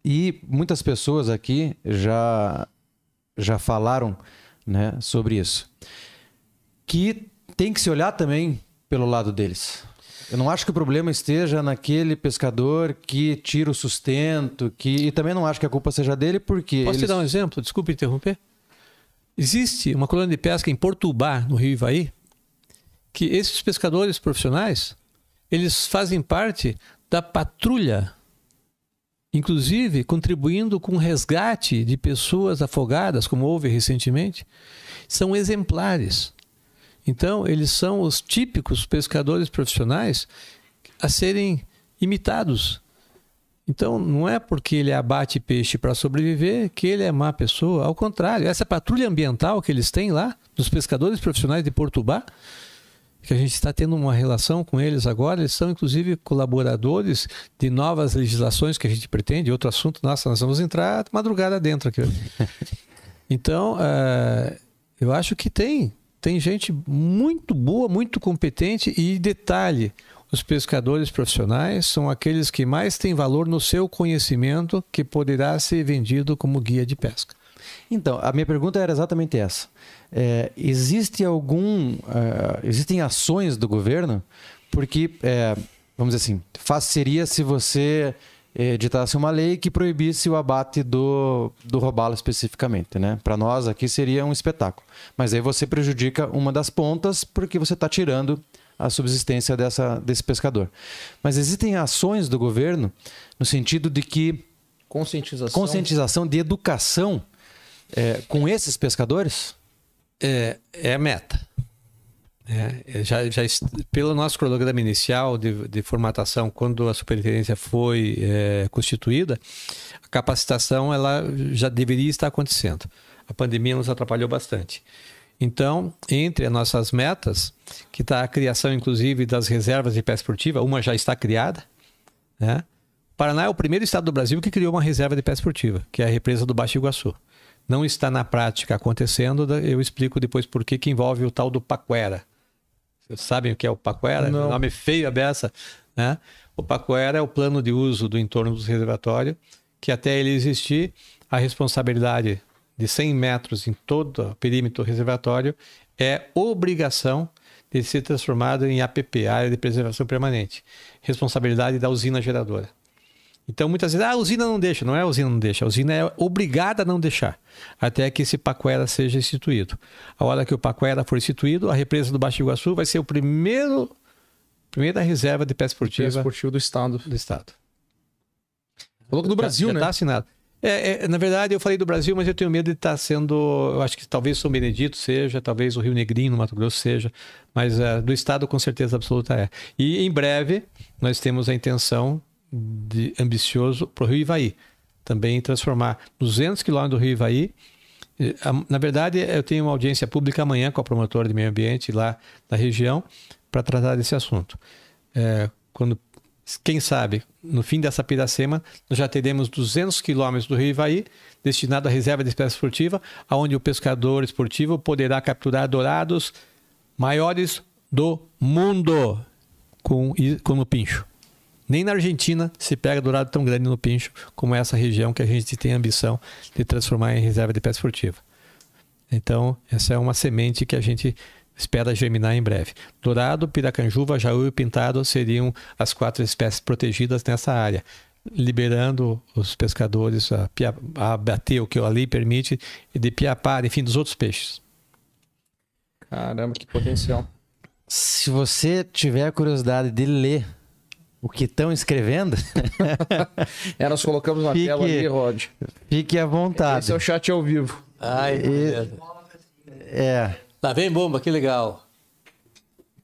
e muitas pessoas aqui já, já falaram né, sobre isso. Que tem que se olhar também pelo lado deles. Eu não acho que o problema esteja naquele pescador que tira o sustento, que e também não acho que a culpa seja dele, porque Posso te eles- dar um exemplo? Desculpe interromper. Existe uma colônia de pesca em Portubá, no Rio Ivaí, que esses pescadores profissionais, eles fazem parte da patrulha, inclusive contribuindo com o resgate de pessoas afogadas, como houve recentemente, são exemplares. Então, eles são os típicos pescadores profissionais a serem imitados. Então, não é porque ele abate peixe para sobreviver que ele é má pessoa. Ao contrário, essa patrulha ambiental que eles têm lá, dos pescadores profissionais de Portubá, que a gente está tendo uma relação com eles agora, eles são inclusive colaboradores de novas legislações que a gente pretende. Outro assunto, nossa, nós vamos entrar madrugada dentro aqui. Então, eh, eu acho que tem. Tem gente muito boa, muito competente e detalhe, os pescadores profissionais são aqueles que mais têm valor no seu conhecimento que poderá ser vendido como guia de pesca. Então, a minha pergunta era exatamente essa. É, existe algum. eh, existem ações do governo? Porque, é, vamos dizer assim, fácil seria se você editasse uma lei que proibisse o abate do, do robalo especificamente, né? Para nós aqui seria um espetáculo. Mas aí você prejudica uma das pontas porque você está tirando a subsistência dessa, desse pescador. Mas existem ações do governo no sentido de que Conscientização. conscientização de educação é, com esses pescadores? É, é a meta. É, é, já, já, pelo nosso cronograma inicial de, de formatação, quando a superintendência foi é, constituída, a capacitação ela já deveria estar acontecendo. A pandemia nos atrapalhou bastante. Então, entre as nossas metas, que está a criação, inclusive, das reservas de pesca esportiva, uma já está criada. Né? Paraná é o primeiro estado do Brasil que criou uma reserva de pesca esportiva, que é a represa do Baixo Iguaçu. Não está na prática acontecendo, eu explico depois por que que envolve o tal do Paquera. Vocês sabem o que é o Paquera? Não. Nome feio a beça. Né? O Paquera é o plano de uso do entorno do reservatório, que até ele existir, a responsabilidade de 100 metros em todo o perímetro do reservatório é obrigação de ser transformado em APP, Área de Preservação Permanente. Responsabilidade da usina geradora. Então, muitas vezes, ah, a usina não deixa. Não é a usina não deixa. A usina é obrigada a não deixar. Até que esse Paquera seja instituído. A hora que o Paquera for instituído, a represa do Baixo Iguaçu vai ser o primeiro Primeira reserva de pesca esportiva esportivo do estado. do estado. Falou que do Brasil, já, né? Já tá assinado. É, é, na verdade, eu falei do Brasil, mas eu tenho medo de estar sendo. Eu acho que talvez São Benedito seja, talvez o Rio Negrinho, no Mato Grosso, seja, mas é, do Estado, com certeza absoluta é. E em breve, nós temos a intenção de, ambicioso para o Rio Ivaí também transformar 200 quilômetros do Rio Ivaí. Eh, Na verdade, eu tenho uma audiência pública amanhã com a promotora de meio ambiente lá da região para tratar desse assunto. É, quando, quem sabe, no fim dessa piracema, nós já teremos 200 quilômetros do Rio Ivaí destinado à reserva de espécie esportiva, onde o pescador esportivo poderá capturar dourados maiores do mundo com, com no pincho. Nem na Argentina se pega dourado tão grande no pincho como essa região que a gente tem a ambição de transformar em reserva de pesca esportiva. Então, essa é uma semente que a gente espera germinar em breve. Dourado, piracanjuva, jaú e pintado seriam as quatro espécies protegidas nessa área, liberando os pescadores a, pia- a bater o que a lei permite e de piapar, enfim, dos outros peixes. Caramba, que potencial. Se você tiver curiosidade de ler o que estão escrevendo, É, nós colocamos na Fique- tela ali, Rod. fique à vontade. Esse é o chat ao vivo. Ai, É. Lá vem bomba, que legal.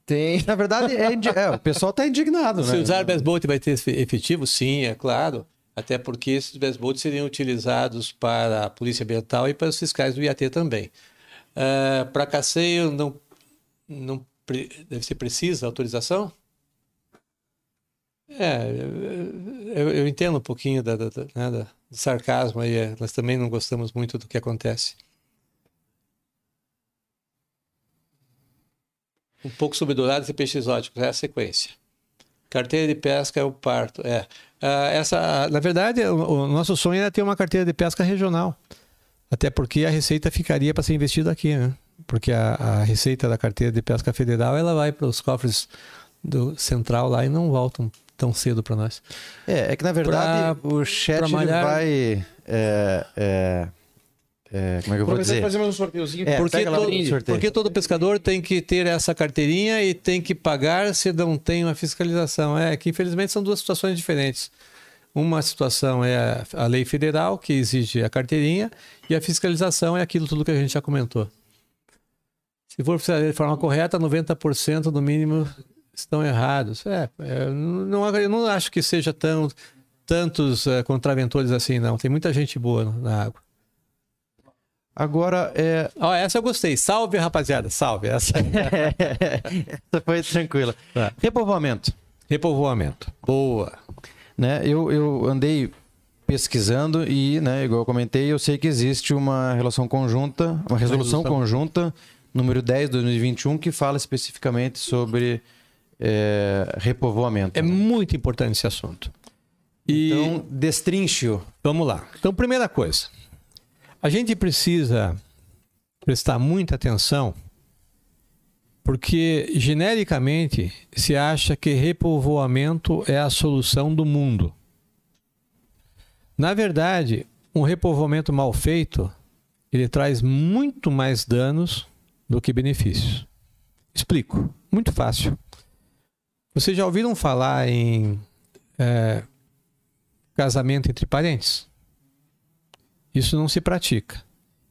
Tem. Na verdade, é indi- é, o pessoal está indignado, Se né? usar best vai ter efe- efetivo? Sim, é claro. Até porque esses best boats seriam utilizados para a Polícia Ambiental e para os fiscais do IAT também. Ah, para passeio, não, não deve ser precisa autorização? É, eu, eu entendo um pouquinho da, da, da- né, da- do sarcasmo aí. é, Nós também não gostamos muito do que acontece. Um pouco sobre dourados e peixes exóticos, é a sequência. Carteira de pesca é o parto. É. Ah, essa, na verdade, o, o nosso sonho era ter uma carteira de pesca regional. Até porque a receita ficaria para ser investida aqui, né? Porque a, a receita da carteira de pesca federal ela vai para os cofres do central lá e não voltam tão cedo para nós. É, é que na verdade o chat pra ele malhar- vai. é, é, é, como é que eu vou dizer? fazer mais um sorteiozinho. É, porque, todo, porque todo pescador tem que ter essa carteirinha e tem que pagar se não tem uma fiscalização. É que infelizmente são duas situações diferentes. Uma situação é a- a lei federal, que exige a carteirinha, e a fiscalização é aquilo tudo que a gente já comentou. Se for de forma correta, 90% no mínimo estão errados. É, é, não, eu não acho que seja tão, tantos eh, contraventores assim, não. Tem muita gente boa na água. Agora, é, Ó, essa eu gostei. Salve, rapaziada. Salve. Essa essa foi tranquila. Tá. Repovoamento. Repovoamento. Boa. Né? Eu, eu andei pesquisando e, né, igual eu comentei, eu sei que existe uma relação conjunta, uma resolução resolução. conjunta, número 10 de 2021, que fala especificamente sobre é, repovoamento. É né? muito importante esse assunto. E Então, destrinche-o. vamos lá. Então, primeira coisa. A gente precisa prestar muita atenção porque genericamente se acha que repovoamento é a solução do mundo. Na verdade, um repovoamento mal feito, ele traz muito mais danos do que benefícios. Explico. Muito fácil. Vocês já ouviram falar em é, casamento entre parentes? Isso não se pratica.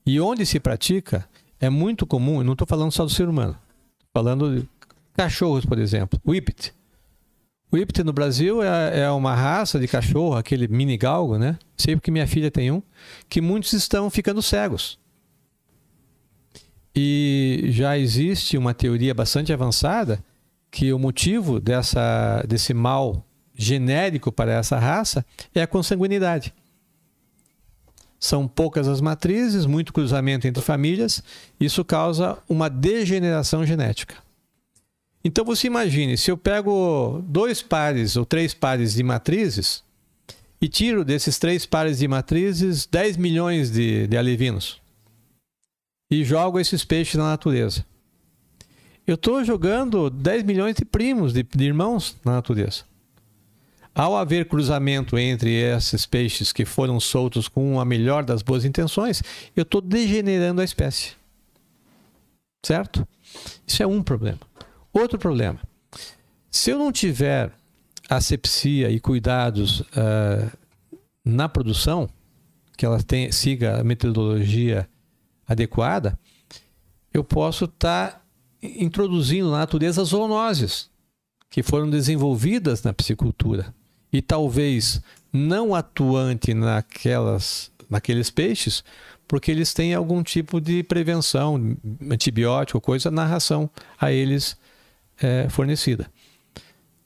E onde se pratica, é muito comum, não estou falando só do ser humano, falando de cachorros, por exemplo. Whippet. O Whippet no Brasil é, é uma raça de cachorro, aquele mini galgo, né? Sei porque minha filha tem um, que muitos estão ficando cegos. E já existe uma teoria bastante avançada que o motivo dessa, desse mal genérico para essa raça é a consanguinidade. São poucas as matrizes, muito cruzamento entre famílias, isso causa uma degeneração genética. Então você imagine, se eu pego dois pares ou três pares de matrizes e tiro desses três pares de matrizes 10 milhões de, de alevinos e jogo esses peixes na natureza. Eu estou jogando 10 milhões de primos, de, de irmãos na natureza. Ao haver cruzamento entre esses peixes que foram soltos com a melhor das boas intenções, eu estou degenerando a espécie. Certo? Isso é um problema. Outro problema. Se eu não tiver asepsia e cuidados ah, na produção, que ela tem, siga a metodologia adequada, eu posso estar introduzindo na natureza zoonoses que foram desenvolvidas na piscicultura e talvez não atuante naquelas, naqueles peixes, porque eles têm algum tipo de prevenção, antibiótico, coisa na ração a eles é, fornecida.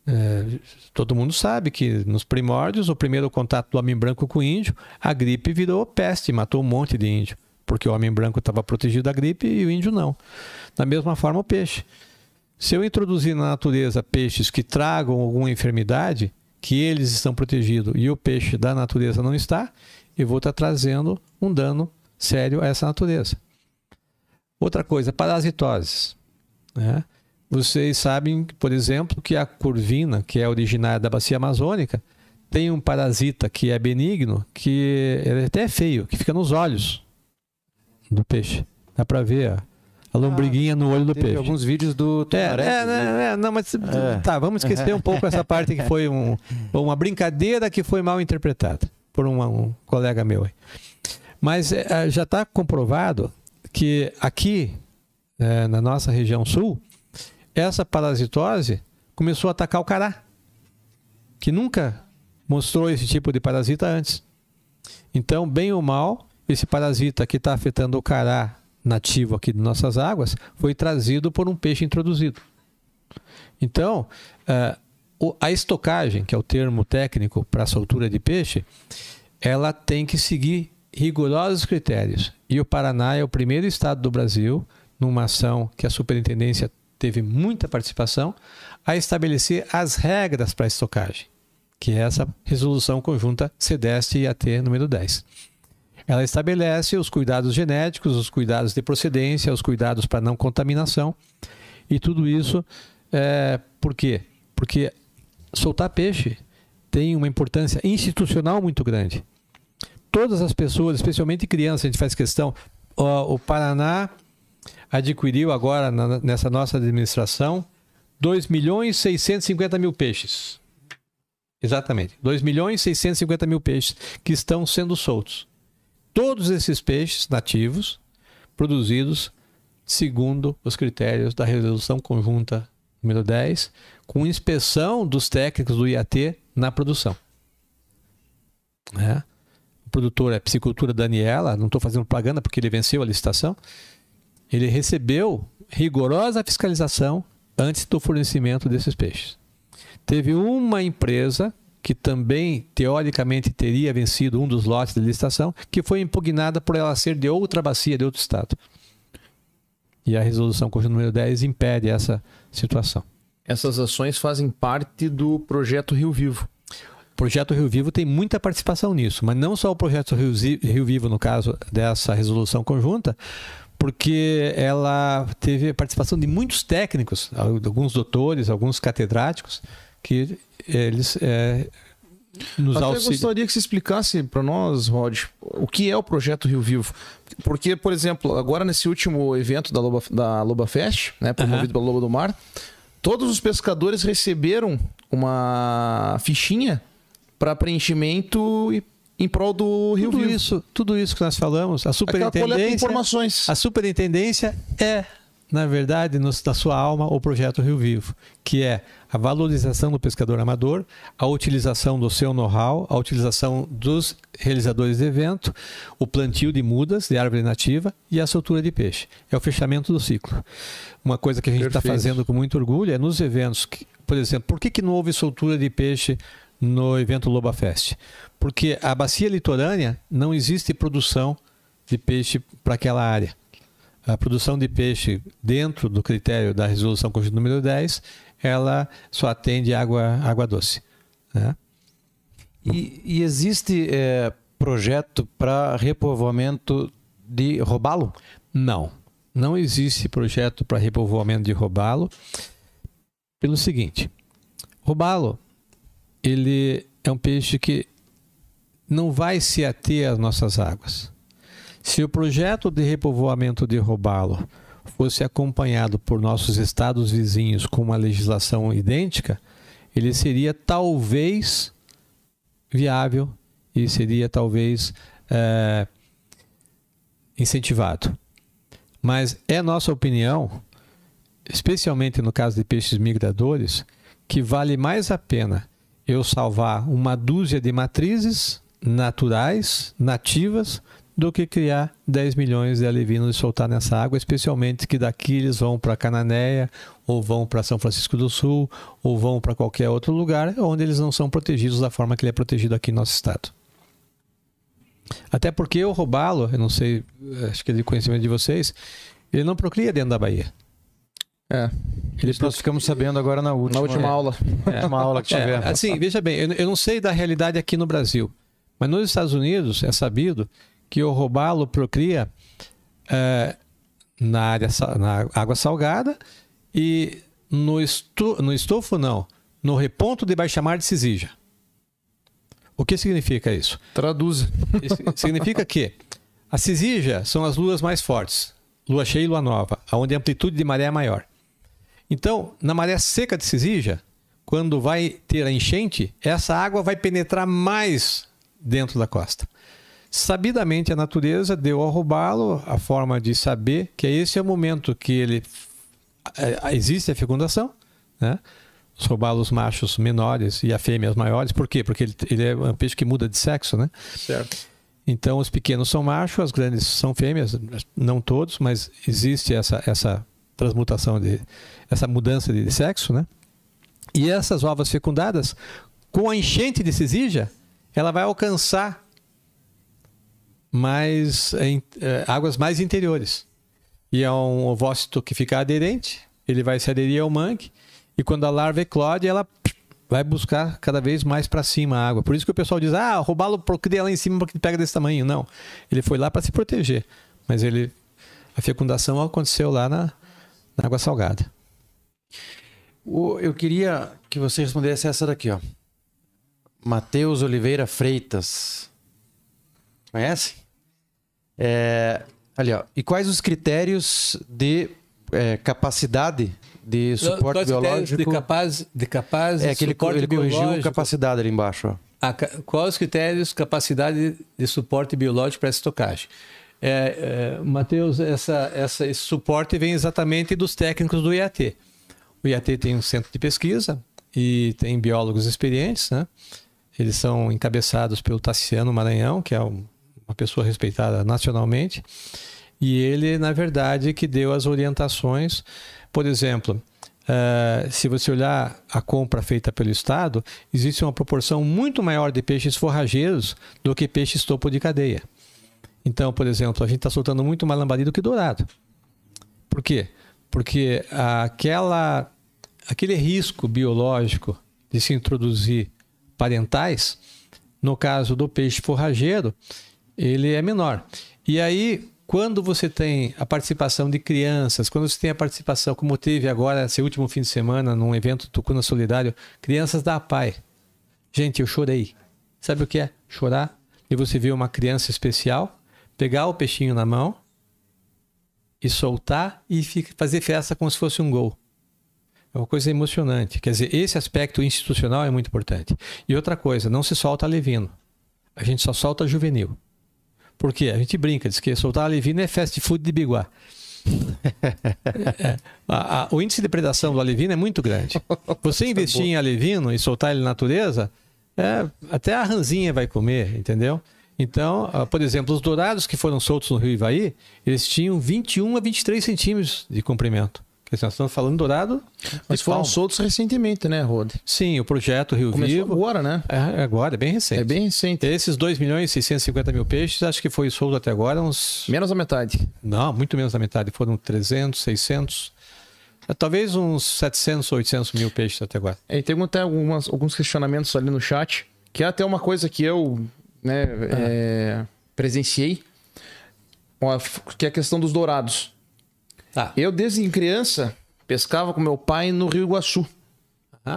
É, todo mundo sabe que nos primórdios, o primeiro contato do homem branco com o índio, a gripe virou peste, matou um monte de índio, porque o homem branco estava protegido da gripe e o índio não. Da mesma forma, o peixe. Se eu introduzir na natureza peixes que tragam alguma enfermidade, que eles estão protegidos e o peixe da natureza não está, eu vou estar trazendo um dano sério a essa natureza. Outra coisa, parasitoses. Né? Vocês sabem, por exemplo, que a curvina, que é originária da bacia amazônica, tem um parasita que é benigno, que é até feio, que fica nos olhos do peixe. Dá para ver a, a lombriguinha no olho do peixe. alguns vídeos do É, Tumaré. é, né, é, não, mas É. tá, vamos esquecer um pouco essa parte que foi um- uma brincadeira que foi mal interpretada por um, um colega meu. aí. Mas é, já está comprovado que aqui é, na nossa região sul essa parasitose começou a atacar o cará, que nunca mostrou esse tipo de parasita antes. Então, bem ou mal, esse parasita que está afetando o cará nativo aqui de nossas águas foi trazido por um peixe introduzido. Então, o- a estocagem, que é o termo técnico para a soltura de peixe, ela tem que seguir rigorosos critérios. E o Paraná é o primeiro estado do Brasil, numa ação que a superintendência teve muita participação, a estabelecer as regras para a estocagem, que é essa resolução conjunta CDEST e AT número 10. Ela estabelece os cuidados genéticos, os cuidados de procedência, os cuidados para não contaminação e tudo isso é, por quê? Porque soltar peixe tem uma importância institucional muito grande. Todas as pessoas, especialmente crianças, a gente faz questão. ó, o Paraná adquiriu agora, na- nessa nossa administração, 2 milhões e 650 mil peixes. Exatamente. 2 milhões e 650 mil peixes que estão sendo soltos. Todos esses peixes nativos, produzidos segundo os critérios da Resolução Conjunta número 10, com inspeção dos técnicos do IAT na produção. Né? O produtor é Piscicultura Daniela, não estou fazendo propaganda porque ele venceu a licitação. Ele recebeu rigorosa fiscalização antes do fornecimento desses peixes. Teve uma empresa que também teoricamente teria vencido um dos lotes de licitação, que foi impugnada por ela ser de outra bacia, de outro estado. E a resolução conjunta número 10 impede essa situação. Essas ações fazem parte do projeto Rio Vivo. O projeto Rio Vivo tem muita participação nisso, mas não só o projeto Rio, Rio Vivo, no caso dessa resolução conjunta, porque ela teve a participação de muitos técnicos, alguns doutores, alguns catedráticos, que eles é, nos Até auxiliam. gostaria que você explicasse para nós, Rod, o que é o projeto Rio Vivo. Porque, por exemplo, agora nesse último evento da Loba, da Loba Fest, né, promovido pela Loba do Mar, todos os pescadores receberam uma fichinha para preenchimento e- em prol do Rio Tudo Vivo. isso, tudo isso que nós falamos, a superintendência, informações. a superintendência é, na verdade, da sua alma, o projeto Rio Vivo, que é a valorização do pescador amador, a utilização do seu know-how, a utilização dos realizadores de evento, o plantio de mudas de árvore nativa e a soltura de peixe. É o fechamento do ciclo. Uma coisa que a gente está fazendo com muito orgulho é nos eventos, que, por exemplo, por que, que não houve soltura de peixe no evento Loba Fest? Porque a bacia litorânea não existe produção de peixe para aquela área. A produção de peixe dentro do critério da resolução conjunta número 10, ela só atende água, água doce. né? E, e existe é, projeto para repovoamento de robalo? Não, não existe projeto para repovoamento de robalo. Pelo seguinte, robalo, ele é um peixe que não vai se ater às nossas águas. Se o projeto de repovoamento de robalo fosse acompanhado por nossos estados vizinhos com uma legislação idêntica, ele seria talvez viável e seria talvez é, incentivado. Mas é nossa opinião, especialmente no caso de peixes migradores, que vale mais a pena eu salvar uma dúzia de matrizes naturais, nativas, do que criar 10 milhões de alevinos e soltar nessa água, especialmente que daqui eles vão para Cananéia, ou vão para São Francisco do Sul, ou vão para qualquer outro lugar onde eles não são protegidos da forma que ele é protegido aqui no nosso estado. Até porque o robalo, eu não sei, acho que é de conhecimento de vocês, ele não procria dentro da Bahia. É. Eles nós ficamos sabendo agora na última, Na última aula. na última aula que É, tivemos. assim, veja bem, eu, eu não sei da realidade aqui no Brasil, mas nos Estados Unidos é sabido que o robalo procria é, na, área, na água salgada e no, estu, no estofo não, no reponto de baixamar de Cisija. O que significa isso? Traduza. Isso significa que a Cisija são as luas mais fortes, lua cheia e lua nova, onde a amplitude de maré é maior. Então, na maré seca de Cisija, quando vai ter a enchente, essa água vai penetrar mais dentro da costa. Sabidamente, a natureza deu ao robalo a forma de saber que esse é o momento que ele é, existe a fecundação, né? Os robalos machos menores e a fêmeas maiores. Por quê? Porque ele, ele é um peixe que muda de sexo, né? Certo. Então, os pequenos são machos, as grandes são fêmeas, não todos, mas existe essa, essa transmutação, de, essa mudança de sexo, né? E essas ovas fecundadas, com a enchente de cisija, ela vai alcançar mais em- eh, águas mais interiores. E é um ovócito que fica aderente, ele vai se aderir ao mangue, e quando a larva eclode, ela vai buscar cada vez mais para cima a água. Por isso que o pessoal diz: ah, roubá-lo procria lá em cima porque ele pega desse tamanho. Não. Ele foi lá para se proteger. Mas ele a fecundação aconteceu lá na, na água salgada. Eu queria que você respondesse essa daqui, ó. Matheus Oliveira Freitas. Conhece? É, ali, ó. E quais os critérios de é, capacidade de suporte biológico? De capaz, de capaz é que ele, ele corrigiu biológico. capacidade ali embaixo, ó. Ah, ca- quais os critérios, capacidade de suporte biológico para essa estocagem? É, é, Matheus, essa, essa, esse suporte vem exatamente dos técnicos do IAT. O IAT tem um centro de pesquisa e tem biólogos experientes, né? Eles são encabeçados pelo Tassiano Maranhão, que é um- uma pessoa respeitada nacionalmente, e ele, na verdade, que deu as orientações. Por exemplo, eh, se você olhar a compra feita pelo Estado, existe uma proporção muito maior de peixes forrageiros do que peixes topo de cadeia. Então, por exemplo, a gente está soltando muito mais lambari do que dourado. Por quê? Porque aquela, aquele risco biológico de se introduzir parentais, no caso do peixe forrageiro, ele é menor. E aí, quando você tem a participação de crianças, quando você tem a participação, como teve agora esse último fim de semana, num evento Tucuna Solidário, crianças da APAI. Gente, eu chorei. Sabe o que é? Chorar e você ver uma criança especial pegar o peixinho na mão e soltar e fazer festa como se fosse um gol. É uma coisa emocionante. Quer dizer, esse aspecto institucional é muito importante. E outra coisa, não se solta alevino. A gente só solta juvenil. Por quê? A gente brinca, diz que soltar alevino é fast food de biguá. É, a- a- o índice de predação do alevino é muito grande. Você investir em alevino e soltar ele na natureza, é, até a ranzinha vai comer, entendeu? Então, ah, por exemplo, os dourados que foram soltos no Rio Ivaí, eles tinham 21 a 23 centímetros de comprimento. Dizer, nós estamos falando dourado. Mas foram soltos recentemente, né, Rod? Sim, o projeto Rio Começou Vivo. agora, né? É, agora, é bem recente. É bem recente. Esses 2 milhões e 650 mil peixes, acho que foi solto até agora uns. Menos da metade. Não, muito menos da metade. Foram 300, 600. é, Talvez uns 700, 800 mil peixes até agora. É, tem até algumas, alguns questionamentos ali no chat, que é até uma coisa que eu né, é, presenciei, que é a questão dos dourados. Tá. Eu, desde criança, pescava com meu pai no Rio Iguaçu.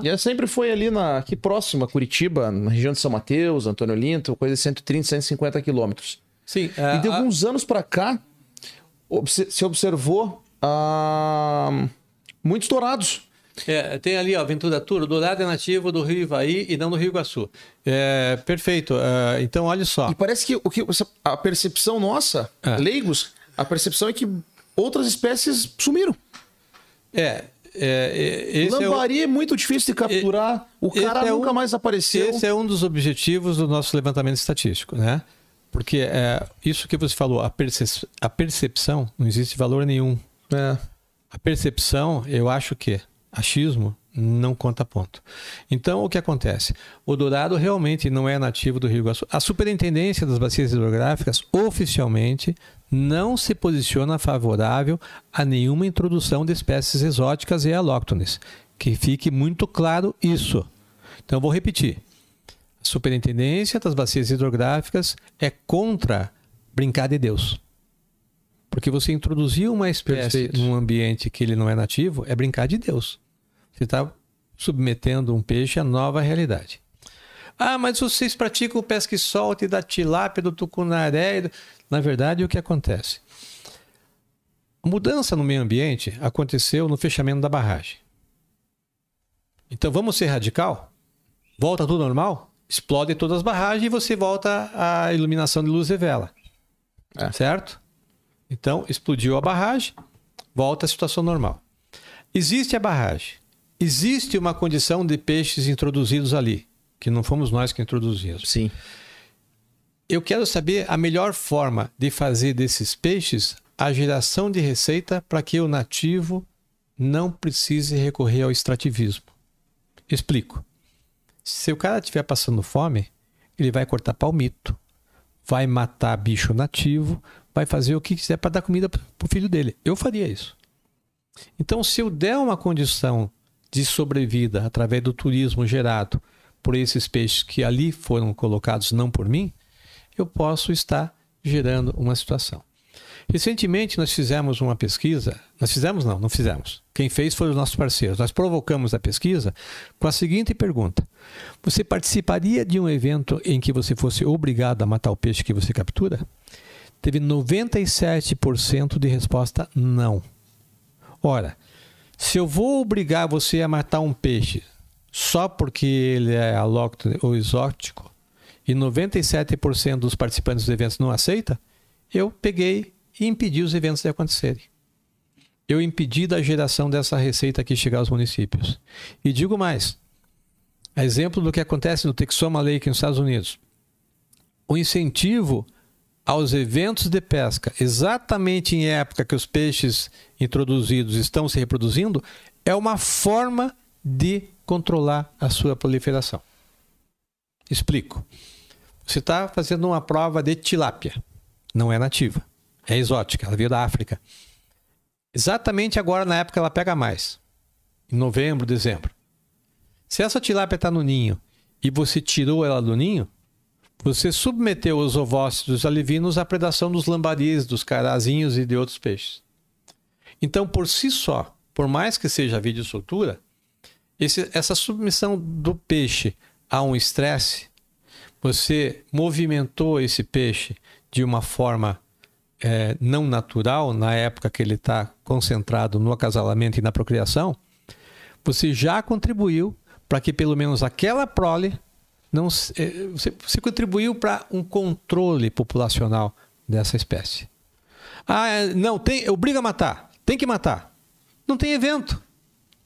E eu sempre foi ali na, aqui próximo a Curitiba, na região de São Mateus, Antônio Olinto, coisa de 130, 150 quilômetros. Sim, E de alguns anos pra cá, se observou ah, muitos dourados. É, tem ali, ó, Ventura Tour, o dourado é nativo do Rio Ivaí e não do Rio Iguaçu. É, perfeito. Ah, então, olha só. E parece que, o que a percepção nossa, É. leigos, a percepção é que outras espécies sumiram. É, é, é, esse é o- Lambari é, muito difícil de capturar. o cara é nunca um- mais apareceu. Esse é um dos objetivos do nosso levantamento estatístico, né? Porque é, isso que você falou, a, perce- a percepção, não existe valor nenhum. É. A percepção, eu acho que achismo não conta ponto. Então, o que acontece? O dourado realmente não é nativo do Rio Iguaçu. A Superintendência das Bacias Hidrográficas, oficialmente, não se posiciona favorável a nenhuma introdução de espécies exóticas e alóctones. Que fique muito claro isso. Então, eu vou repetir. A Superintendência das Bacias Hidrográficas é contra brincar de Deus. Porque você introduzir uma espécie Perfeito. num ambiente que ele não é nativo é brincar de Deus. Você está submetendo um peixe à nova realidade. Ah, mas vocês praticam o pesca e solte da tilápia, do tucunaré. do- Na verdade, o que acontece? A mudança no meio ambiente aconteceu no fechamento da barragem. Então vamos ser radical? Volta tudo normal? Explode todas as barragens e você volta à iluminação de luz e vela. É. Certo? Então, explodiu a barragem, volta à situação normal. Existe a barragem. Existe uma condição de peixes introduzidos ali, que não fomos nós que introduzimos. Sim. Eu quero saber a melhor forma de fazer desses peixes a geração de receita para que o nativo não precise recorrer ao extrativismo. Explico. Se o cara estiver passando fome, ele vai cortar palmito, vai matar bicho nativo, vai fazer o que quiser para dar comida para o filho dele. Eu faria isso. Então, se eu der uma condição de sobrevida através do turismo gerado por esses peixes que ali foram colocados não por mim, eu posso estar gerando uma situação. Recentemente nós fizemos uma pesquisa, nós fizemos não, não fizemos. Quem fez foram os nossos parceiros. Nós provocamos a pesquisa com a seguinte pergunta: Você participaria de um evento em que você fosse obrigado a matar o peixe que você captura? Teve 97% de resposta não. Ora, se eu vou obrigar você a matar um peixe só porque ele é alóctone ou exótico e 97% dos participantes dos eventos não aceita, eu peguei e impedi os eventos de acontecerem. Eu impedi da geração dessa receita aqui chegar aos municípios. E digo mais, exemplo do que acontece no Texoma Lake nos Estados Unidos. O incentivo aos eventos de pesca, exatamente em época que os peixes introduzidos estão se reproduzindo, é uma forma de controlar a sua proliferação. Explico. Você está fazendo uma prova de tilápia. Não é nativa. É exótica, ela veio da África. Exatamente agora, na época, ela pega mais. Em novembro, dezembro. Se essa tilápia está no ninho e você tirou ela do ninho, você submeteu os ovócitos alevinos à predação dos lambaris, dos carazinhos e de outros peixes. Então, por si só, por mais que seja vídeo soltura, esse, essa submissão do peixe a um estresse, você movimentou esse peixe de uma forma é, não natural, na época que ele está concentrado no acasalamento e na procriação, você já contribuiu para que pelo menos aquela prole não eh, você, você contribuiu para um controle populacional dessa espécie. Ah, é, não tem, obriga a matar, tem que matar. Não tem evento,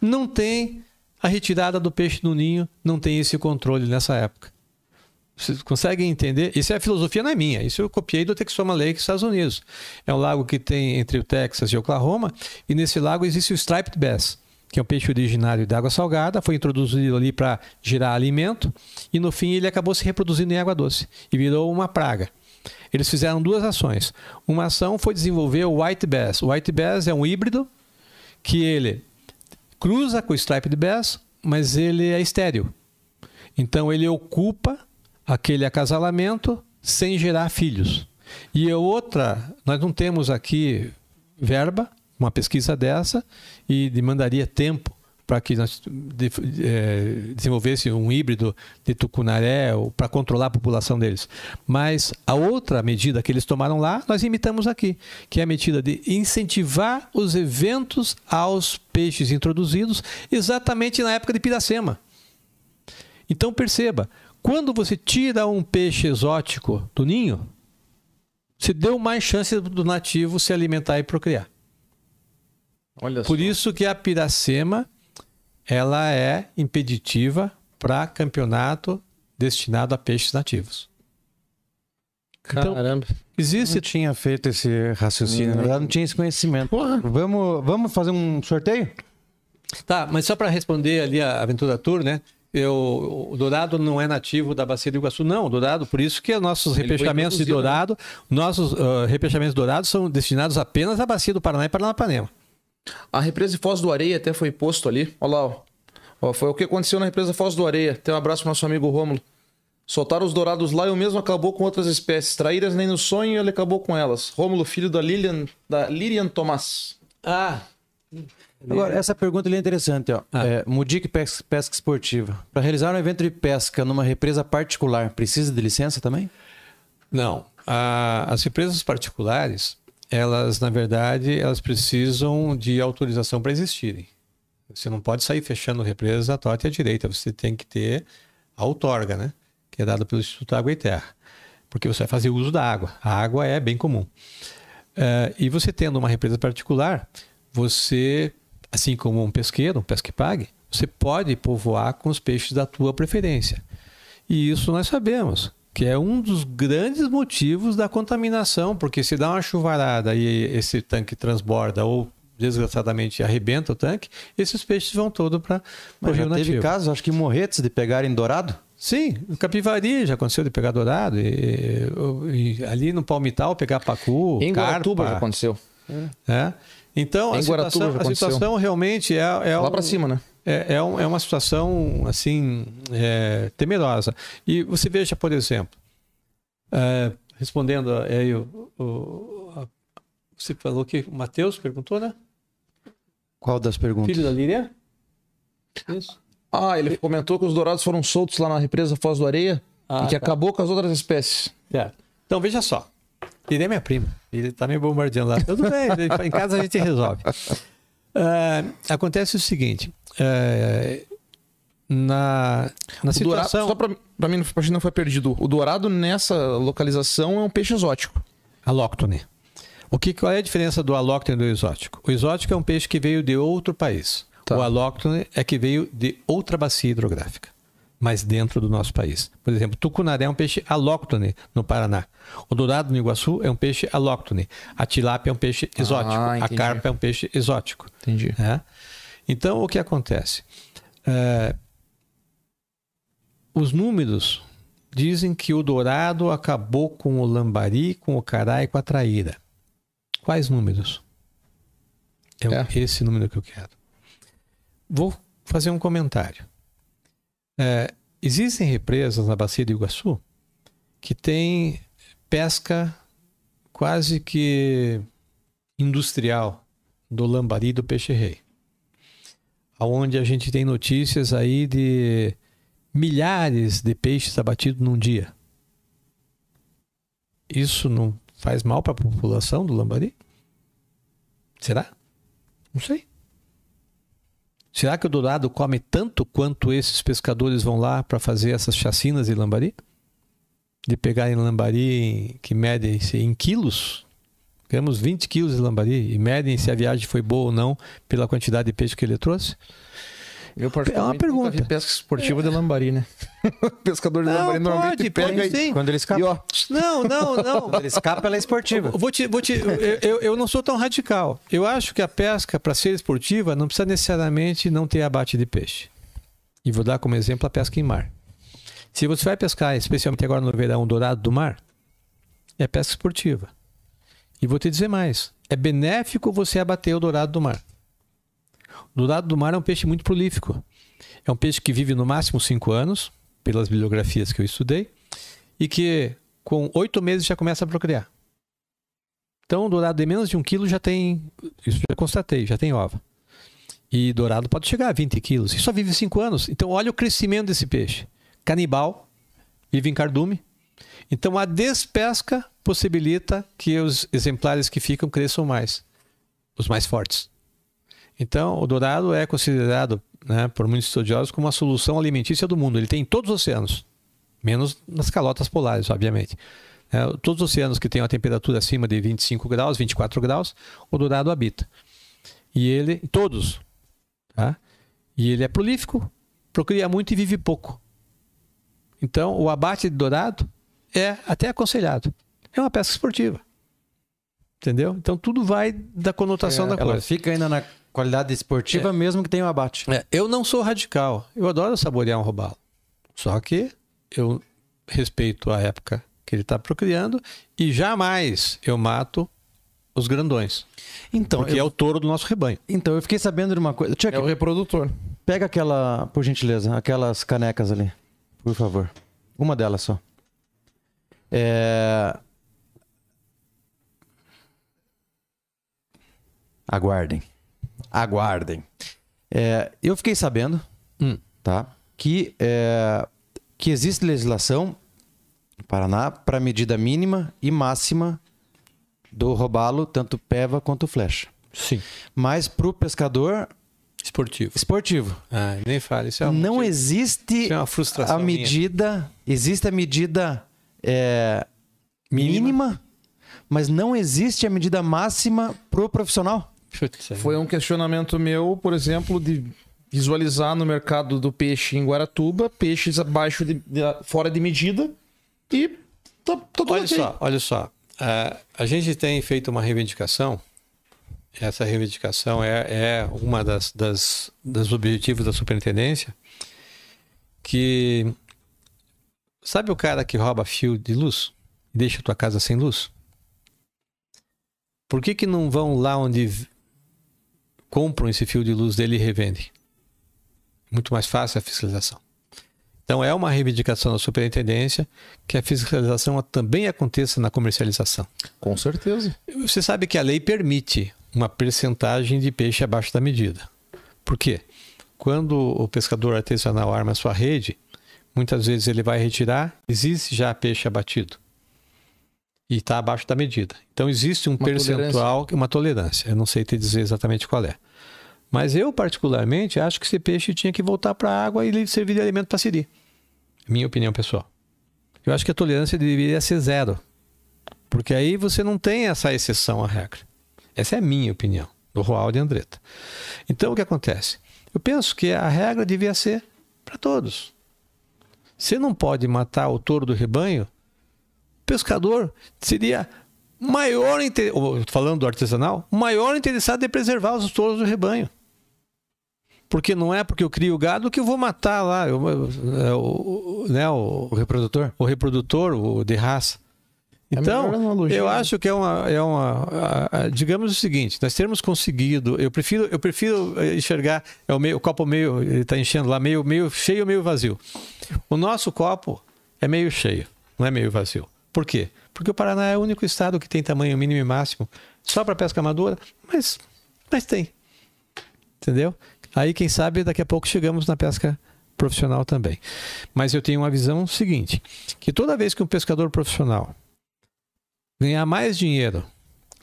não tem a retirada do peixe no ninho, não tem esse controle nessa época. Vocês conseguem entender? Isso é a filosofia, não é minha. Isso eu copiei do Texoma Lake, Estados Unidos. É um lago que tem entre o Texas e Oklahoma, e nesse lago existe o striped bass, que é um peixe originário de água salgada, foi introduzido ali para gerar alimento, e no fim ele acabou se reproduzindo em água doce e virou uma praga. Eles fizeram duas ações. Uma ação foi desenvolver o white bass. O white bass é um híbrido que ele cruza com o striped bass, mas ele é estéril. Então ele ocupa aquele acasalamento sem gerar filhos. E outra, nós não temos aqui verba, uma pesquisa dessa, e demandaria tempo para que nós de, é, desenvolvesse um híbrido de tucunaré para controlar a população deles. Mas a outra medida que eles tomaram lá, nós imitamos aqui, que é a medida de incentivar os eventos aos peixes introduzidos exatamente na época de Piracema. Então perceba, quando você tira um peixe exótico do ninho, você deu mais chance do nativo se alimentar e procriar. Olha Por só. isso que a piracema ela é impeditiva para campeonato destinado a peixes nativos. Então, Caramba. existe Não tinha feito esse raciocínio, na verdade, não tinha esse conhecimento. Porra. Vamos, vamos fazer um sorteio? Tá, mas só para responder ali a Aventura Tour, né? Eu, o dourado não é nativo da bacia do Iguaçu, não. O dourado, por isso que nossos Ele repechamentos de né? dourado, nossos ah, repechamentos dourados são destinados apenas à bacia do Paraná e Paranapanema. A represa de Foz do Areia até foi posto ali. Olha lá, ó. Ó, foi o que aconteceu na represa Foz do Areia. Tem um abraço pro nosso amigo Rômulo. Soltaram os dourados lá e o mesmo acabou com outras espécies. Traíras nem no sonho ele acabou com elas. Rômulo, filho da Lilian, da Lilian Tomás. Ah, Agora, essa pergunta ali é interessante. Ó. Ah. É, Mudic pesca, pesca Esportiva. Para realizar um evento de pesca numa represa particular, precisa de licença também? Não. A- as empresas particulares, elas, na verdade, elas precisam de autorização para existirem. Você não pode sair fechando represa à torta e à direita. Você tem que ter a outorga, né? Que é dada pelo Instituto Água e Terra. Porque você vai fazer uso da água. A água é bem comum. Eh, e você tendo uma represa particular, você, assim como um pesqueiro, um pesque pague, você pode povoar com os peixes da tua preferência. E isso nós sabemos, que é um dos grandes motivos da contaminação, porque se dá uma chuvarada e esse tanque transborda ou desgraçadamente arrebenta o tanque, esses peixes vão todo para o rio já teve nativo. casos, acho que Morretes, de pegarem dourado? Sim, Capivari já aconteceu de pegar dourado, e, e ali no Palmital pegar pacu, em Guaratuba já carpa, aconteceu. né? Então, Em a Guaratuba situação, já a situação realmente é, é Lá um- pra cima, né? É, é, um- é uma situação assim é, temerosa. E você veja, por exemplo, é, respondendo aí o, o- a- você falou que o Matheus perguntou, né? Qual das perguntas? Filho da Líria? Isso. Ah, ele comentou que os dourados foram soltos lá na represa Foz do Areia Ah, e que tá. acabou com as outras espécies. Certo. Então veja só. Líria é minha prima. Ele tá me bombardeando lá. Tudo bem, em casa a gente resolve. Ah, acontece o seguinte. É, na, na O dourado, situação. só pra, pra mim, pra gente não foi perdido. O dourado nessa localização é um peixe exótico. Alóctone. O que, qual é a diferença do alóctone e do exótico? O exótico é um peixe que veio de outro país. Tá. O alóctone é que veio de outra bacia hidrográfica, mas dentro do nosso país. Por exemplo, tucunaré é um peixe alóctone no Paraná. O dourado no Iguaçu é um peixe alóctone. A tilápia é um peixe exótico. a entendi. carpa é um peixe exótico. Entendi. né? Então, o que acontece? É, os números dizem que o dourado acabou com o lambari, com o cará e com a traíra. Quais números? É, É. esse número que eu quero. Vou fazer um comentário. É, existem represas na bacia do Iguaçu que têm pesca quase que industrial do lambari e do peixe-rei. Onde a gente tem notícias aí de milhares de peixes abatidos num dia. Isso não faz mal para a população do lambari? Será? Não sei. Será que o dourado come tanto quanto esses pescadores vão lá para fazer essas chacinas de lambari? De pegarem lambari que medem-se em quilos? Pegamos 20 quilos de lambari e medem se a viagem foi boa ou não pela quantidade de peixe que ele trouxe? Eu, É uma pergunta. nunca vi pesca esportiva de lambari, né? Pescador de Não, lambari normalmente pode, pega pode e... Quando ele escapa. Ó, Não, não, não. Quando ele escapa, ela é esportiva. Vou te, vou te, eu, eu, eu não sou tão radical. Eu acho que a pesca, para ser esportiva, não precisa necessariamente não ter abate de peixe. E vou dar como exemplo a pesca em mar. Se você vai pescar, especialmente agora no verão, dourado do mar, é pesca esportiva. E vou te dizer mais: é benéfico você abater o dourado do mar. O dourado do mar é um peixe muito prolífico. É um peixe que vive no máximo cinco anos, pelas bibliografias que eu estudei, e que com oito meses já começa a procriar. Então, o dourado de menos de um quilo já tem, isso já constatei, já tem ova. E dourado pode chegar a 20 quilos. E só vive 5 anos. Então, olha o crescimento desse peixe. Canibal, vive em cardume. Então, a despesca possibilita que os exemplares que ficam cresçam mais, os mais fortes. Então, o dourado é considerado né, por muitos estudiosos como a solução alimentícia do mundo. Ele tem em todos os oceanos, menos nas calotas polares, obviamente. É, todos os oceanos que têm uma temperatura acima de 25 graus, 24 graus, o dourado habita. E ele, todos, tá? E ele é prolífico, procria muito e vive pouco. Então, o abate de dourado é até aconselhado. É uma pesca esportiva. Entendeu? Então, tudo vai da conotação É, da ela coisa. fica ainda na qualidade esportiva, mesmo que tenha o abate. É, eu não sou radical. Eu adoro saborear um robalo. Só que eu respeito a época que ele está procriando e jamais eu mato os grandões. Então, porque eu, é o touro do nosso rebanho. então, eu fiquei sabendo de uma coisa. Chuck, É o reprodutor. pega aquela, por gentileza, aquelas canecas ali, por favor. Uma delas só. É... Aguardem. Aguardem. É, eu fiquei sabendo, Hum. tá? Que, é, que existe legislação no Paraná para medida mínima e máxima do robalo, tanto peva quanto flecha. Sim. Mas para o pescador Esportivo. esportivo, Ah, nem fale. Isso é um não motivo- existe isso é uma frustração. a minha. medida. Existe a medida é, Mínima. mínima. mas não existe a medida máxima pro profissional. Putz. Foi um questionamento meu, por exemplo, de visualizar no mercado do peixe em Guaratuba, peixes abaixo de, de- fora de medida e tá, tá tudo Olha só, olha só. Ah, a gente tem feito uma reivindicação. Essa reivindicação é, é uma das, das, dos objetivos da superintendência. Que sabe o cara que rouba fio de luz e deixa a tua casa sem luz? Por que, que não vão lá onde compram esse fio de luz dele e revendem? Muito mais fácil a fiscalização. Então é uma reivindicação da superintendência que a fiscalização também aconteça na comercialização. Com certeza. Você sabe que a lei permite uma percentagem de peixe abaixo da medida. Por quê? Quando o pescador artesanal arma sua rede, muitas vezes ele vai retirar, existe já peixe abatido. E está abaixo da medida. Então existe um Uma percentual, uma tolerância. Eu não sei te dizer exatamente qual é. Mas eu, particularmente, acho que esse peixe tinha que voltar para a água e ele servir de alimento para siri. Minha opinião pessoal. Eu acho que a tolerância deveria ser zero. Porque aí você não tem essa exceção à regra. Essa é a minha opinião, do Roal de Andretta. Então o que acontece? Eu penso que a regra devia ser para todos. Você não pode matar o touro do rebanho, pescador seria maior, falando do artesanal, maior interessado em preservar os touros do rebanho. Porque não é porque eu crio gado que eu vou matar lá eu- eu- é, o, o- né, o, O reprodutor? o reprodutor, o de raça. É Então, analogia. eu acho que é uma, é uma a- a- digamos o seguinte, nós termos conseguido, eu prefiro, eu prefiro eh, enxergar é o, meio, o copo meio, ele está enchendo lá meio, meio cheio, meio vazio. O nosso copo é meio cheio, não é meio vazio. Por quê? Porque o Paraná é o único estado que tem tamanho mínimo e máximo só para pesca amadora, mas, mas tem. Entendeu? Aí, quem sabe, daqui a pouco chegamos na pesca profissional também. Mas eu tenho uma visão seguinte: que toda vez que um pescador profissional ganhar mais dinheiro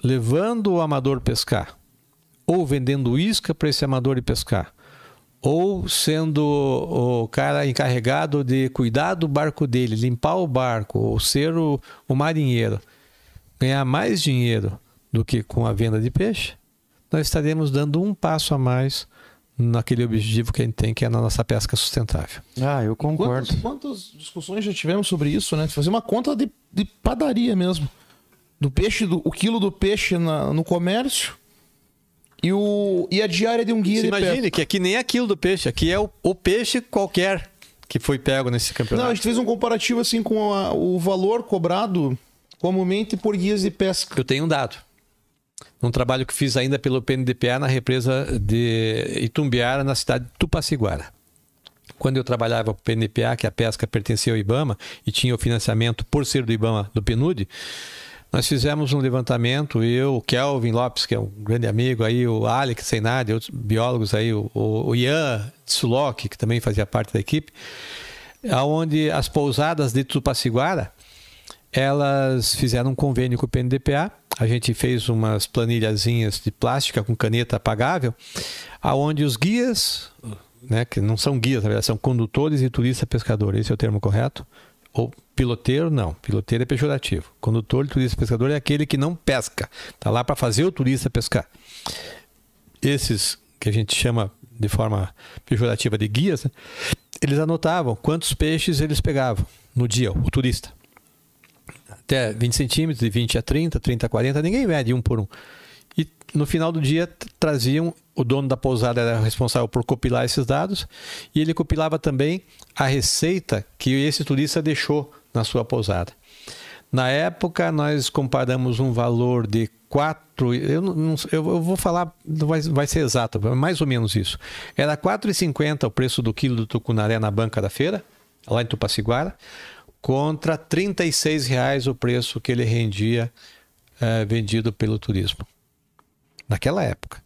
levando o amador pescar, ou vendendo isca para esse amador ir pescar, ou sendo o cara encarregado de cuidar do barco dele, limpar o barco, ou ser o, o marinheiro, ganhar mais dinheiro do que com a venda de peixe, nós estaremos dando um passo a mais naquele objetivo que a gente tem, que é na nossa pesca sustentável. Ah, eu concordo. Quantas, quantas discussões já tivemos sobre isso, né? Fazer uma conta de, de padaria mesmo. Do peixe, do, o quilo do peixe na- no comércio e, o, e a diária de um guia Você de pesca. imagine que aqui nem é aquilo do peixe, aqui é o, o peixe qualquer que foi pego nesse Não, campeonato. a gente fez um comparativo assim com a- o valor cobrado comumente por guias de pesca. Eu tenho um dado. Um trabalho que fiz ainda pelo PNDPA na represa de Itumbiara, na cidade de Tupaciguara. Quando eu trabalhava para o PNDPA, que a pesca pertencia ao IBAMA e tinha o financiamento por ser do IBAMA do PNUD, nós fizemos um levantamento, eu, o Kelvin Lopes, que é um grande amigo, aí o Alex Seinade, outros biólogos aí, o, o Ian Tsulok, que também fazia parte da equipe, aonde as pousadas de Tupaciguara, elas fizeram um convênio com o PNDPA, a gente fez umas planilhazinhas de plástica com caneta apagável, aonde os guias, né, que não são guias, na verdade, são condutores e turista pescador, esse é o termo correto? Ou piloteiro, não. Piloteiro é pejorativo. Condutor turista pescador é aquele que não pesca. Está lá para fazer o turista pescar. Esses que a gente chama de forma pejorativa de guias, né, eles anotavam quantos peixes eles pegavam no dia, o turista. Até 20 centímetros, de 20 a 30, 30 a 40, ninguém mede um por um. E no final do dia traziam, o dono da pousada era responsável por compilar esses dados e ele compilava também a receita que esse turista deixou na sua pousada. Na época, nós comparamos um valor de 4, eu, eu, vou falar, vai, vai ser exato, mais ou menos isso. Era 4,50 o preço do quilo do tucunaré na banca da feira, lá em Tupaciguara, contra 36 reais o preço que ele rendia eh, vendido pelo turismo. Naquela época.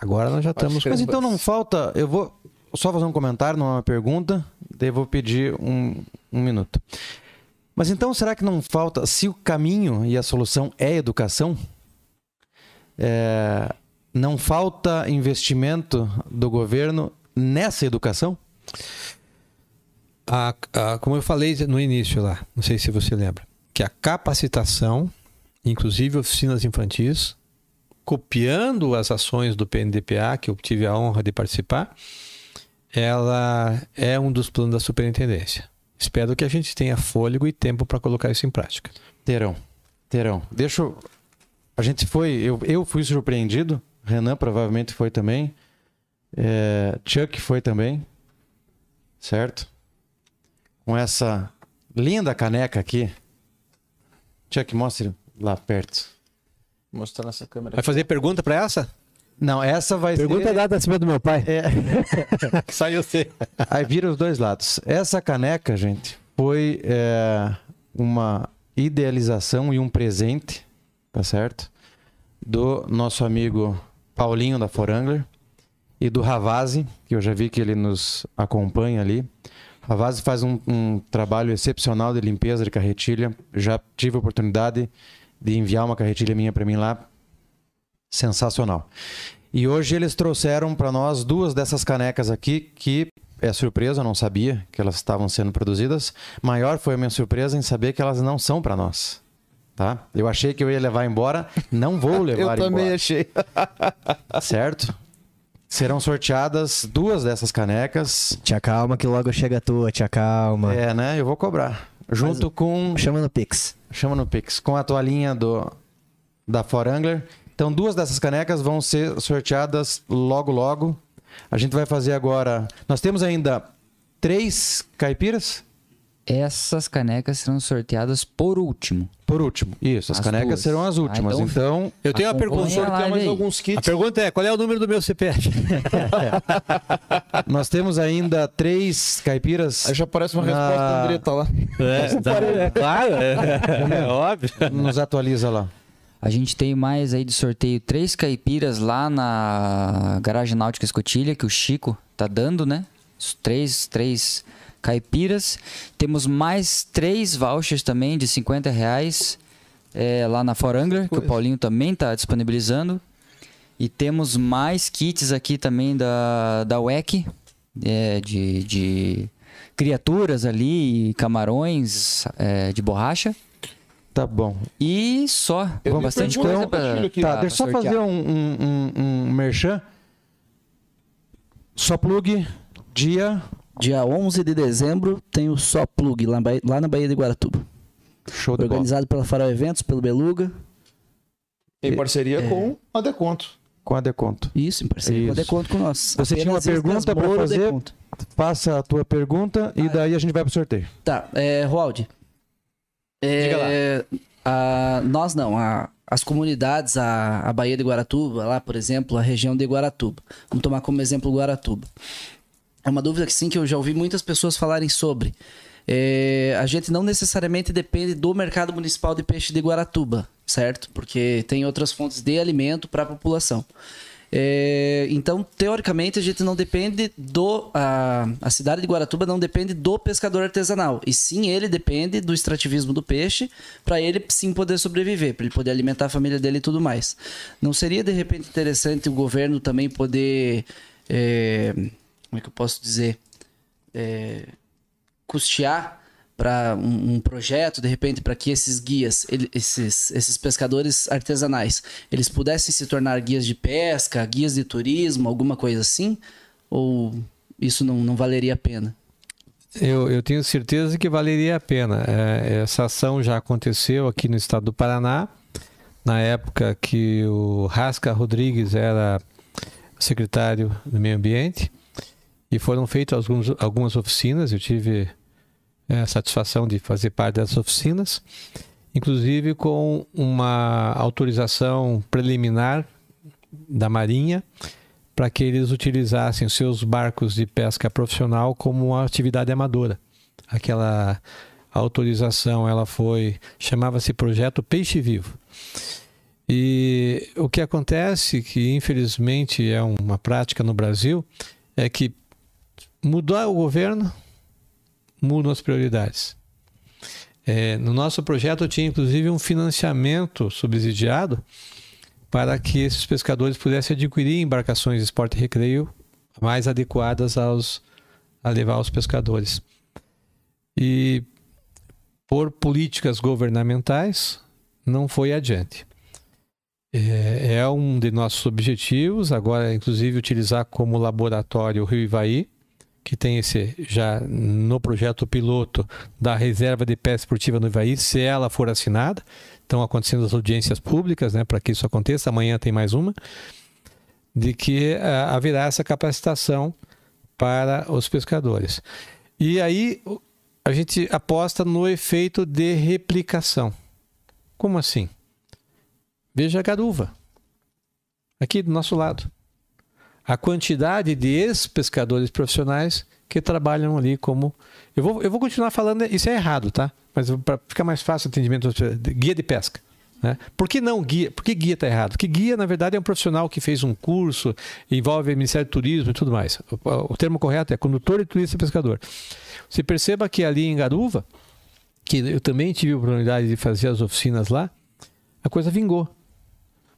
Agora nós já estamos... Mas então não falta, eu vou só fazer um comentário, não é uma pergunta, daí vou pedir um, um minuto. Mas então será que não falta, se o caminho e a solução é educação, é, não falta investimento do governo nessa educação? A, a, como eu falei no início lá, não sei se você lembra, que a capacitação, inclusive oficinas infantis, copiando as ações do PNDPA, que eu tive a honra de participar, ela é um dos planos da superintendência. Espero que a gente tenha fôlego e tempo para colocar isso em prática. Terão, terão. Deixa eu... A gente foi, eu, eu fui surpreendido, Renan provavelmente foi também, é, Chuck foi também, certo? Com essa linda caneca aqui. Chuck, mostre lá perto. Mostrar nessa câmera. Vai fazer pergunta para essa? Não, essa vai Pergunta ser... dada acima do meu pai. É. Só eu sei. Aí vira os dois lados. Essa caneca, gente, foi é, uma idealização e um presente, tá certo? Do nosso amigo Paulinho da Forangler e do Ravazzi, que eu já vi que ele nos acompanha ali. Ravazzi faz um, um trabalho excepcional de limpeza de carretilha. Já tive a oportunidade de enviar uma carretilha minha para mim lá. Sensacional. E hoje eles trouxeram para nós duas dessas canecas aqui que é surpresa, eu não sabia que elas estavam sendo produzidas. Maior foi a minha surpresa em saber que elas não são para nós. Tá? Eu achei que eu ia levar embora, não vou levar Eu também embora. achei. Certo? Serão sorteadas duas dessas canecas. Te acalma que logo chega a tua, te acalma. É, né? Eu vou cobrar. Junto com. Chama no Pix. Chama no Pix. Com a toalhinha do, da Forangler. Então, duas dessas canecas vão ser sorteadas logo, logo. A gente vai fazer agora. Nós temos ainda três caipiras. Essas canecas serão sorteadas por último. Por último. Isso, as, As canecas duas. serão as Ah, últimas. então- então, Eu tenho uma Acompanha pergunta. a live mais aí. alguns A kits. pergunta é: qual é o número do meu CPF? nós temos ainda três caipiras. Aí já aparece uma resposta Na- da Andretta lá. É, claro, é, óbvio. Nos atualiza lá. A gente tem mais aí de sorteio três caipiras lá na Garagem Náutica Escotilha, que o Chico tá dando, né? Os Três, três caipiras. Temos mais três vouchers também de 50 reais é, lá na Forangler, que o Paulinho também tá disponibilizando. E temos mais kits aqui também da, da WEC, é, de, de criaturas ali, camarões é, de borracha. Tá bom. E só. Eu tenho bastante coisa pra, aqui. Tá, pra deixa eu só fazer um, um, um, um merchan. Só plug, dia. Dia 11 de dezembro tem o Só Plug lá, na Bahia- lá na Bahia de Guaratuba. Show de bola. Organizado pela Farol Eventos, pelo Beluga. Em parceria com a Deconto. Com a Deconto. Isso, em parceria com a Isso. Deconto com nós. Você tinha uma Apenas pergunta pra Moro fazer? Faça a tua pergunta e daí a gente vai pro sorteio. Tá, é, Roaldi. É, a- nós não, a- as comunidades, a, a Baía de Guaratuba, lá, por exemplo, a região de Guaratuba. Vamos tomar como exemplo Guaratuba. É uma dúvida que sim, que eu já ouvi muitas pessoas falarem sobre. É, a gente não necessariamente depende do mercado municipal de peixe de Guaratuba. certo? Porque tem outras fontes de alimento para a população. É, então, teoricamente, a gente não depende do. A, a cidade de Guaratuba não depende do pescador artesanal. E sim, ele depende do extrativismo do peixe para ele sim poder sobreviver, para ele poder alimentar a família dele e tudo mais. Não seria de repente interessante o governo também poder. É, como é que eu posso dizer? É, custear para um, um, projeto, de repente, para que esses guias, ele, esses, esses pescadores artesanais, eles pudessem se tornar guias de pesca, guias de turismo, alguma coisa assim? Ou isso não, não valeria a pena? Eu, eu tenho certeza que valeria a pena. É, essa ação já aconteceu aqui no estado do Paraná, na época que o Rasca Rodrigues era secretário do Meio Ambiente, e foram feitas alguns, algumas oficinas. Eu tive é, a satisfação de fazer parte dessas oficinas, inclusive com uma autorização preliminar da Marinha para que eles utilizassem seus barcos de pesca profissional como uma atividade amadora. Aquela autorização, ela foi chamava-se projeto Peixe Vivo. E o que acontece, que infelizmente é uma prática no Brasil, é que mudou o governo, mudam as prioridades. É, no nosso projeto tinha inclusive um financiamento subsidiado para que esses pescadores pudessem adquirir embarcações de esporte e recreio mais adequadas aos, a levar os pescadores. E por políticas governamentais não foi adiante. É, é um de nossos objetivos, agora inclusive utilizar como laboratório o Rio Ivaí, que tem esse já no projeto piloto da reserva de pesca esportiva no Ivaí, se ela for assinada. Estão acontecendo as audiências públicas, né, para que isso aconteça. Amanhã tem mais uma. De que uh, haverá essa capacitação para os pescadores. E aí a gente aposta no efeito de replicação. Como assim? Veja a garuva, aqui do nosso lado a quantidade de ex-pescadores profissionais que trabalham ali como. Eu vou, eu vou continuar falando, isso é errado, tá? Mas para ficar mais fácil o atendimento, guia de pesca. Né? Por que não guia? Por que guia está errado? Porque guia, na verdade, é um profissional que fez um curso, envolve o Ministério do Turismo e tudo mais. O, o termo correto é condutor e turista pescador. Você perceba que ali em Garuva, que eu também tive a oportunidade de fazer as oficinas lá, a coisa vingou.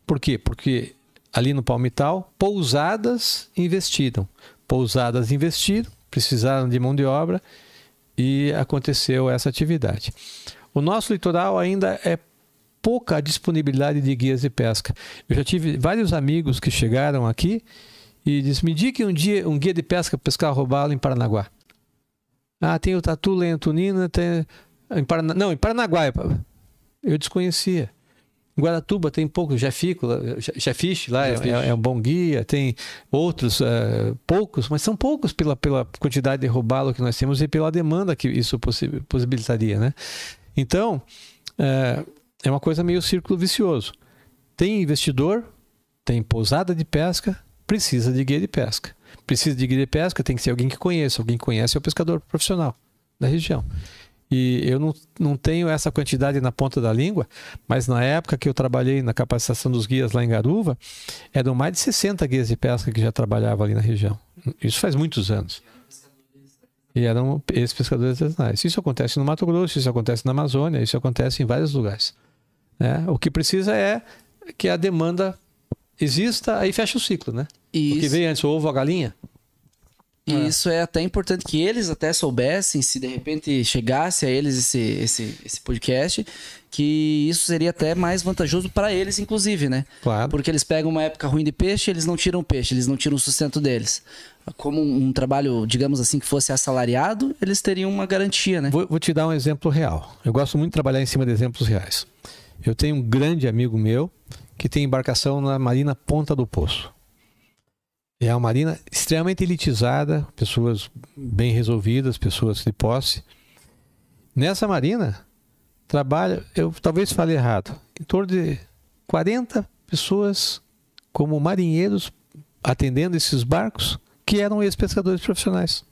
Por quê? Porque ali no Palmital, pousadas investiram. Pousadas investiram, precisaram de mão de obra e aconteceu essa atividade. O nosso litoral ainda é pouca disponibilidade de guias de pesca. Eu já tive vários amigos que chegaram aqui e disse: me indique um dia um guia de pesca para pescar roubalo em Paranaguá. Ah, tem o Tatu Lentunina, tem em Parana... não, em Paranaguá. Eu desconhecia. Guaratuba tem pouco, Jefico, Jefiche lá é, é, é, um bom guia, tem outros, é, poucos, mas são poucos pela, pela quantidade de roubalo que nós temos e pela demanda que isso possibilitaria, né? Então, é, é uma coisa meio círculo vicioso. Tem investidor, tem pousada de pesca, precisa de guia de pesca. Precisa de guia de pesca, tem que ser alguém que conheça. Alguém que conhece é o pescador profissional da região. E eu não, não tenho essa quantidade na ponta da língua, mas na época que eu trabalhei na capacitação dos guias lá em Garuva, eram mais de 60 guias de pesca que já trabalhavam ali na região. Isso faz muitos anos. E eram esses pescadores artesanais. Isso acontece no Mato Grosso, isso acontece na Amazônia, isso acontece em vários lugares. Né? O que precisa é que a demanda exista, aí fecha o ciclo, né? Isso. O que veio antes, o ovo ou a galinha? E é. isso é até importante que eles até soubessem, se de repente chegasse a eles esse, esse, esse podcast, que isso seria até mais vantajoso para eles, inclusive, né? Claro. Porque eles pegam uma época ruim de peixe, eles não tiram peixe, eles não tiram o sustento deles. Como um trabalho, digamos assim, que fosse assalariado, eles teriam uma garantia, né? Vou, vou te dar um exemplo real. Eu gosto muito de trabalhar em cima de exemplos reais. Eu tenho um grande amigo meu que tem embarcação na Marina Ponta do Poço. É uma marina extremamente elitizada, pessoas bem resolvidas, pessoas de posse. Nessa marina trabalha, eu talvez fale errado, em torno de 40 pessoas como marinheiros atendendo esses barcos que eram ex-pescadores profissionais.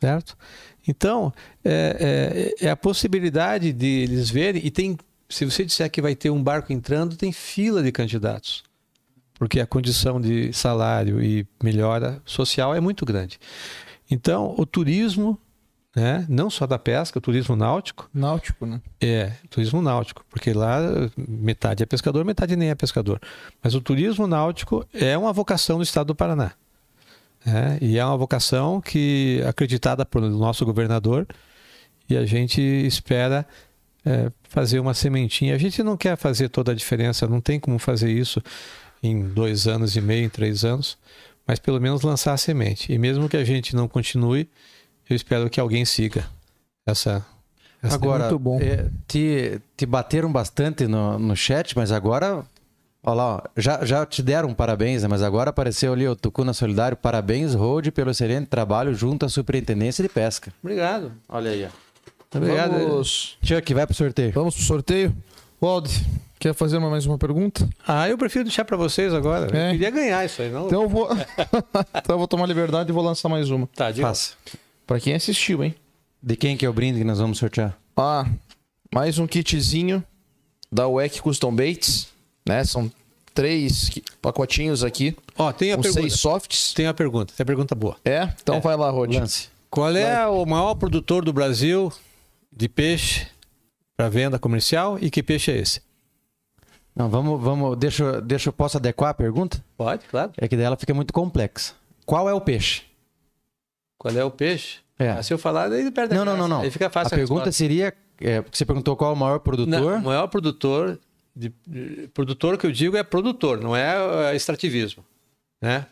Certo? Então, é, é, é, a possibilidade de eles verem, e tem se você disser que vai ter um barco entrando, tem fila de candidatos. Porque a condição de salário e melhora social é muito grande. Então, o turismo, né, não só da pesca, o turismo náutico, Náutico, né? é, turismo náutico, porque lá metade é pescador, metade nem é pescador. Mas o turismo náutico é uma vocação do estado do Paraná. né? E é uma vocação que acreditada pelo nosso governador e a gente espera é, fazer uma sementinha. A gente não quer fazer toda a diferença, não tem como fazer isso em dois anos e meio, em três anos, mas pelo menos lançar a semente. E mesmo que a gente não continue, eu espero que alguém siga essa. essa Agora, muito bom. é, te, te bateram bastante no, no chat, mas agora. Olha lá, ó, já, já te deram parabéns, né? mas agora apareceu ali o Tucuna Solidário. Parabéns, Rode, pelo excelente trabalho junto à Superintendência de Pesca. Obrigado. Olha aí, ó. Obrigado. Vamos, Chuck, vai pro sorteio. vamos pro sorteio. Wald, quer fazer mais uma pergunta? Ah, eu prefiro deixar para vocês agora. É. Eu queria ganhar isso aí, não? Então eu vou, então eu vou tomar liberdade e vou lançar mais uma. tá, diga. Faça. Pra quem assistiu, hein? De quem que é o brinde que nós vamos sortear? Ah, mais um kitzinho da WEC Custom Baits, né? São três pacotinhos aqui, Ó, tem a com pergunta. seis softs. Tem a pergunta. Tem a pergunta boa. É? Então É. vai lá, Rod. Lance. Qual é o maior produtor do Brasil de peixe para venda comercial e que peixe é esse? Não, vamos, vamos. Deixa, eu- deixa eu posso adequar a pergunta? Pode, claro. É que daí ela fica muito complexa. Qual é o peixe? Qual é o peixe? É. Ah, se eu falar, daí perde a Não, não, não, não. Aí fica fácil a pergunta resposta. seria, é, você perguntou qual é o maior produtor. Não, o maior produtor, de, de- produtor que eu digo é produtor, não é, é extrativismo, né?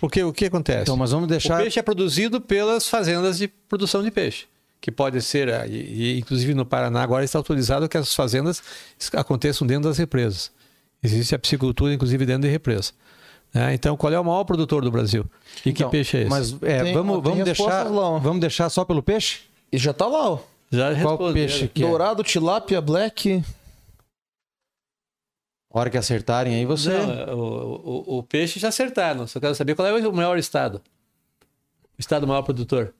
Porque o que acontece? Então, mas vamos O deixar. peixe é produzido pelas fazendas de produção de peixe, que pode ser, ah, e, e, inclusive no Paraná agora está autorizado que as fazendas aconteçam dentro das represas. Existe a piscicultura, inclusive, dentro de represa. né? Então, qual é o maior produtor do Brasil? E Então, que peixe é esse? Mas é, Tem- vamos, vamos deixar, vamos deixar só pelo peixe? E já tá lá, ó. Já Qual peixe que é? Dourado, tilápia, black. A hora que acertarem aí você. Não, o, o, o peixe já acertaram. Só quero saber qual é o maior estado. O estado maior produtor.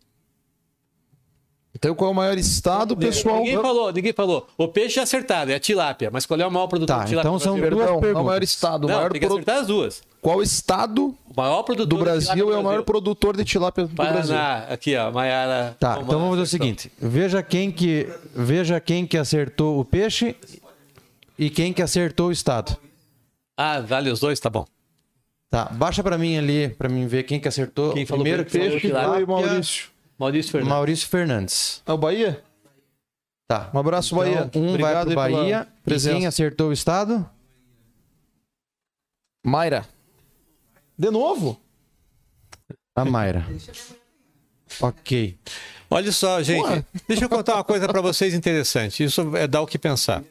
Então qual é o maior estado, pessoal? Ninguém falou, ninguém falou. O peixe já acertaram, é a tilápia. Mas qual é o maior produtor Tá, de tilápia então são Brasil? duas Perdão, não é o perguntas. maior estado. Não, maior tem que pro- acertar as duas. Qual estado O maior produtor do Brasil é o maior produtor de tilápia do Brasil? Paraná, aqui ó, Maiara. Tá, Romana, então vamos fazer o seguinte: veja quem que veja quem que acertou o peixe e quem que acertou o estado. Ah, vale os dois, tá bom. Tá, baixa pra mim ali pra mim ver quem que acertou. Quem o falou primeiro fez tilápia? Foi o Maurício. Maurício Fernandes. Maurício Fernandes. É o Bahia? Tá. Um abraço, Bahia. Então, um vai pro Bahia. E presença. quem acertou o estado? Mayra. De novo? A Mayra. ok. Olha só, gente, Ué. deixa eu contar uma coisa para vocês interessante. Isso é dar o que pensar.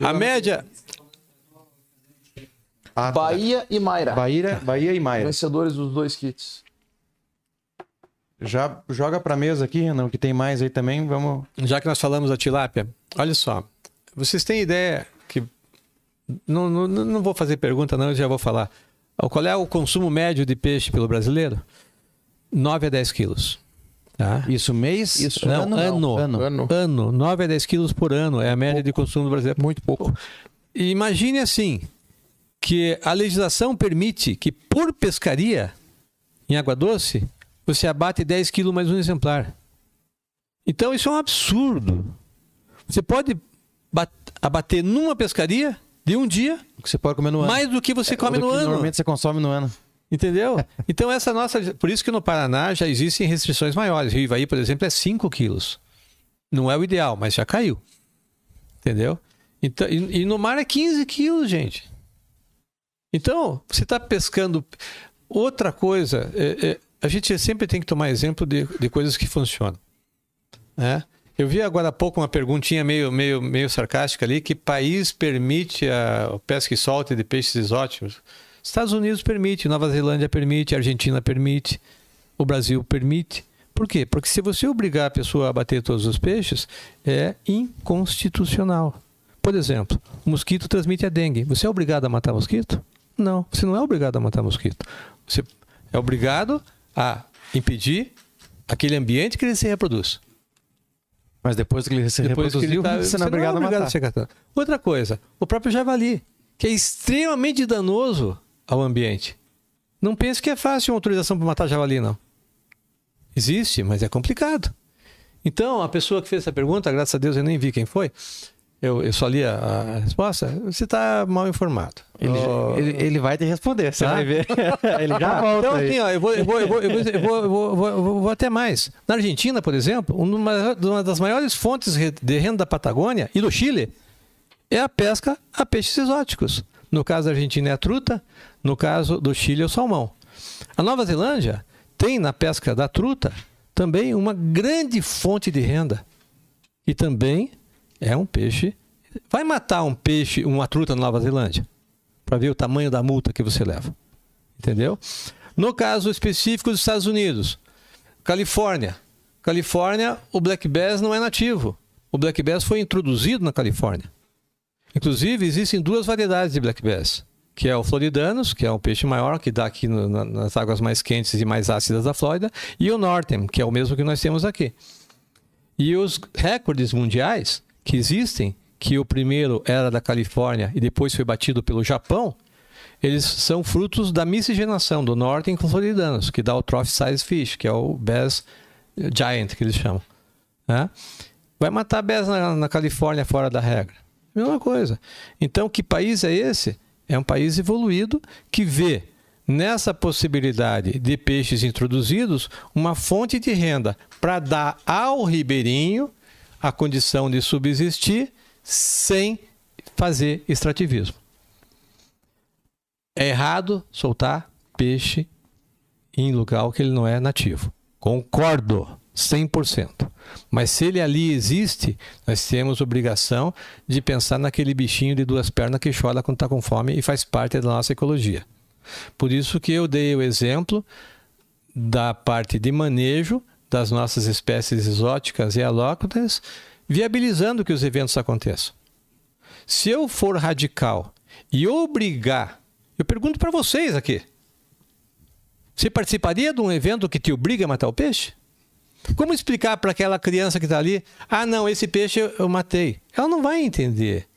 A média. Ah, tá. Bahia e Mayra. Bahia, Bahia e Mayra. Vencedores dos dois kits. Já joga pra mesa aqui, Renan, que tem mais aí também. Vamos. Já que nós falamos da tilápia, olha só. Vocês têm ideia que. Não, não, não vou fazer pergunta, não, eu já vou falar. Qual é o consumo médio de peixe pelo brasileiro? 9 a 10 quilos. Tá? Isso mês? Isso, Não, ano. ano. Ano. Ano. Ano, 9 a 10 quilos por ano é a média de consumo do brasileiro. Muito pouco. E imagine assim, que a legislação permite que por pescaria em água doce, você abate 10 quilos mais um exemplar. Então isso é um absurdo. Você pode bat- abater numa pescaria de um dia que você pode comer no ano. mais do que você come Do no ano. Normalmente você consome no ano. Entendeu? Então essa nossa. Por isso que no Paraná já existem restrições maiores. Rio Ivaí, por exemplo, é 5 quilos. Não é o ideal, mas já caiu. Entendeu? Então, e, e no mar é 15 quilos, gente. Então, você está pescando. Outra coisa, é- é, a gente sempre tem que tomar exemplo de, de coisas que funcionam. Né? Eu vi agora há pouco uma perguntinha meio, meio, meio sarcástica ali: que país permite a, pesca e solte de peixes exóticos? Estados Unidos permite, Nova Zelândia permite, Argentina permite, o Brasil permite. Por quê? Porque se você obrigar a pessoa a abater todos os peixes, é inconstitucional. Por exemplo, o mosquito transmite a dengue. Você é obrigado a matar mosquito? Não, você não é obrigado a matar mosquito. Você é obrigado a impedir aquele ambiente que ele se reproduz. Mas depois que ele se Depois que ele reproduziu, tá, você não é obrigado a matar. ser catando. Outra coisa, o próprio javali, que é extremamente danoso ao ambiente. Não pense que é fácil uma autorização para matar javali, não. Existe, mas é complicado. Então, a pessoa que fez essa pergunta, graças a Deus eu nem vi quem foi, eu, eu só li a, a resposta, você está mal informado. Ele, Oh, ele, ele vai te responder, você Tá? vai ver. ele já volta Então, assim, ó, eu vou, eu vou, eu vou, eu vou, eu vou, eu vou- eu vou- eu vou- vou até mais. Na Argentina, por exemplo, uma, uma das maiores fontes de renda da Patagônia e do Chile é a pesca a peixes exóticos. No caso da Argentina é a truta, no caso do Chile é o salmão. A Nova Zelândia tem na pesca da truta também uma grande fonte de renda. E também é um peixe. Vai matar um peixe, uma truta na Nova Zelândia, para ver o tamanho da multa que você leva. Entendeu? No caso específico dos Estados Unidos, Califórnia. Califórnia, o black bass não é nativo. O black bass foi introduzido na Califórnia. Inclusive, existem duas variedades de black bass, que é o floridanos, que é um peixe maior, que dá aqui no- na- nas águas mais quentes e mais ácidas da Flórida, e o northern, que é o mesmo que nós temos aqui. E os recordes mundiais que existem, que o primeiro era da Califórnia e depois foi batido pelo Japão, eles são frutos da miscigenação do northern com floridanos, que dá o trophy size fish, que é o bass giant que eles chamam. né? Vai matar bass na, na Califórnia fora da regra. Mesma coisa. Então, que país é esse? É um país evoluído que vê nessa possibilidade de peixes introduzidos uma fonte de renda para dar ao ribeirinho a condição de subsistir sem fazer extrativismo. É errado soltar peixe em lugar que ele não é nativo. Concordo, 100%. Mas se ele ali existe, nós temos obrigação de pensar naquele bichinho de duas pernas que chora quando está com fome e faz parte da nossa ecologia. Por isso que eu dei o exemplo da parte de manejo das nossas espécies exóticas e alóctones, viabilizando que os eventos aconteçam. Se eu for radical e obrigar, eu pergunto para vocês aqui, você participaria de um evento que te obriga a matar o peixe? Como explicar para aquela criança que está ali, ah, não, esse peixe eu, matei? Ela não vai entender.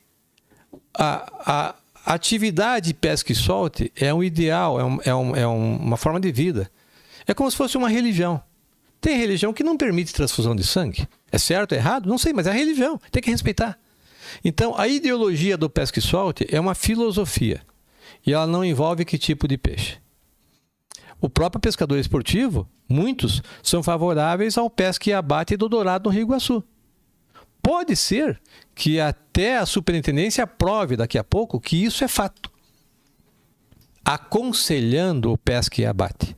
A, a atividade pesca e solte é um ideal, é, um- é um- é um- uma forma de vida. É como se fosse uma religião. Tem religião que não permite transfusão de sangue. É certo, é errado? Não sei, mas é a religião. Tem que respeitar. Então, a ideologia do pesca e solte é uma filosofia. E ela não envolve que tipo de peixe. O próprio pescador esportivo, muitos, são favoráveis ao pesca e abate do dourado no Rio Iguaçu. Pode ser que até a superintendência aprove daqui a pouco que isso é fato. Aconselhando o pesca e abate.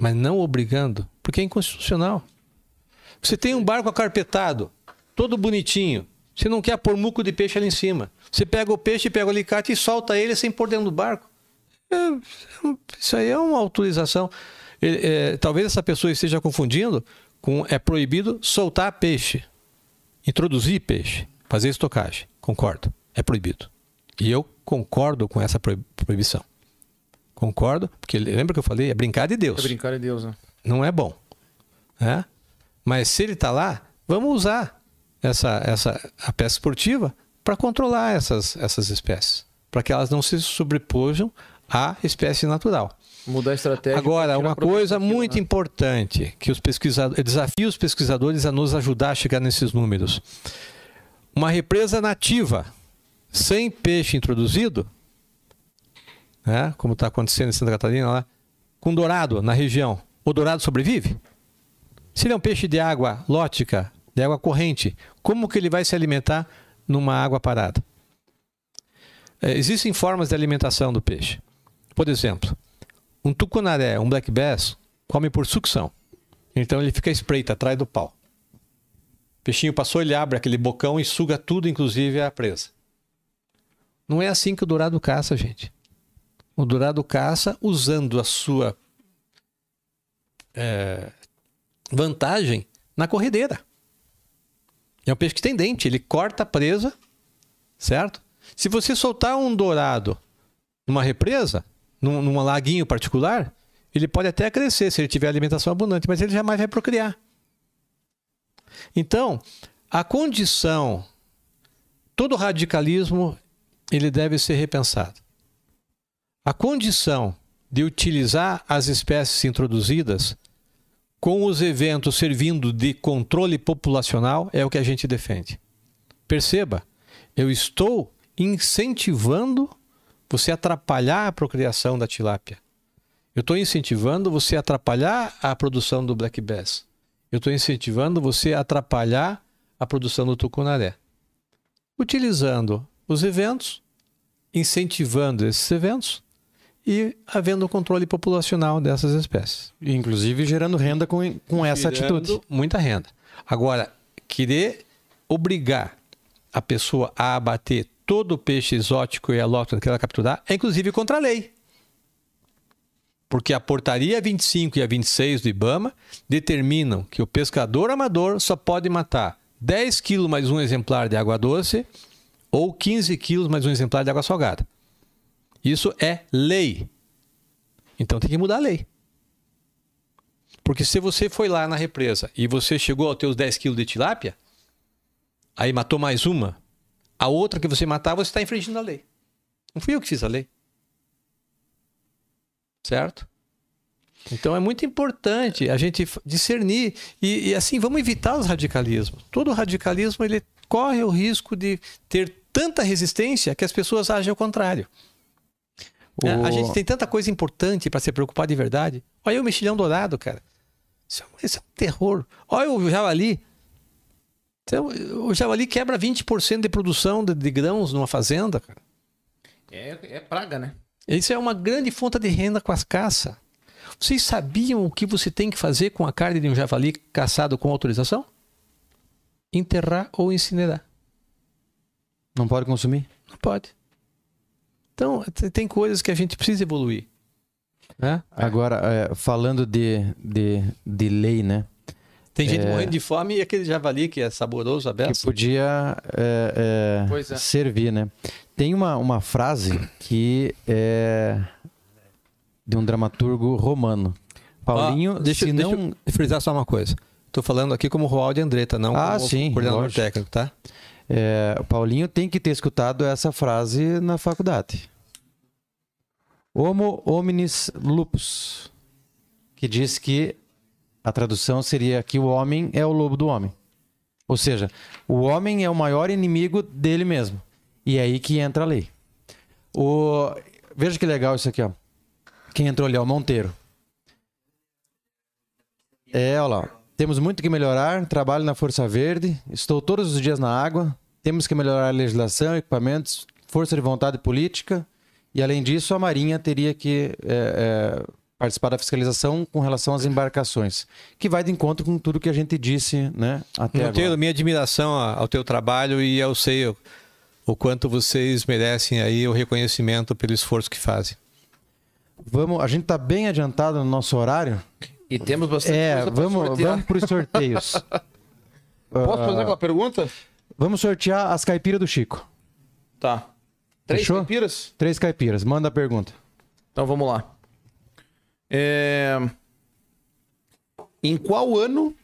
Mas não obrigando, porque é inconstitucional. Você tem um barco acarpetado, todo bonitinho. Você não quer pôr muco de peixe ali em cima. Você pega o peixe, pega o alicate e solta ele sem pôr dentro do barco. É, isso aí é uma autorização. É, talvez essa pessoa esteja confundindo com é proibido soltar peixe, introduzir peixe, fazer estocagem. Concordo, é proibido. E eu concordo com essa proib- proibição. Concordo, porque lembra que eu falei? É brincar de Deus É brincar em Deus, né? não é bom. Né? Mas se ele está lá, vamos usar essa, essa, a pesca esportiva para controlar essas, essas espécies, para que elas não se sobrepujam à espécie natural. Mudar a estratégia. Agora, uma coisa muito né? importante que os pesquisadores, desafio os pesquisadores a nos ajudar a chegar nesses números. Uma represa nativa sem peixe introduzido, né, como está acontecendo em Santa Catarina lá, com dourado na região, o dourado sobrevive? Se ele é um peixe de água lótica, de água corrente, como que ele vai se alimentar numa água parada? É, existem formas de alimentação do peixe. Por exemplo, um tucunaré, um black bass, come por sucção. Então ele fica espreita atrás do pau. O peixinho passou, ele abre aquele bocão e suga tudo, inclusive a presa. Não é assim que o dourado caça, gente. O dourado caça usando a sua é, vantagem na corredeira. É um peixe que tem dente, ele corta a presa, certo? Se você soltar um dourado numa represa, num, num laguinho particular, ele pode até crescer se ele tiver alimentação abundante, mas ele jamais vai procriar. Então, a condição, todo radicalismo, ele deve ser repensado. A condição de utilizar as espécies introduzidas com os eventos servindo de controle populacional é o que a gente defende. Perceba, eu estou incentivando você atrapalhar a procriação da tilápia. Eu estou incentivando você atrapalhar a produção do black bass. Eu estou incentivando você atrapalhar a produção do tucunaré. Utilizando os eventos, incentivando esses eventos e havendo controle populacional dessas espécies. Inclusive gerando renda com, com essa Gerando atitude. Muita renda. Agora, querer obrigar a pessoa a abater todo o peixe exótico e alóctone que ela capturar é inclusive contra a lei. Porque a portaria 25 e a 26 do IBAMA determinam que o pescador amador só pode matar 10 quilos mais um exemplar de água doce ou 15 quilos mais um exemplar de água salgada. Isso é lei. Então tem que mudar a lei. Porque se você foi lá na represa e você chegou aos teus 10 quilos de tilápia, aí matou mais uma, a outra que você matar, você está infringindo a lei. Não fui eu que fiz a lei. Certo? Então é muito importante a gente discernir e, e, assim vamos evitar os radicalismos. Todo radicalismo ele corre o risco de ter tanta resistência que as pessoas agem ao contrário. É, O- A gente tem tanta coisa importante para se preocupar de verdade. Olha aí o mexilhão dourado, cara. Isso é, um- isso é um terror. Olha o javali. Então, o javali quebra 20% de produção de, de grãos numa fazenda, cara. É, é praga, né? Isso é uma grande fonte de renda com as caças. Vocês sabiam o que você tem que fazer com a carne de um javali caçado com autorização? Enterrar ou incinerar. Não pode consumir? Não pode. Então, tem coisas que a gente precisa evoluir. Né? Agora, é, falando de, de, de lei, né? Tem gente É. morrendo de fome e aquele javali que é saboroso, Que aberto. podia é, é, é. servir, né? Tem uma, uma frase que é de um dramaturgo romano. Paulinho, Ó, deixa, se deixa não... eu frisar só uma coisa. Estou falando aqui como Roaldo Andretta, não Ah, como sim, coordenador lógico. técnico, tá? É, o Paulinho tem que ter escutado essa frase na faculdade. Homo hominis lupus, que diz que a tradução seria que o homem é o lobo do homem. Ou seja, o homem é o maior inimigo dele mesmo. E é aí que entra a lei. O... Veja que legal isso aqui, ó. Quem entrou ali é o Monteiro. É, olha lá. Temos muito que melhorar. Trabalho na Força Verde. Estou todos os dias na água. Temos que melhorar a legislação, equipamentos, força de vontade política. E, além disso, a Marinha teria que é, é, participar da fiscalização com relação às embarcações, que vai de encontro com tudo que a gente disse né, até Monteiro, agora. minha admiração ao teu trabalho e eu sei o, o quanto vocês merecem aí o reconhecimento pelo esforço que fazem. Vamos, a gente está bem adiantado no nosso horário. E temos bastante É, coisa vamos, sortear. vamos para os sorteios. Posso fazer aquela pergunta? Vamos sortear as caipiras do Chico. Tá. Três Fechou? caipiras? Três caipiras. Manda a pergunta. Então vamos lá. É, Em qual ano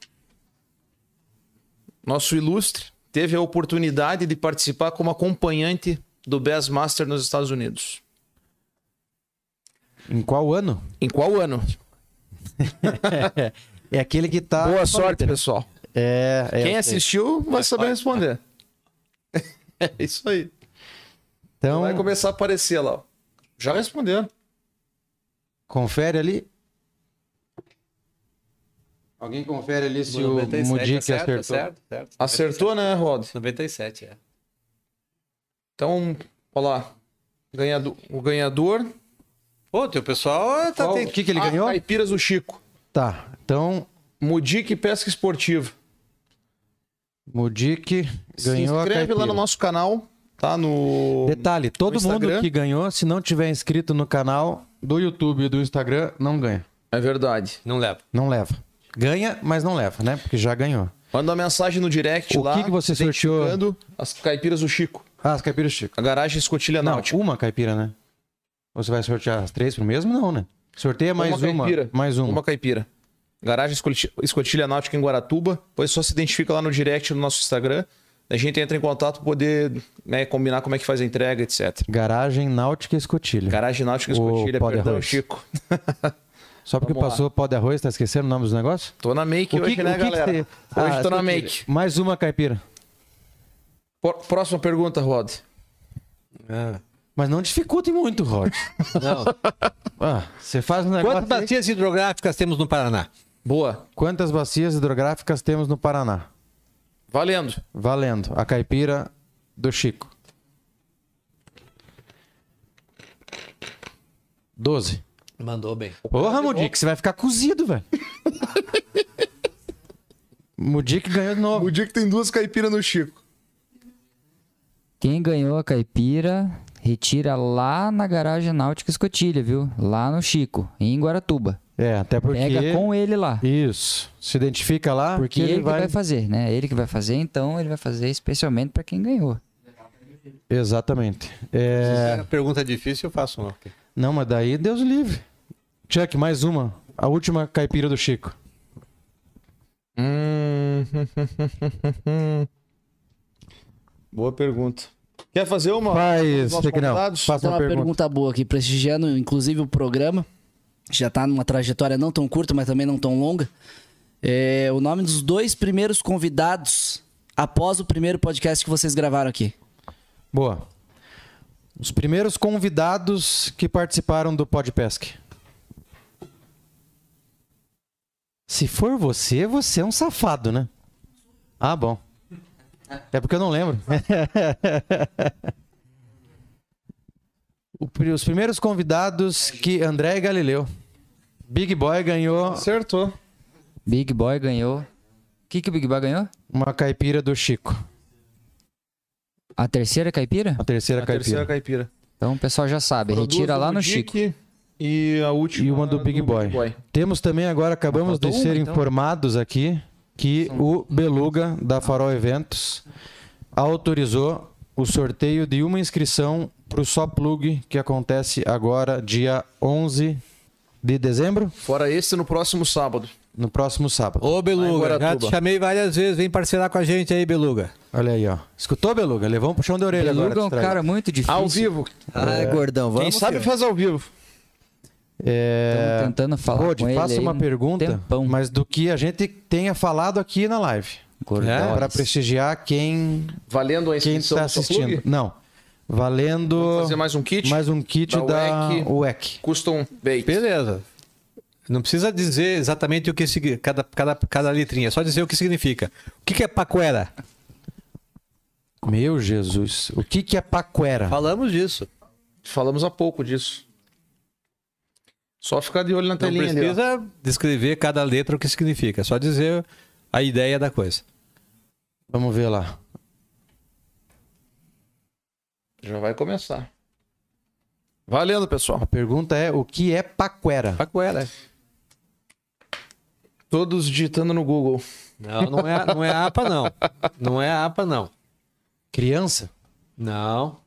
nosso ilustre teve a oportunidade de participar como acompanhante do Bassmaster nos Estados Unidos? Em qual ano? Em qual ano? É aquele que tá. Boa sorte, pessoal. É, é, Quem sei. assistiu vai saber responder. É isso aí. Então, Vai começar a aparecer lá. Já responderam. confere ali. Alguém confere ali se o Mudic acertou. certo? Acertou, né, Rod? 97, é. Então, olha lá. Ganhado- O ganhador. Pô, teu pessoal tá Qual- tem- O que, que ele Ah, ganhou? Caipiras do Chico. Tá. Então, Mudic Pesca Esportiva. Mudic Se ganhou a inscreve lá no nosso canal, tá? No. Detalhe, todo no mundo que ganhou, se não tiver inscrito no canal do YouTube e do Instagram, não ganha. É verdade. Não leva. Não leva. Ganha, mas não leva, né? Porque já ganhou. Manda uma mensagem no direct O lá. que que você sorteou? As caipiras do Chico. Ah, as caipiras Chico. A garagem escotilha Não, náutica. uma caipira, né? Você vai sortear as três pro mesmo? Não, né? Sorteia mais uma. caipira. Mais uma. Uma caipira. Garagem Escoti- Escotilha Náutica em Guaratuba. Depois só se identifica lá no direct do nosso Instagram. A gente entra em contato para poder né, combinar como é que faz a entrega, etc. Garagem Náutica Escotilha. Garagem Náutica Escotilha, pó de perdão, arroz. Chico. Só porque Vamos lá. passou pó de arroz, tá esquecendo o nome dos negócios? Tô na make O que- hoje, né, o que que galera? tem? Hoje Ah, tô na make. Mais uma caipira. Próxima pergunta, Rod. Ah, Mas não dificulte muito, Rod. não. Ah, você faz um negócio. Quantas aí- bacias hidrográficas temos no Paraná? Boa. Quantas bacias hidrográficas temos no Paraná? Valendo. Valendo. A caipira do Chico. 12. Mandou bem. Porra, Mudic, você vai ficar cozido, velho. Mudic ganhou de novo. Que tem duas caipiras no Chico. Quem ganhou a caipira, retira lá na garagem náutica escotilha, viu? Lá no Chico, em Guaratuba. É, até porque. Pega com ele lá. Isso. Se identifica lá, Porque ele, ele que vai... vai. fazer, né? Ele que vai fazer, então ele vai fazer especialmente pra quem ganhou. Exatamente. Se É... é pergunta difícil, eu faço uma. Não, mas daí Deus livre. Chuck, mais uma. A última caipira do Chico. Hum. Boa pergunta. Quer fazer uma? Faz, convidados? Faça uma uma pergunta. pergunta boa aqui, prestigiando inclusive o programa. Já tá numa trajetória não tão curta, mas também não tão longa. É, o nome dos dois primeiros convidados após o primeiro podcast que vocês gravaram aqui. Boa. Os primeiros convidados que participaram do Podpesc. Se for você, você é um safado, né? Ah, bom. É porque eu não lembro. Os primeiros convidados que André e Galileu. Big Boy ganhou Acertou. Big Boy ganhou. O que, que o Big Boy ganhou? uma caipira do Chico. A terceira caipira? A terceira A caipira. terceira caipira. Então o pessoal já sabe, Foram retira lá do no Dick Chico. E a última E uma do Big Boy. Temos também agora, acabamos de ser uma, então. informados aqui que o Beluga da Farol Eventos autorizou o sorteio de uma inscrição para o Só Plug que acontece agora, dia 11 de dezembro, Fora esse no próximo sábado. no próximo sábado. Ô, Beluga, já te chamei várias vezes. Vem parcelar com a gente aí, Beluga. Olha aí, ó. Escutou, Beluga? Levou um puxão de orelha Beluga é agora. um distraído. cara muito difícil. Ao vivo. Ah, gordão, vamos. Quem sabe filho. faz ao vivo. É... Tamo tentando falar Rod, com ele faça uma um pergunta, tempão. mas do que a gente tenha falado aqui na live. Gordões. Para prestigiar quem Valendo a quem inscrição está do Só assistindo. Não. Valendo Vamos fazer mais um kit. mais um kit da da WEC. Custom Bait. Beleza. Não precisa dizer exatamente o que cada, cada, cada letrinha, é só dizer o que significa. O que, que é paquera? Meu Jesus. O que, que é paquera? Falamos disso. Falamos há pouco disso. Só ficar de olho na Não telinha ali. ó. precisa descrever cada letra o que significa, é só dizer a ideia da coisa. Vamos ver lá. Já vai começar. Valendo, pessoal. A pergunta é: o que é paquera? Paquera. Todos digitando no Google. Não, não é, não é APA, não. Não é APA, não. Criança? Não.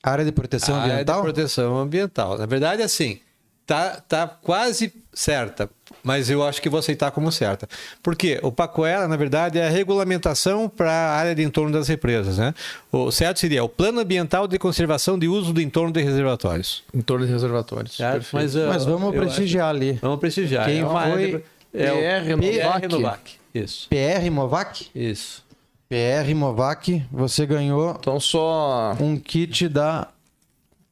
Área de proteção A área ambiental? de proteção ambiental. Na verdade, assim, tá, tá quase certa, mas eu acho que vou aceitar como certa. Porque o Pacoela, na verdade, é a regulamentação para a área de entorno das represas, né? O certo seria o Plano Ambiental de Conservação de Uso do Entorno de Reservatórios. Em torno de reservatórios. Certo? Perfeito. Mas, uh, Mas vamos eu prestigiar ali. Vamos prestigiar. Quem é foi? de- é o PR Novac. Novac. Isso. PR Movac? Isso. PR Movac, você ganhou Então só um kit da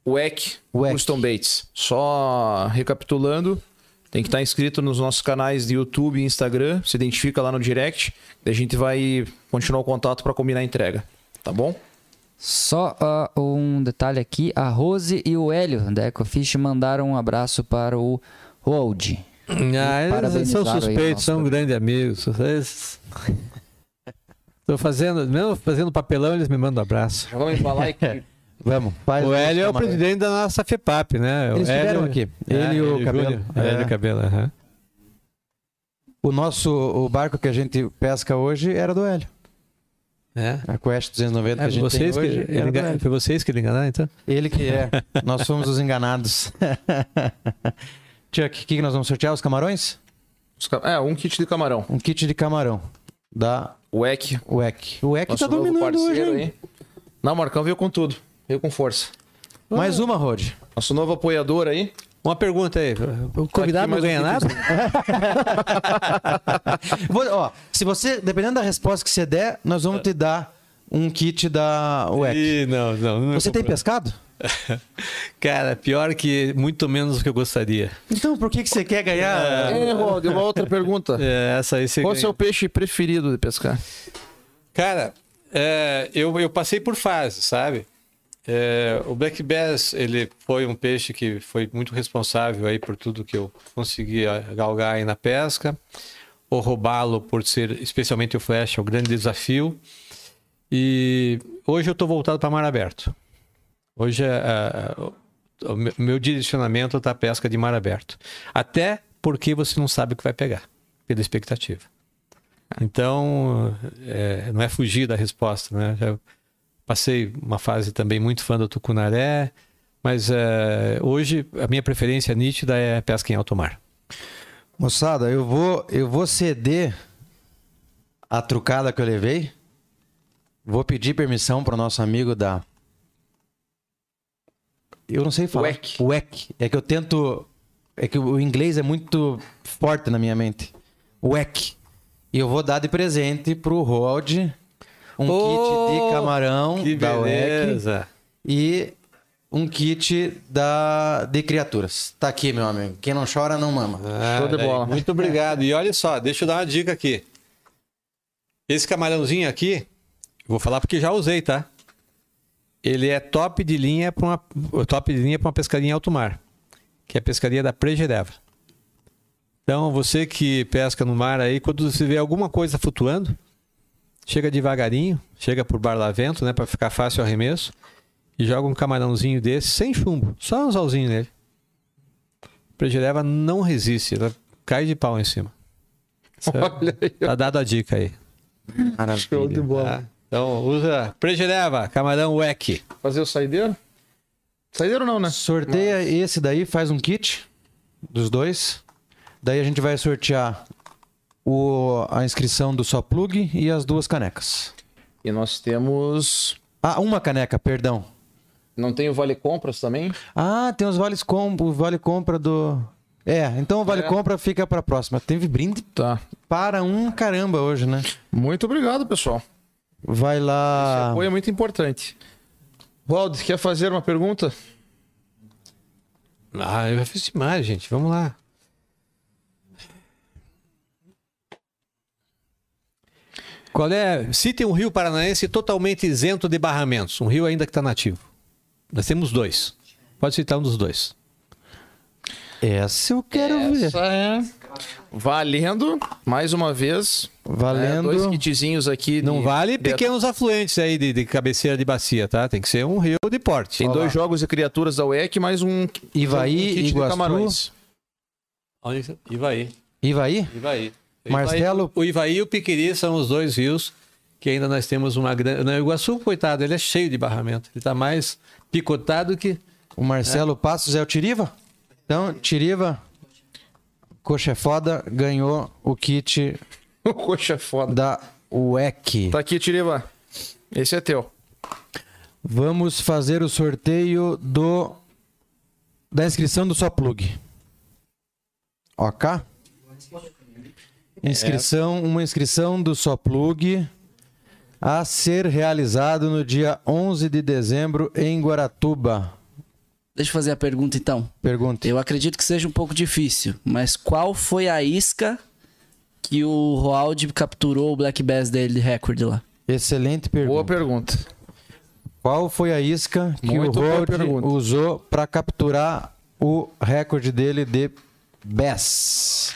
WEC, WEC. Custom Baits. Só recapitulando, tem que estar inscrito nos nossos canais de YouTube e Instagram. Se identifica lá no direct. Daí a gente vai continuar o contato para combinar a entrega. Tá bom? Só ah, um detalhe aqui, a Rose e o Hélio da Ecofish mandaram um abraço para o Rold. Ah, eles são suspeitos, são grandes amigos. Tô fazendo, mesmo fazendo papelão, eles me mandam abraço. Já vamos embalar aqui. Vamos, faz O Hélio é o presidente da nossa FEPAP, né? Eles o Hélio, estiveram aqui. Ele e o Cabelo. É. Hélio e o Cabelo, aham. O nosso o barco que a gente pesca hoje era do Hélio. É. A Quest 290 que É, a gente vocês tem que, hoje do engan- foi vocês que ele enganaram, então? Ele que é. Nós fomos os enganados. Chuck, o que, que nós vamos sortear? Os camarões? Os É, um kit de camarão. Um kit de camarão da O EC. WEC. O WEC tá dominando hoje, hein? Não, o Marcão veio com tudo. Veio com força. Mais uma, Rod. Nosso novo apoiador aí. Uma pergunta aí. O convidado não um ganha nada? Vou- ó, se você, dependendo da resposta que você der, nós vamos te dar um kit da WEC. Ih, não, não. não Você tem pescado? Cara, pior que muito menos do que eu gostaria. Então por que, que você quer ganhar? É, Rod, uma outra pergunta. É, essa aí você Qual o seu peixe preferido de pescar? Cara, é, eu, eu passei por fases, sabe? É, o Black Bass, ele foi um peixe que foi muito responsável aí por tudo que eu consegui ah, galgar aí na pesca. O roubá-lo por ser, especialmente o flash, é o grande desafio. E hoje eu estou voltado para mar aberto. Hoje é, é, o meu- direcionamento está pesca de mar aberto. Até porque você não sabe o que vai pegar, pela expectativa. Então, é, não é fugir da resposta, né? Já passei uma fase também muito fã do tucunaré, mas é, hoje a minha preferência nítida é pesca em alto mar. Moçada, eu vou, eu vou ceder a trucada que eu levei. Vou pedir permissão para o nosso amigo da. Eu não sei falar. WEC. WEC. É que eu tento. É que o inglês é muito forte na minha mente. WEC. E eu vou dar de presente pro Rod um Oh, kit de camarão Que da beleza! e um kit da de criaturas. Tá aqui, meu amigo. Quem não chora não mama. Ah, Show de bola. Muito obrigado. E olha só, deixa eu dar uma dica aqui. Esse camarãozinho aqui, vou falar porque já usei, tá? Ele é top de linha para uma top de linha para uma pescaria em alto mar, que é a pescaria da Pregereva. Então, você que pesca no mar aí, quando você vê alguma coisa flutuando, chega devagarinho, chega por barlavento, né, para ficar fácil o arremesso, e joga um camarãozinho desse sem chumbo, só um anzolzinho nele. Pregereva não resiste, ela cai de pau em cima. Olha aí. Tá dado a dica aí. Maravilha. Show de bola. Tá? Então usa Pregereva, camarão WEC. Fazer o saideiro? Saideiro não, né? Sorteia esse daí, faz um kit dos dois. Daí a gente vai sortear o, a inscrição do só plug e as duas canecas. E nós temos. Ah, uma caneca, perdão. Não tem o Vale Compras também? Ah, tem os vales com, o vale compra do. É, então o vale É. compra fica pra próxima. Teve brinde Tá. para um caramba hoje, né? Muito obrigado, pessoal. Vai Esse lá. apoio é muito importante. Waldo, quer fazer uma pergunta? Ah, eu já fiz demais, gente. Vamos lá. Qual é? Cite um rio paranaense totalmente isento de barramentos. Um rio ainda que está nativo. Nós temos dois. Pode citar um dos dois. Essa eu quero ver. Essa é. Valendo, mais uma vez. Valendo. né, dois kitzinhos aqui. Não de- vale de- pequenos afluentes aí de, de cabeceira de bacia, tá? Tem que ser um rio de porte. Tem dois jogos de criaturas da UEC, mais um, Ivaí, um kit de Iguaçu. camarões. Ivaí. Ivaí? Ivaí. Marcelo- O Ivaí e o Piquiri são os dois rios que ainda nós temos uma grande. O Iguaçu, coitado, ele é cheio de barramento. Ele tá mais picotado que. O Marcelo Passos é o Tiriva? Então, Tiriva, coxa é foda, ganhou o kit O coxa é foda. da WEC. Tá aqui, Tiriva. Esse é teu. Vamos fazer o sorteio do da inscrição do só plug. OK? Inscrição, uma inscrição do só plug a ser realizado no dia 11 de dezembro em Guaratuba. Deixa eu fazer a pergunta então. Pergunta. Eu acredito que seja um pouco difícil, mas qual foi a isca que o Roald capturou o Black Bass dele de recorde lá? Excelente Boa pergunta. pergunta. Qual foi a isca que Muito o pergunta. usou para capturar o recorde dele de Bass?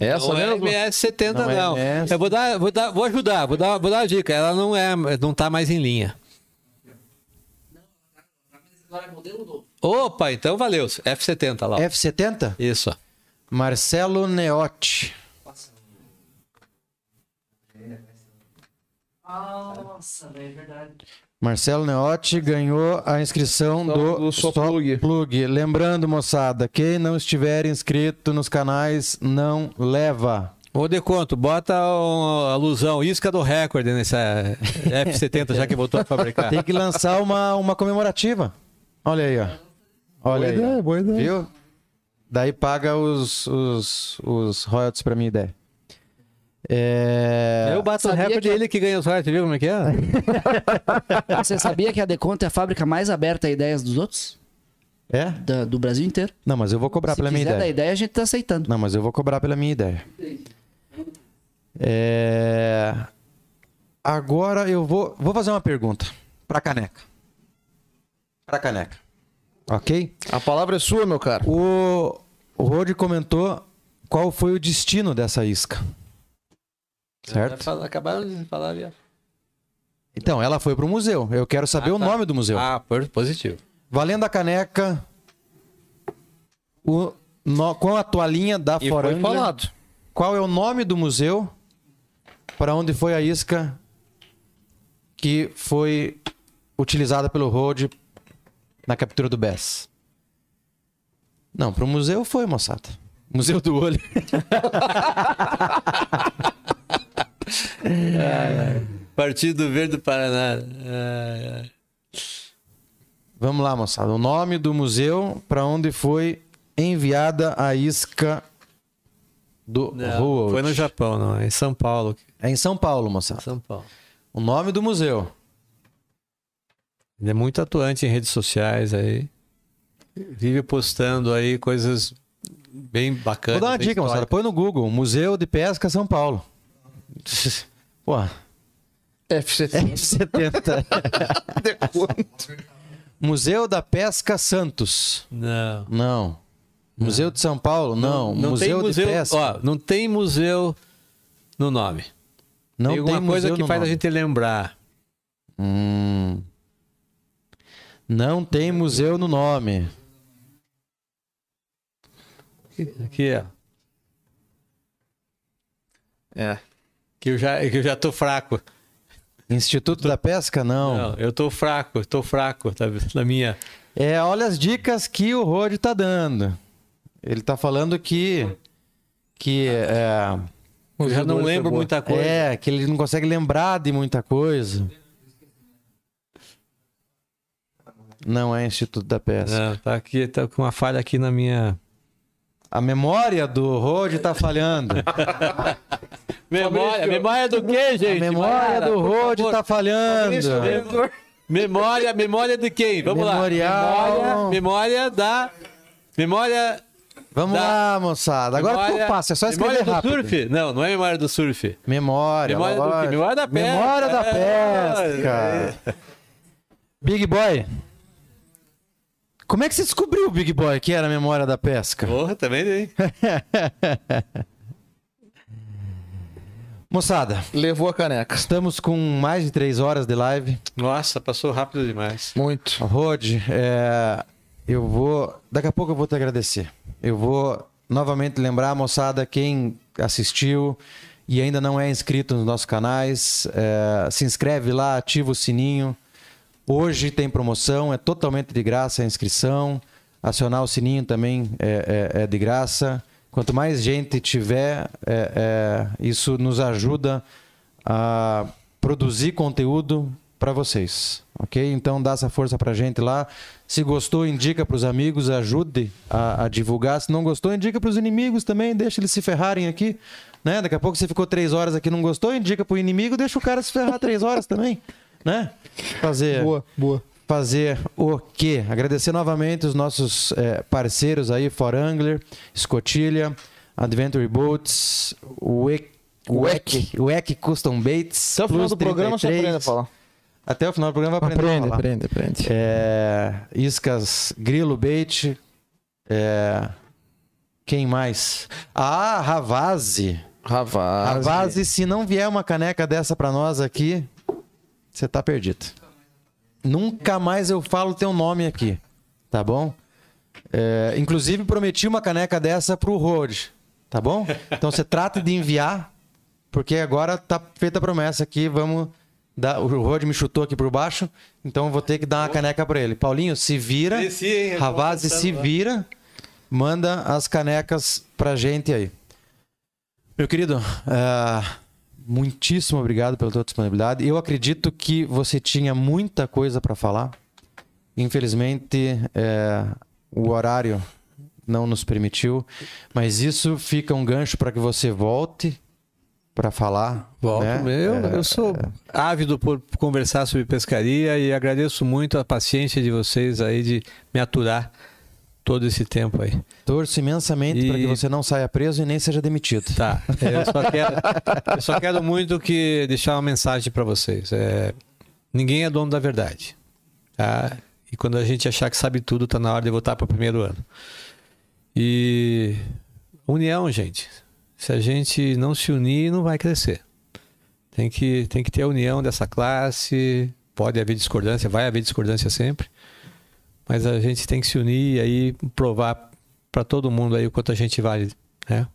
Essa não é mesmo? MS70, Não não. é MS. Eu vou dar, vou dar, vou ajudar, vou dar, vou dar uma dica. Ela não é, não tá mais em linha. Opa, então valeu. F70 lá. ó. F70? Isso. Marcelo Neotti. Nossa, é verdade. Marcelo Neotti ganhou a inscrição do, do Só Plug. Plug. Lembrando, moçada, quem não estiver inscrito nos canais não leva. Ô, Deconto, bota um- a alusão, isca do recorde nessa F70, já que voltou a fabricar. Tem que lançar uma, uma comemorativa. Olha aí, ó. Olha aí. ó. boa ideia. Viu? Daí paga os, os, os royalties pra minha ideia. É... Eu bato o Sabia recorde que- ele que ganha os royalties, viu como é que é? Você sabia que a Deconto é a fábrica mais aberta a ideias dos outros? É? Da- do Brasil inteiro? Não, mas eu vou cobrar Se pela minha quiser ideia. dar ideia, a gente tá aceitando. Não, mas eu vou cobrar pela minha ideia. É... Agora eu vou, vou fazer uma pergunta pra caneca. Pra caneca. Ok? A palavra é sua, meu caro. O, o Rod comentou qual foi o destino dessa isca. Certo? Acabaram de falar ali. Então, ela foi pro museu. Eu quero saber Ah, o tá. nome do museu. Ah, positivo. Valendo a caneca, o, no- com a toalhinha da E foi falado. qual é o nome do museu para onde foi a isca que foi utilizada pelo Rode na captura do Bess? Não, pro museu foi, moçada. Museu do Olho. Partido Verde do Paraná. Vamos lá, moçada. O nome do museu para onde foi enviada a isca do Não, Roald. foi no Japão, não. É em São Paulo. É em São Paulo, moçada. São Paulo. O nome do museu. Ele é muito atuante em redes sociais aí. Vive postando aí coisas bem bacanas. Vou dar uma dica, moçada. Põe no Google. Museu de Pesca São Paulo. Pô, F70. F70. Museu da Pesca Santos. Não. Não. Museu de São Paulo? Não. Não museu, tem museu, de Pesca. ó, não tem museu no nome. não tem alguma coisa museu que no faz a nome. gente lembrar. Hum. Não tem museu no nome. Aqui, ó. É. Que eu já, que eu já tô fraco. Instituto da Pesca? Não. Não, eu tô fraco, tô fraco, tá? Na minha. É, olha as dicas que o Rod tá dando. Ele tá falando que. Que é, Eu já não lembro muita coisa. é, que ele não consegue lembrar de muita coisa. Não é Instituto da Pesca. Não, tá aqui, tá com uma falha aqui na minha. A memória do Rod tá falhando. Memória, memória do quê, A gente? memória Mayara, do Rod favor. tá falhando. Memória, memória de quem? Vamos Memorial. lá. Memória, memória da. Memória. Vamos Da- lá, moçada. Agora memória, ficou fácil, é só escrever memória do rápido. surf? Não, não é memória do surf. Memória. Memória do. Memória da pesca. Memória da É. pesca. Big Boy. Como é que você descobriu, Big Boy, que era a memória da pesca? Porra, também tem. Moçada, Levou a caneca. estamos com mais de três horas de live. Nossa, passou rápido demais. Muito. Rod, é, eu vou. Daqui a pouco eu vou te agradecer. Eu vou novamente lembrar, moçada, quem assistiu e ainda não é inscrito nos nossos canais, é, se inscreve lá, ativa o sininho. Hoje tem promoção, é totalmente de graça a inscrição. Acionar o sininho também é, é- é de graça. Quanto mais gente tiver, é- é, isso nos ajuda a produzir conteúdo para vocês, ok? Então dá essa força pra gente lá. Se gostou, indica para os amigos, ajude a, a divulgar. Se não gostou, indica para os inimigos também, deixa eles se ferrarem aqui, né? Daqui a pouco você ficou três horas aqui não gostou, indica para o inimigo, deixa o cara se ferrar três horas também, né? Fazer boa. Fazer o quê? Agradecer novamente os nossos eh, parceiros aí, For Angler, Escotilha, Adventure Boats, Wek, Wek Custom Baits. Até o final do programa você 33. aprende a falar. Até o final do programa vai aprender a Aprende, falar. aprende, aprende. É, iscas Grilo Bait. é, quem mais? Ah, Ravazzi. Ravaz. Ravazzi, se não vier uma caneca dessa pra nós aqui, você tá perdido. Nunca mais eu falo teu nome aqui, tá bom? É, inclusive prometi uma caneca dessa pro Rod, tá bom? Então você trata de enviar, porque agora tá feita a promessa aqui, vamos Dá- o Rod me chutou aqui por baixo, então eu vou ter que dar uma caneca pra ele. Paulinho, se vira. Ravazzi, se lá. vira. Manda as canecas pra gente aí. Meu querido, ah, muitíssimo obrigado pela tua disponibilidade. Eu acredito que você tinha muita coisa para falar. Infelizmente, eh, o horário não nos permitiu, mas isso fica um gancho para que você volte para falar. Volto né? eu, Eh, eu sou ávido por conversar sobre pescaria e agradeço muito a paciência de vocês aí de me aturar todo esse tempo aí. Torço imensamente para que E- você não saia preso e nem seja demitido. Tá. Eu só quero, eu só quero muito que deixar uma mensagem para vocês. É, ninguém é dono da verdade. Tá? E quando a gente achar que sabe tudo, tá na hora de voltar para o primeiro ano. E união, gente. Se a gente não se unir, não vai crescer. Tem que, tem que ter a união dessa classe. Pode haver discordância, vai haver discordância sempre. Mas a gente tem que se unir e aí provar para todo mundo aí o quanto a gente vale, né?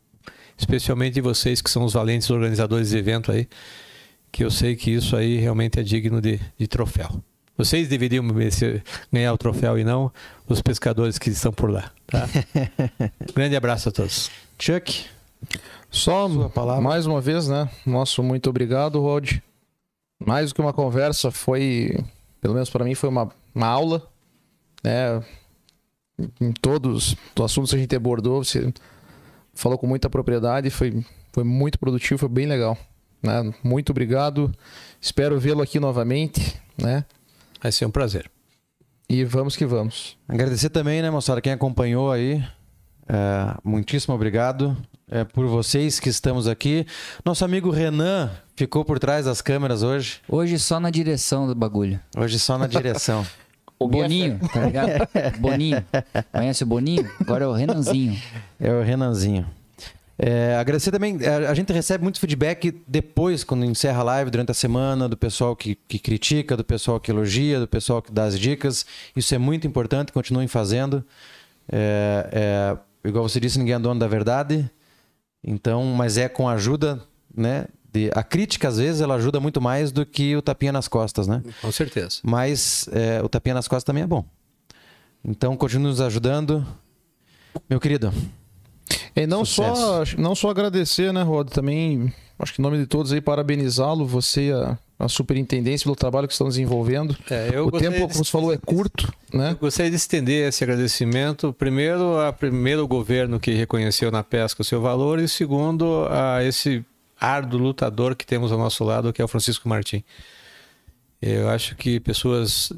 Especialmente vocês que são os valentes organizadores de evento aí, que eu sei que isso aí realmente é digno de, de troféu. Vocês deveriam merecer- ganhar o troféu e não os pescadores que estão por lá. Tá? Grande abraço a todos. Chuck, Só Sua palavra. mais uma vez, né? Nosso muito obrigado, Rod. Mais do que uma conversa, foi, pelo menos para mim, foi uma, uma aula, né? Em todos os assuntos que a gente abordou, você falou com muita propriedade, foi, foi muito produtivo, foi bem legal. Né? Muito obrigado. Espero vê-lo aqui novamente, né? Vai ser um prazer. E vamos que vamos. Agradecer também, né, moçada, quem acompanhou aí. É, muitíssimo obrigado é, por vocês que estamos aqui. Nosso amigo Renan ficou por trás das câmeras hoje. Hoje só na direção do bagulho. Hoje só na direção. O Boninho, tá ligado? Boninho. Conhece o Boninho? Agora é o Renanzinho. É o Renanzinho. É, agradecer também, é, a gente recebe muito feedback depois, quando encerra a live, durante a semana, do pessoal que, que critica, do pessoal que elogia, do pessoal que dá as dicas. Isso é muito importante, continuem fazendo. É, é, igual você disse, ninguém é dono da verdade. Então, mas é com a ajuda, né? De, a crítica, às vezes, ela ajuda muito mais do que o tapinha nas costas, né? Com certeza. Mas é, o tapinha nas costas também é bom. Então, continue nos ajudando. Meu querido, E não só, não só agradecer, né, Rod? Também, acho que em nome de todos aí, parabenizá-lo, você e a, a superintendência pelo trabalho que estão desenvolvendo. É, eu o tempo, de- como você falou, é curto, Eu né? gostaria de estender esse agradecimento, primeiro, a primeiro governo que reconheceu na pesca o seu valor e segundo a esse árduo lutador que temos ao nosso lado, que é o Francisco Martim. Eu acho que pessoas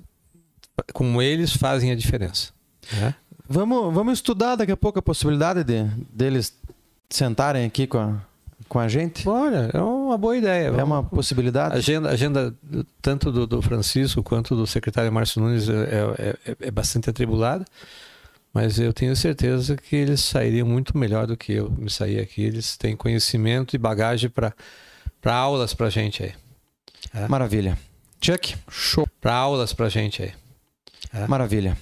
como eles fazem a diferença. né? Vamos, vamos estudar daqui a pouco a possibilidade de deles sentarem aqui com a, com a gente. Olha, é uma boa ideia. É uma possibilidade. A agenda, agenda tanto do, do Francisco quanto do secretário Márcio Nunes é, é- é- é bastante atribulada, mas eu tenho certeza que eles sairiam muito melhor do que eu me saí aqui. Eles têm conhecimento e bagagem para aulas para gente aí. Maravilha. Chuck, show. Para aulas para gente aí. Maravilha.